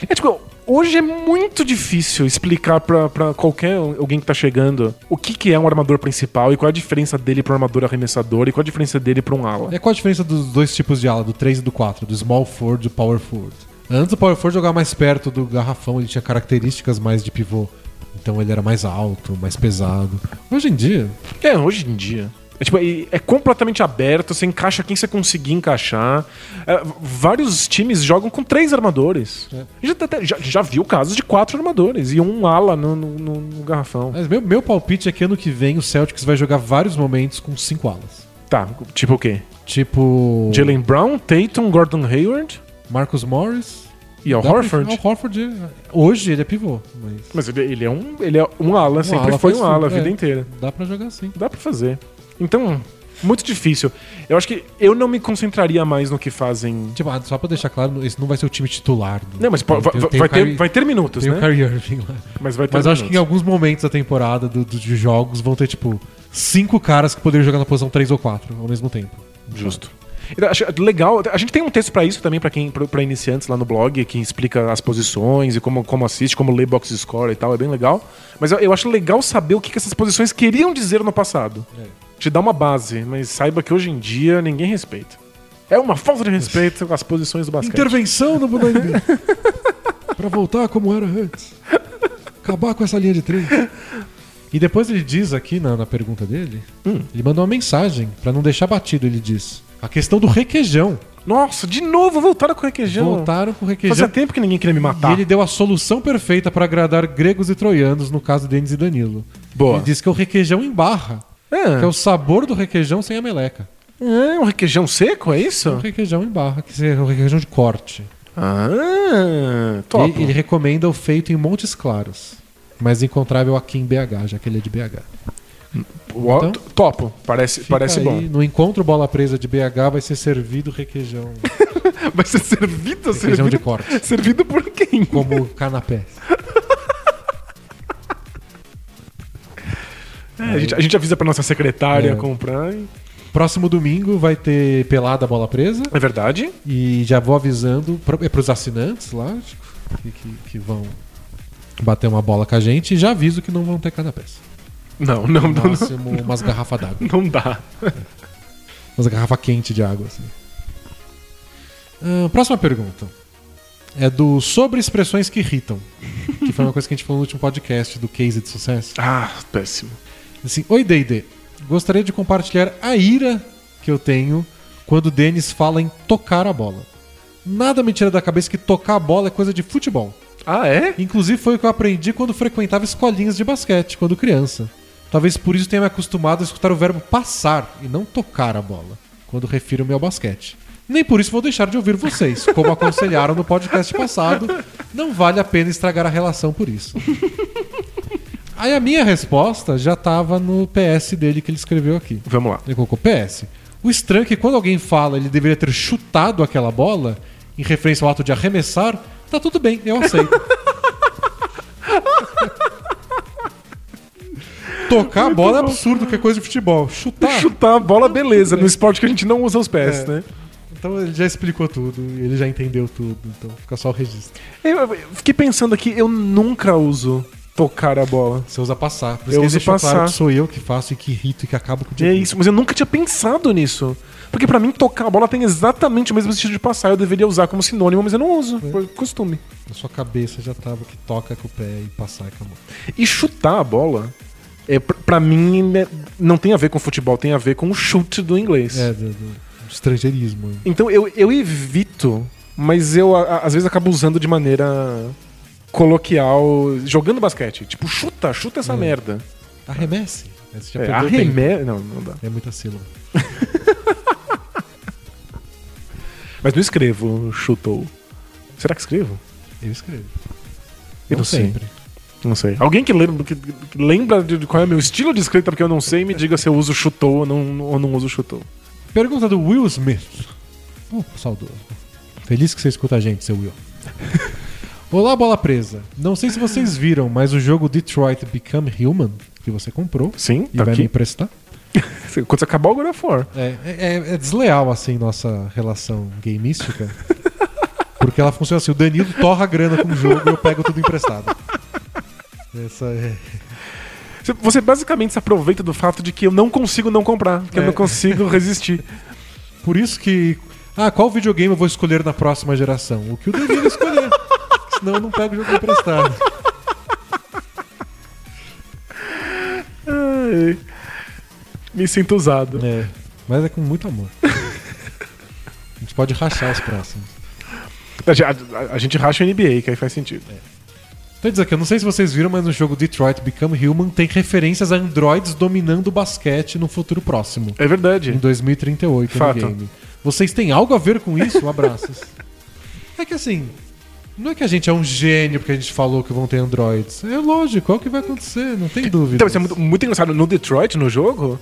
Speaker 2: É tipo, hoje é muito difícil explicar pra, pra qualquer alguém que tá chegando o que, que é um armador principal e qual é a diferença dele pro armador arremessador e qual a diferença dele pra um ala.
Speaker 1: É qual a diferença dos dois tipos de ala, do 3 e do 4, do small forward e do power forward? Antes o power forward jogava mais perto do garrafão, ele tinha características mais de pivô. Então ele era mais alto, mais pesado. Hoje em dia,
Speaker 2: É, hoje em dia. É, tipo, é, é completamente aberto, você encaixa quem você conseguir encaixar. É, vários times jogam com três armadores.
Speaker 1: É.
Speaker 2: Já, já, já viu casos de quatro armadores e um ala no, no- no- no garrafão.
Speaker 1: mas meu, meu palpite é que ano que vem o Celtics vai jogar vários momentos com cinco alas.
Speaker 2: Tá, tipo o quê?
Speaker 1: Tipo.
Speaker 2: Jalen Brown, Tatum, Gordon Hayward
Speaker 1: Marcus Morris.
Speaker 2: e
Speaker 1: pra-
Speaker 2: Horford.
Speaker 1: Al Horford, é- hoje ele é pivô, mas
Speaker 2: Mas ele, ele é um, ele é um ala, sempre
Speaker 1: ala
Speaker 2: foi um ala a
Speaker 1: tudo,
Speaker 2: vida
Speaker 1: é.
Speaker 2: inteira.
Speaker 1: dá pra jogar sim.
Speaker 2: Dá pra fazer. Então, muito difícil. Eu acho que eu não me concentraria mais no que fazem.
Speaker 1: Tipo, ah, só pra deixar claro, esse não vai ser o time titular. do-
Speaker 2: Não, mas vai,
Speaker 1: tem-
Speaker 2: vai-
Speaker 1: tem
Speaker 2: vai ter, vai ter minutos,
Speaker 1: Tem
Speaker 2: né?
Speaker 1: o Kyrie Irving lá.
Speaker 2: Mas vai ter
Speaker 1: Mas acho que em
Speaker 2: minutos.
Speaker 1: alguns momentos da temporada do, do- de jogos vão ter, tipo, cinco caras que poderiam jogar na posição 3 ou 4 ao mesmo tempo.
Speaker 2: Justo. Então, acho legal. A gente tem um texto pra isso também, pra quem pra iniciantes lá no blog, que explica as posições e como, como assiste, como lê box score e tal. É bem legal. Mas eu, eu acho legal saber o que, que essas posições queriam dizer no passado.
Speaker 1: É.
Speaker 2: Te dá uma base, mas saiba que hoje em dia ninguém respeita. É uma falta de respeito com as posições do basquete.
Speaker 1: Intervenção no NBA. pra voltar como era antes. Acabar com essa linha de três. E depois ele diz aqui na, na pergunta dele,
Speaker 2: Hum.
Speaker 1: ele mandou uma mensagem pra não deixar batido, ele diz. A questão do requeijão.
Speaker 2: Nossa, de novo voltaram com o requeijão.
Speaker 1: Voltaram com o requeijão.
Speaker 2: Fazia tempo que ninguém queria me
Speaker 1: E
Speaker 2: matar.
Speaker 1: ele deu a solução perfeita pra agradar gregos e troianos, no caso Denis e Danilo.
Speaker 2: Boa.
Speaker 1: Ele diz que é o requeijão em barra,
Speaker 2: É.
Speaker 1: que é o sabor do requeijão sem a meleca.
Speaker 2: É, um requeijão seco, é
Speaker 1: É
Speaker 2: isso?
Speaker 1: um requeijão em barra, que é um requeijão de corte.
Speaker 2: Ah, top.
Speaker 1: E ele recomenda o feito em Montes Claros, mas encontrável aqui em BH, já que ele é de BH. Então,
Speaker 2: topo, parece, parece
Speaker 1: aí,
Speaker 2: bom.
Speaker 1: No encontro Bola Presa de BH vai ser servido requeijão,
Speaker 2: Vai ser servido,
Speaker 1: requeijão de
Speaker 2: servido,
Speaker 1: corte,
Speaker 2: servido por quem?
Speaker 1: como canapé.
Speaker 2: É, a, gente, a gente avisa pra nossa secretária
Speaker 1: É.
Speaker 2: comprar. e-
Speaker 1: Próximo domingo vai ter pelada Bola Presa.
Speaker 2: É verdade?
Speaker 1: E já vou avisando para os assinantes, lógico, que, que, que vão bater uma bola com a gente. E já aviso que não vão ter canapés.
Speaker 2: Não, não,
Speaker 1: No
Speaker 2: não, não,
Speaker 1: máximo, umas garrafas d'água.
Speaker 2: não dá.
Speaker 1: Umas garrafas quentes de água, assim. Ah, próxima pergunta. É do Sobre Expressões que Irritam. Que foi uma coisa que a gente falou no último podcast do Case de Sucesso.
Speaker 2: Ah, péssimo.
Speaker 1: Assim, Oi, D&D. Gostaria de compartilhar a ira que eu tenho quando o Denis fala em tocar a bola. Nada me tira da cabeça que tocar a bola é coisa de futebol.
Speaker 2: Ah, é?
Speaker 1: Inclusive foi o que eu aprendi quando frequentava escolinhas de basquete, quando criança. Talvez por isso tenha me acostumado a escutar o verbo passar e não tocar a bola, quando refiro-me ao basquete. Nem por isso vou deixar de ouvir vocês, como aconselharam no podcast passado. Não vale a pena estragar a relação por isso. Aí a minha resposta já tava no PS dele que ele escreveu aqui.
Speaker 2: Vamos lá.
Speaker 1: Ele colocou PS. O estranho é que quando alguém fala ele deveria ter chutado aquela bola, em referência ao ato de arremessar, tá tudo bem, eu aceito. Tocar a bola é absurdo, que é coisa de futebol. Chutar.
Speaker 2: Chutar a bola, beleza. No esporte que a gente não usa os pés,
Speaker 1: É.
Speaker 2: né?
Speaker 1: Então ele já explicou tudo, ele já entendeu tudo, então fica só o registro.
Speaker 2: Eu, eu fiquei pensando aqui, eu nunca uso tocar a bola.
Speaker 1: Você usa passar. Por
Speaker 2: Eu
Speaker 1: isso que
Speaker 2: uso
Speaker 1: deixou claro
Speaker 2: passar.
Speaker 1: que sou eu que faço e que irrito e que acabo com o dia.
Speaker 2: É isso, mas eu nunca tinha pensado nisso. Porque pra mim, tocar a bola tem exatamente o mesmo sentido de passar. Eu deveria usar como sinônimo, mas eu não uso, por costume.
Speaker 1: Na sua cabeça já tava que toca com o pé e passar e acabou.
Speaker 2: E chutar a bola, é, pra mim, né, não tem a ver com futebol, tem a ver com o chute do inglês.
Speaker 1: É, do, do estrangeirismo.
Speaker 2: Então eu, eu evito, mas eu a- a- às vezes acabo usando de maneira coloquial, jogando basquete. Tipo, chuta, chuta essa merda.
Speaker 1: Arremesse. Você já
Speaker 2: É, arremé... Não, não dá.
Speaker 1: É muita sílaba.
Speaker 2: Mas não escrevo chutou. Será que escrevo?
Speaker 1: Eu escrevo.
Speaker 2: Eu não sei.
Speaker 1: sempre.
Speaker 2: Não sei. Alguém que lembra, que lembra de qual é o meu estilo de escrita, porque eu não sei, me diga se eu uso chutou ou não, ou não uso chutou.
Speaker 1: Pergunta do Will Smith. Oh, saudoso. Feliz que você escuta a gente, seu Will. Olá, bola presa. Não sei se vocês viram, mas o jogo Detroit Become Human, que você comprou
Speaker 2: Sim,
Speaker 1: e
Speaker 2: tá
Speaker 1: vai me
Speaker 2: aqui.
Speaker 1: emprestar,
Speaker 2: Quando você acabar o God of War.
Speaker 1: é, é- é desleal, assim, nossa relação gameística. Porque ela funciona assim: o Danilo torra a grana com o jogo e eu pego tudo emprestado. Essa é.
Speaker 2: Você- basicamente se aproveita do fato de que eu não consigo não comprar, que eu
Speaker 1: É.
Speaker 2: não consigo resistir.
Speaker 1: Por isso que. Ah, qual videogame eu vou escolher na próxima geração? O que o Danilo escolher. Eu não pego o jogo emprestado.
Speaker 2: Ai, me sinto usado.
Speaker 1: É, mas é com muito amor. A gente pode rachar os próximos.
Speaker 2: A, a- a gente racha o NBA, que aí faz sentido.
Speaker 1: Então, dizer que eu não sei se vocês viram, mas no jogo Detroit Become Human tem referências a androids dominando o basquete no futuro próximo.
Speaker 2: É verdade.
Speaker 1: Em 2038
Speaker 2: Fato.
Speaker 1: no game. Vocês têm algo a ver com isso? Abraços. é que assim, não é que a gente é um gênio porque a gente falou que vão ter androids. É lógico, é o que vai acontecer, não tem dúvida.
Speaker 2: Então, isso é muito, muito engraçado. No Detroit, no jogo,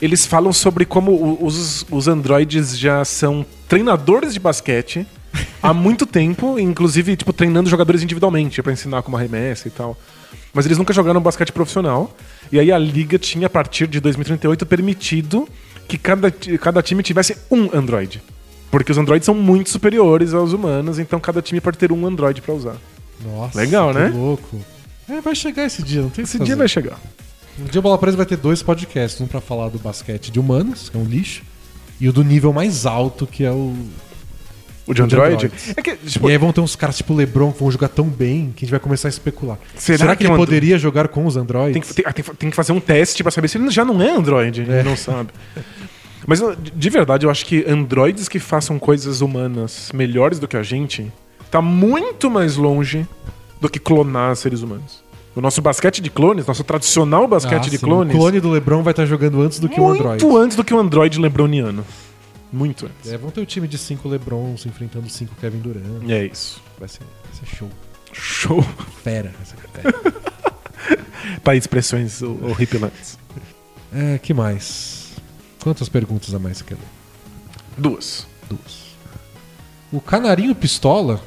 Speaker 2: eles falam sobre como os, os androides já são treinadores de basquete há muito tempo, inclusive, tipo, treinando jogadores individualmente pra ensinar como arremessa e tal. Mas eles nunca jogaram basquete profissional. E aí a liga tinha, a partir de 2038, permitido que cada, cada time tivesse um android. Porque os androids são muito superiores aos humanos, então cada time pode ter um android pra usar.
Speaker 1: Nossa,
Speaker 2: Legal,
Speaker 1: que
Speaker 2: né?
Speaker 1: louco. É, vai chegar esse dia, não tem
Speaker 2: Esse dia vai chegar.
Speaker 1: Um dia o Bola Presa vai ter dois podcasts, um pra falar do basquete de humanos, que é um lixo, e o do nível mais alto, que é o
Speaker 2: O de
Speaker 1: de
Speaker 2: android?
Speaker 1: androids.
Speaker 2: É que, tipo,
Speaker 1: E aí vão ter uns caras tipo LeBron que vão jogar tão bem que a gente vai começar a especular.
Speaker 2: Será
Speaker 1: Será,
Speaker 2: que
Speaker 1: ele
Speaker 2: Andro-
Speaker 1: poderia jogar com os androids?
Speaker 2: Tem que, tem, tem- tem que fazer um teste pra saber se ele já não é Android. Ele não sabe. Mas de- de verdade, eu acho que androides que façam coisas humanas melhores do que a gente tá muito mais longe do que clonar seres humanos. O nosso basquete de clones, nosso tradicional basquete
Speaker 1: Ah,
Speaker 2: de
Speaker 1: sim.
Speaker 2: clones,
Speaker 1: O clone do LeBron vai estar jogando antes do que o
Speaker 2: muito
Speaker 1: android.
Speaker 2: antes do que o Android lebroniano. Muito antes.
Speaker 1: É, vão ter o time de cinco LeBrons enfrentando cinco Kevin Durant.
Speaker 2: É isso.
Speaker 1: Vai ser, vai ser show.
Speaker 2: Show.
Speaker 1: Fera. Ser fera.
Speaker 2: Tá aí expressões ho- horripilantes.
Speaker 1: é, que mais? Quantas perguntas a mais você quer ler?
Speaker 2: Duas.
Speaker 1: Duas. O Canarinho Pistola,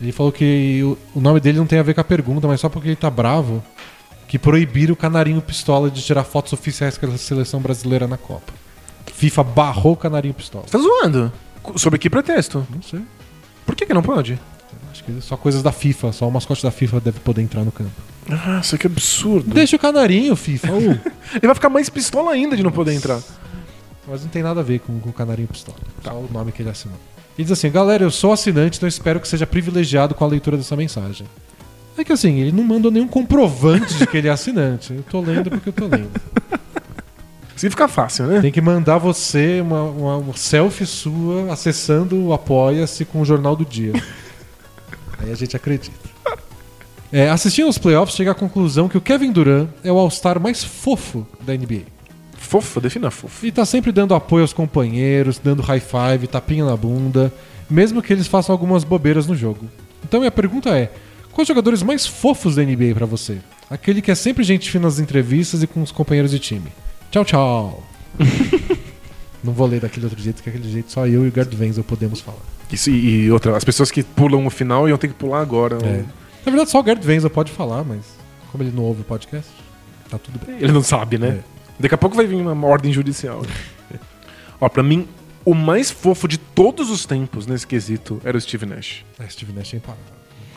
Speaker 1: ele falou que o, nome dele não tem a ver com a pergunta, mas só porque ele tá bravo, que proibiram o Canarinho Pistola de tirar fotos oficiais com a seleção brasileira na Copa. FIFA barrou o Canarinho Pistola.
Speaker 2: Você tá zoando? Sobre que pretexto?
Speaker 1: Não sei.
Speaker 2: Por que, que não pode?
Speaker 1: Acho que só coisas da FIFA, só o mascote da FIFA deve poder entrar no campo.
Speaker 2: Nossa, que absurdo.
Speaker 1: Deixa o Canarinho, FIFA. uh.
Speaker 2: Ele vai ficar mais pistola ainda de não poder entrar.
Speaker 1: Mas não tem nada a ver com, com o Canarinho Pistola. Só o nome que ele assinou. Ele diz assim: Galera, eu sou assinante, então espero que seja privilegiado com a leitura dessa mensagem. É que assim, ele não mandou nenhum comprovante de que ele é assinante. Eu tô lendo porque eu tô lendo.
Speaker 2: Assim fica fácil, né?
Speaker 1: Tem que mandar você uma, uma- uma selfie sua acessando o Apoia-se com o Jornal do Dia. Aí a gente acredita. É, assistindo aos playoffs, chega à conclusão que o Kevin Durant é o All-Star mais fofo da NBA.
Speaker 2: Fofo, defina fofo.
Speaker 1: E tá sempre dando apoio aos companheiros, dando high five, tapinha na bunda, mesmo que eles façam algumas bobeiras no jogo. Então minha pergunta é: quais os jogadores mais fofos da NBA pra você? Aquele que é sempre gente fina nas entrevistas e com os companheiros de time. Tchau, tchau. Não vou ler daquele outro jeito, que aquele jeito só eu e o Gerd Wenzel podemos falar.
Speaker 2: Isso, e, e outra, as pessoas que pulam o final iam ter que pular agora.
Speaker 1: É. Na verdade, só o Gerd Wenzel pode falar, mas como ele não ouve o podcast, tá tudo bem.
Speaker 2: Ele não sabe, né? Daqui a pouco vai vir uma ordem judicial. Ó, pra mim, o mais fofo de todos os tempos nesse quesito era o Steve Nash.
Speaker 1: É, Steve Nash é imparável.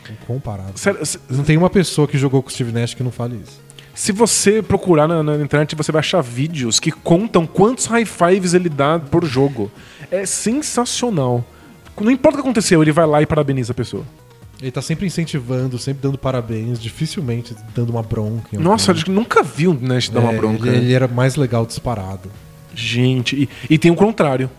Speaker 1: Incomparável.
Speaker 2: Sério, se,
Speaker 1: Não tem uma pessoa que jogou com o Steve Nash que não fale isso.
Speaker 2: se você procurar na, na internet, você vai achar vídeos que contam quantos high fives ele dá por jogo. É sensacional. Não importa o que aconteceu, ele vai lá e parabeniza a pessoa.
Speaker 1: Ele tá sempre incentivando, sempre dando parabéns, dificilmente dando uma bronca.
Speaker 2: Nossa, acho que nunca vi o Nash dar uma
Speaker 1: É,
Speaker 2: bronca.
Speaker 1: Ele, ele era mais legal disparado.
Speaker 2: Gente, e, e tem o contrário.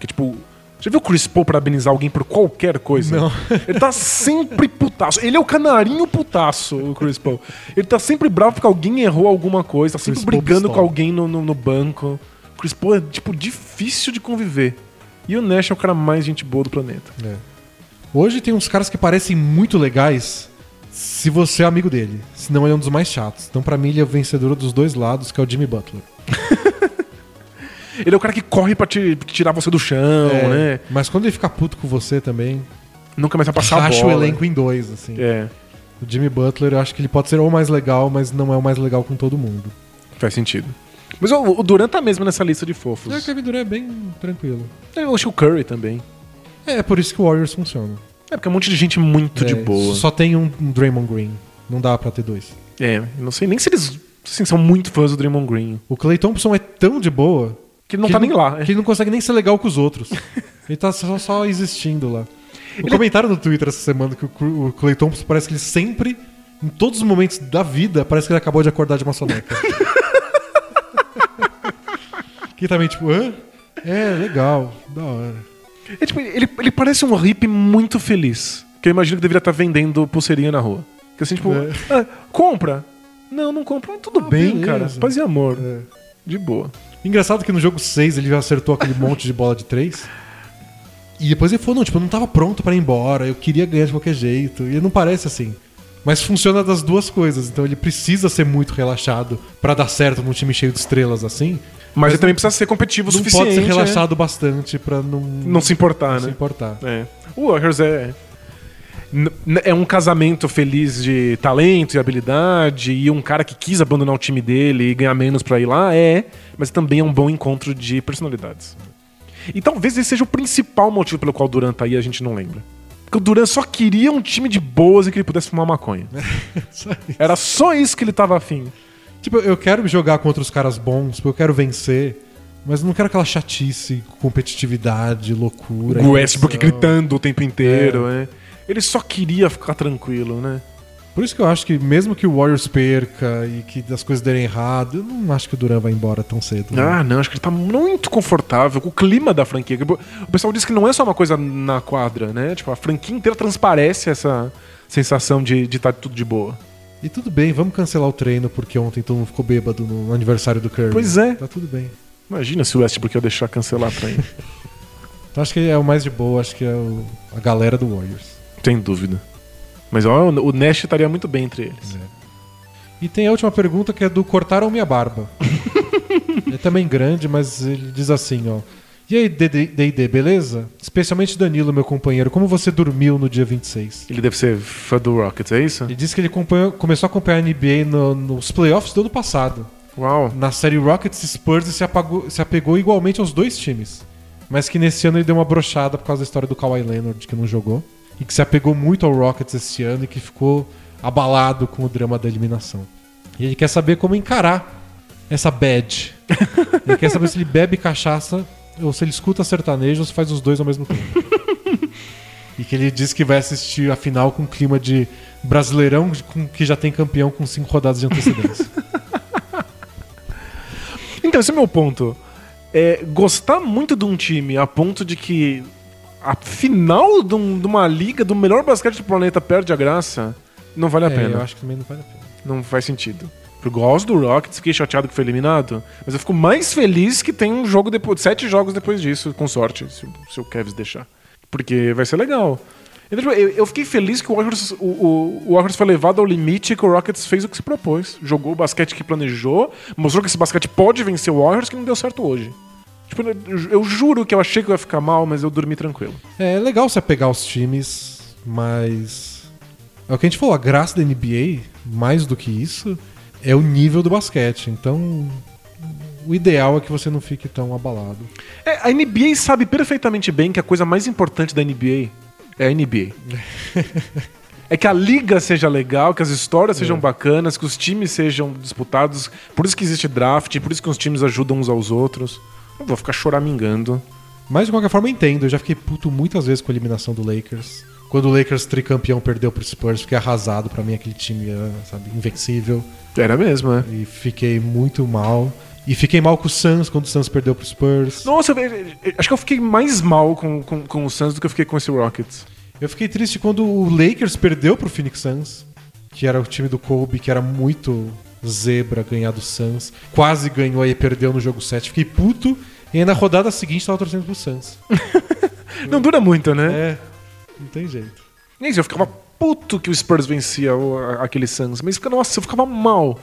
Speaker 2: Que tipo, já viu o Chris Paul parabenizar alguém por qualquer coisa?
Speaker 1: Não.
Speaker 2: Ele tá sempre putaço. Ele é o canarinho putaço, o Chris Paul. Ele tá sempre bravo porque alguém errou alguma coisa, tá sempre
Speaker 1: Chris
Speaker 2: brigando com alguém no, no, no banco. O Chris Paul é, tipo, difícil de conviver. E o Nash é o cara mais gente boa do planeta.
Speaker 1: É. Hoje tem uns caras que parecem muito legais se você é amigo dele. Senão ele é um dos mais chatos. Então, pra mim, ele é o vencedor dos dois lados, que é o Jimmy Butler.
Speaker 2: Ele é o cara que corre pra te- tirar você do chão,
Speaker 1: É,
Speaker 2: né?
Speaker 1: Mas quando ele fica puto com você também,
Speaker 2: Nunca mais vai passar a
Speaker 1: racha o
Speaker 2: bola.
Speaker 1: elenco em dois, assim.
Speaker 2: É,
Speaker 1: O Jimmy Butler, eu acho que ele pode ser o mais legal, mas não é o mais legal com todo mundo.
Speaker 2: faz sentido. Mas o, o Durant tá mesmo nessa lista de fofos.
Speaker 1: o Kevin Durant é bem tranquilo.
Speaker 2: Eu acho que o Curry também.
Speaker 1: É por isso que o Warriors funciona.
Speaker 2: É porque é um monte de gente muito de
Speaker 1: É,
Speaker 2: boa.
Speaker 1: Só tem um, um Draymond Green. Não dá pra ter dois.
Speaker 2: É, eu não sei nem se eles assim, são muito fãs do Draymond Green.
Speaker 1: O Clay Thompson é tão de boa
Speaker 2: Que ele não tá nem lá.
Speaker 1: Que ele não consegue nem ser legal com os outros. ele tá só, só existindo lá. O comentário no Twitter essa semana que o, Cru- o Clay Thompson parece que ele sempre, em todos os momentos da vida, parece que ele acabou de acordar de uma soneca. que também, tipo, hã? É, legal, da hora.
Speaker 2: É, tipo, ele, ele parece um hippie muito feliz. Que eu imagino que deveria estar vendendo pulseirinha na rua. Que assim, tipo,
Speaker 1: É.
Speaker 2: "Ah, compra. Não, não compra. Tudo
Speaker 1: Ah,
Speaker 2: bem,
Speaker 1: beleza.
Speaker 2: cara. Paz e amor.
Speaker 1: É.
Speaker 2: De boa.
Speaker 1: Engraçado que no jogo 6 ele já acertou aquele monte de bola de 3. E depois ele falou, não, tipo, eu não tava pronto pra ir embora, eu queria ganhar de qualquer jeito. E não parece assim. Mas funciona das duas coisas, então ele precisa ser muito relaxado pra dar certo num time cheio de estrelas assim.
Speaker 2: Mas, ele também precisa ser competitivo o
Speaker 1: Não
Speaker 2: suficiente.
Speaker 1: pode ser
Speaker 2: né?
Speaker 1: relaxado bastante pra não,
Speaker 2: Não se importar,
Speaker 1: se
Speaker 2: né?
Speaker 1: importar.
Speaker 2: É. O Warriors é. É um casamento feliz de talento e habilidade, e um cara que quis abandonar o time dele e ganhar menos pra ir lá, é, mas também é um bom encontro de personalidades. E talvez esse seja o principal motivo pelo qual o Durant tá aí e a gente não lembra. Porque o Durant só queria um time de boas em que ele pudesse fumar maconha.
Speaker 1: Só isso.
Speaker 2: Era só isso que ele tava afim.
Speaker 1: Tipo, eu quero jogar contra os caras bons, eu quero vencer, mas não quero aquela chatice, competitividade, loucura.
Speaker 2: O Westbrook gritando o tempo inteiro, é. Ele só queria ficar tranquilo, né?
Speaker 1: Por isso que eu acho que mesmo que o Warriors perca e que as coisas derem errado, eu não acho que o Duran vai embora tão cedo. né?
Speaker 2: Ah, não, acho que ele tá muito confortável com o clima da franquia. O pessoal diz que não é só uma coisa na quadra, né? Tipo, a franquia inteira transparece essa sensação de estar tudo de boa.
Speaker 1: E tudo bem, vamos cancelar o treino porque ontem todo mundo ficou bêbado no aniversário do Curry.
Speaker 2: Pois é.
Speaker 1: Tá tudo bem.
Speaker 2: Imagina se o Westbrook ia deixar cancelar pra ele.
Speaker 1: Então acho que é o mais de boa, acho que é o- a galera do Warriors.
Speaker 2: Sem dúvida. Mas ó, o Nash estaria muito bem entre eles.
Speaker 1: E tem a última pergunta que é do Cortaram Minha Barba. é também grande, mas ele diz assim, ó. E aí, D&D, beleza? Especialmente Danilo, meu companheiro, como você dormiu no dia 26?
Speaker 2: Ele deve ser fã do Rockets, é isso?
Speaker 1: Ele disse que ele começou a acompanhar a NBA no- nos playoffs do ano passado.
Speaker 2: Uau.
Speaker 1: Na série Rockets e Spurs se, apagou- se apegou igualmente aos dois times. Mas que nesse ano ele deu uma brochada por causa da história do Kawhi Leonard, que não jogou. E que se apegou muito ao Rockets esse ano e que ficou abalado com o drama da eliminação. E ele quer saber como encarar essa bad. ele quer saber se ele bebe cachaça ou se ele escuta sertanejo ou se faz os dois ao mesmo tempo. e que ele diz que vai assistir a final com clima de brasileirão com- que já tem campeão com cinco rodadas de antecedência.
Speaker 2: Então, esse é o meu ponto. É, gostar muito de um time a ponto de que a final de, um- de uma liga do melhor basquete do planeta perde a graça, não vale a
Speaker 1: É,
Speaker 2: pena.
Speaker 1: eu acho que também não vale a pena.
Speaker 2: Não faz sentido. Eu gosto do Rockets, fiquei chateado que foi eliminado, mas eu fico mais feliz que tem um jogo depois, sete jogos depois disso, com sorte, se, o- se o Kevs deixar. Porque vai ser legal. Então, tipo, Eu, fiquei feliz que o Warriors, o, o, Warriors foi levado ao limite e que o Rockets fez o que se propôs. Jogou o basquete que planejou, mostrou que esse basquete pode vencer o Warriors, que não deu certo hoje. Tipo, eu, juro que eu achei que eu ia ficar mal, mas eu dormi tranquilo.
Speaker 1: É legal você pegar os times, mas. É o que a gente falou, a graça da NBA, mais do que isso, é o nível do basquete. Então, o ideal é que você não fique tão abalado.
Speaker 2: É, a NBA sabe perfeitamente bem que a coisa mais importante da NBA é a NBA. é que a liga seja legal, que as histórias sejam bacanas, que os times sejam disputados. Por isso que existe draft, por isso que os times ajudam uns aos outros. Não vou ficar choramingando.
Speaker 1: Mas de qualquer forma, eu entendo. Eu já fiquei puto muitas vezes com a eliminação do Lakers. Quando o Lakers tricampeão perdeu pro Spurs, fiquei arrasado. Pra mim, aquele time era, sabe, invencível.
Speaker 2: Era mesmo, é.
Speaker 1: E fiquei muito mal. E fiquei mal com o Suns quando o Suns perdeu pro Spurs.
Speaker 2: Nossa, eu- eu- eu- acho que eu fiquei mais mal com, com, com o Suns do que eu fiquei com esse Rockets.
Speaker 1: Eu fiquei triste quando o Lakers perdeu pro Phoenix Suns, que era o time do Kobe, que era muito zebra ganhar do Suns. Quase ganhou aí perdeu no jogo 7. Fiquei puto e aí na rodada seguinte tava torcendo pro Suns.
Speaker 2: Não dura muito, né?
Speaker 1: É, não tem jeito.
Speaker 2: Nem eu ficava puto que o Spurs vencia aquele Suns. Mas, nossa, eu ficava mal.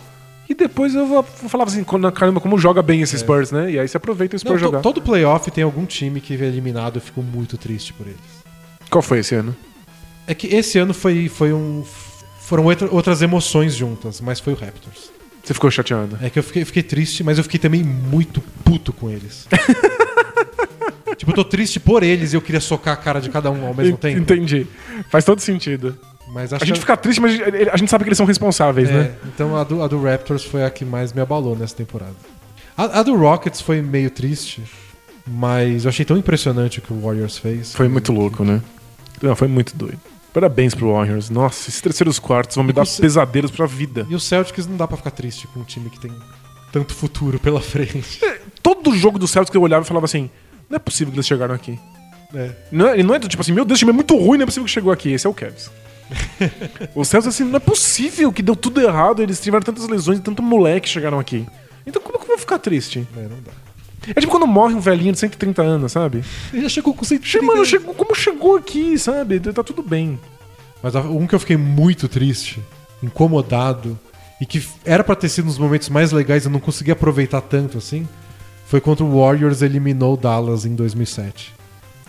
Speaker 2: E depois eu falava assim, "Quando- caramba, como joga bem esse Spurs, né? E aí você aproveita o
Speaker 1: Não,
Speaker 2: Spurs
Speaker 1: to-
Speaker 2: jogar.
Speaker 1: todo playoff tem algum time que é eliminado, eu fico muito triste por eles.
Speaker 2: Qual foi esse ano?
Speaker 1: É que esse ano foi, foi um. Foram outra- outras emoções juntas, mas foi o Raptors.
Speaker 2: Você ficou chateado?
Speaker 1: É que eu fiquei, fiquei triste, mas eu fiquei também muito puto com eles. tipo, eu tô triste por eles e eu queria socar a cara de cada um ao mesmo tempo.
Speaker 2: Entendi. Faz todo sentido.
Speaker 1: Mas
Speaker 2: A gente
Speaker 1: que-
Speaker 2: fica triste, mas a gente sabe que eles são responsáveis,
Speaker 1: é,
Speaker 2: né?
Speaker 1: Então a do, a do Raptors foi a que mais me abalou nessa temporada. A, a do Rockets foi meio triste, mas eu achei tão impressionante o que o Warriors fez.
Speaker 2: Foi muito louco, né? Não, foi muito doido. Parabéns pro Warriors. Nossa, esses terceiros quartos vão me dar
Speaker 1: você-
Speaker 2: pesadelos pra vida.
Speaker 1: E o Celtics não dá pra ficar triste com um time que tem tanto futuro pela frente.
Speaker 2: Todo jogo do Celtics que eu olhava e falava assim: não é possível que eles chegaram aqui.
Speaker 1: É.
Speaker 2: Não é, não é do tipo assim, meu Deus, esse time é muito ruim, não é possível que chegou aqui. Esse é o Cavs. Os Celtics, assim, não é possível que deu tudo errado, eles tiveram tantas lesões e tanto moleque chegaram aqui. Então como que eu vou ficar triste?
Speaker 1: É, não dá.
Speaker 2: É tipo quando morre um velhinho de 130 anos, sabe?
Speaker 1: Ele já chegou com 130
Speaker 2: Che- Mano, chegou, como chegou aqui, sabe? Tá tudo bem.
Speaker 1: Mas um que eu fiquei muito triste, incomodado, e que era pra ter sido nos momentos mais legais e eu não consegui aproveitar tanto assim, foi contra o Warriors eliminou o Dallas em 2007.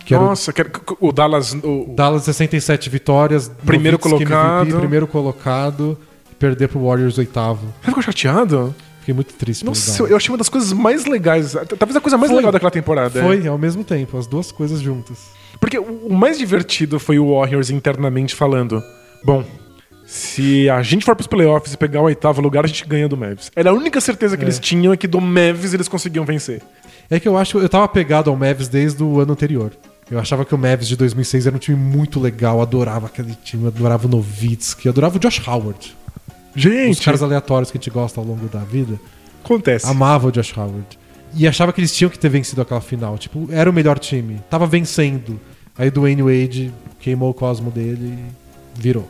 Speaker 1: Que o
Speaker 2: Nossa, era- o Dallas. O,
Speaker 1: Dallas 67 vitórias,
Speaker 2: Primeiro colocado.
Speaker 1: primeiro colocado, e perder pro Warriors oitavo.
Speaker 2: Você ficou chateado?
Speaker 1: Fiquei muito triste
Speaker 2: Nossa, eu, achei uma das coisas mais legais. Talvez a coisa mais
Speaker 1: Foi.
Speaker 2: legal daquela temporada. é.
Speaker 1: Foi ao mesmo tempo, as duas coisas juntas.
Speaker 2: Porque o o mais divertido foi o Warriors internamente falando: Bom, se a gente for pros playoffs e pegar o oitavo lugar, a gente ganha do Mavs. Era a única certeza que
Speaker 1: É.
Speaker 2: eles tinham é que do Mavs eles conseguiam vencer.
Speaker 1: É que eu acho eu tava apegado ao Mavs desde o ano anterior. Eu achava que o Mavs de 2006 era um time muito legal, adorava aquele time, adorava o Nowitzki, adorava o Josh Howard. Os
Speaker 2: Gente,
Speaker 1: caras aleatórios que a gente gosta ao longo da vida.
Speaker 2: acontece.
Speaker 1: Amava o Josh Howard. E achava que eles tinham que ter vencido aquela final. Tipo, era o melhor time. Tava vencendo. Aí o Dwayne Wade queimou o cosmo dele e virou.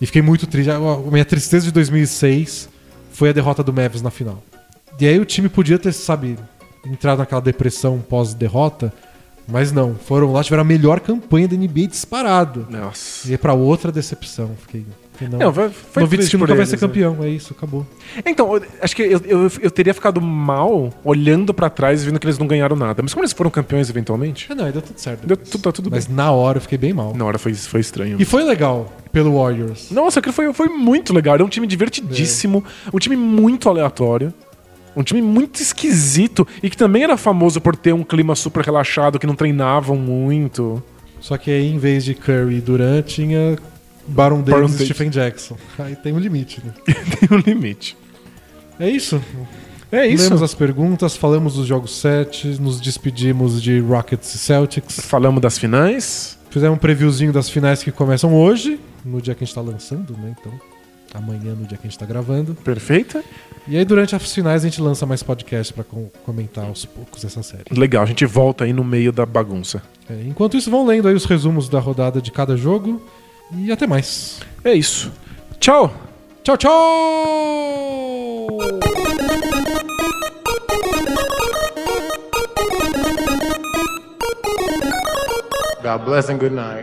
Speaker 1: E fiquei muito triste. A a minha tristeza de 2006 foi a derrota do Mavs na final. E aí o time podia ter, sabe, entrado naquela depressão pós-derrota. Mas não. Foram lá, tiveram a melhor campanha da NBA disparado.
Speaker 2: Nossa.
Speaker 1: E aí pra outra decepção. Fiquei. fiquei, não.
Speaker 2: Não, foi, foi
Speaker 1: nunca
Speaker 2: por
Speaker 1: vai
Speaker 2: eles,
Speaker 1: ser
Speaker 2: né?
Speaker 1: campeão. É isso, acabou.
Speaker 2: Então, eu- acho que eu, eu, eu teria ficado mal olhando pra trás e vendo que eles não ganharam nada. Mas como eles foram campeões eventualmente,
Speaker 1: Ah, não, deu tudo certo.
Speaker 2: deu, tudo, tá tudo
Speaker 1: Mas
Speaker 2: bem.
Speaker 1: na hora eu fiquei bem mal.
Speaker 2: Na hora foi, foi estranho.
Speaker 1: E foi legal pelo Warriors.
Speaker 2: Nossa, aquilo foi, foi muito legal. Era um time divertidíssimo, um time muito aleatório. Um time muito esquisito e que também era famoso por ter um clima super relaxado, que não treinavam muito.
Speaker 1: Só que aí, em vez de Curry e Durant, tinha Baron Davis
Speaker 2: Baron
Speaker 1: e
Speaker 2: Davis.
Speaker 1: Stephen Jackson. Aí tem um limite, né?
Speaker 2: Tem um limite.
Speaker 1: É isso.
Speaker 2: É isso.
Speaker 1: Lemos as perguntas, falamos dos jogos 7, nos despedimos de Rockets e Celtics.
Speaker 2: Falamos das finais.
Speaker 1: Fizemos um previewzinho das finais que começam hoje, no dia que a gente tá lançando, né? Então, amanhã, no dia que a gente tá gravando.
Speaker 2: Perfeita.
Speaker 1: E aí, durante as finais, a gente lança mais podcast pra com- comentar aos poucos essa série.
Speaker 2: Legal, a gente volta aí no meio da bagunça.
Speaker 1: É, enquanto isso, vão lendo aí os resumos da rodada de cada jogo. E até mais.
Speaker 2: É isso. Tchau!
Speaker 1: Tchau, tchau!
Speaker 3: God bless and good night.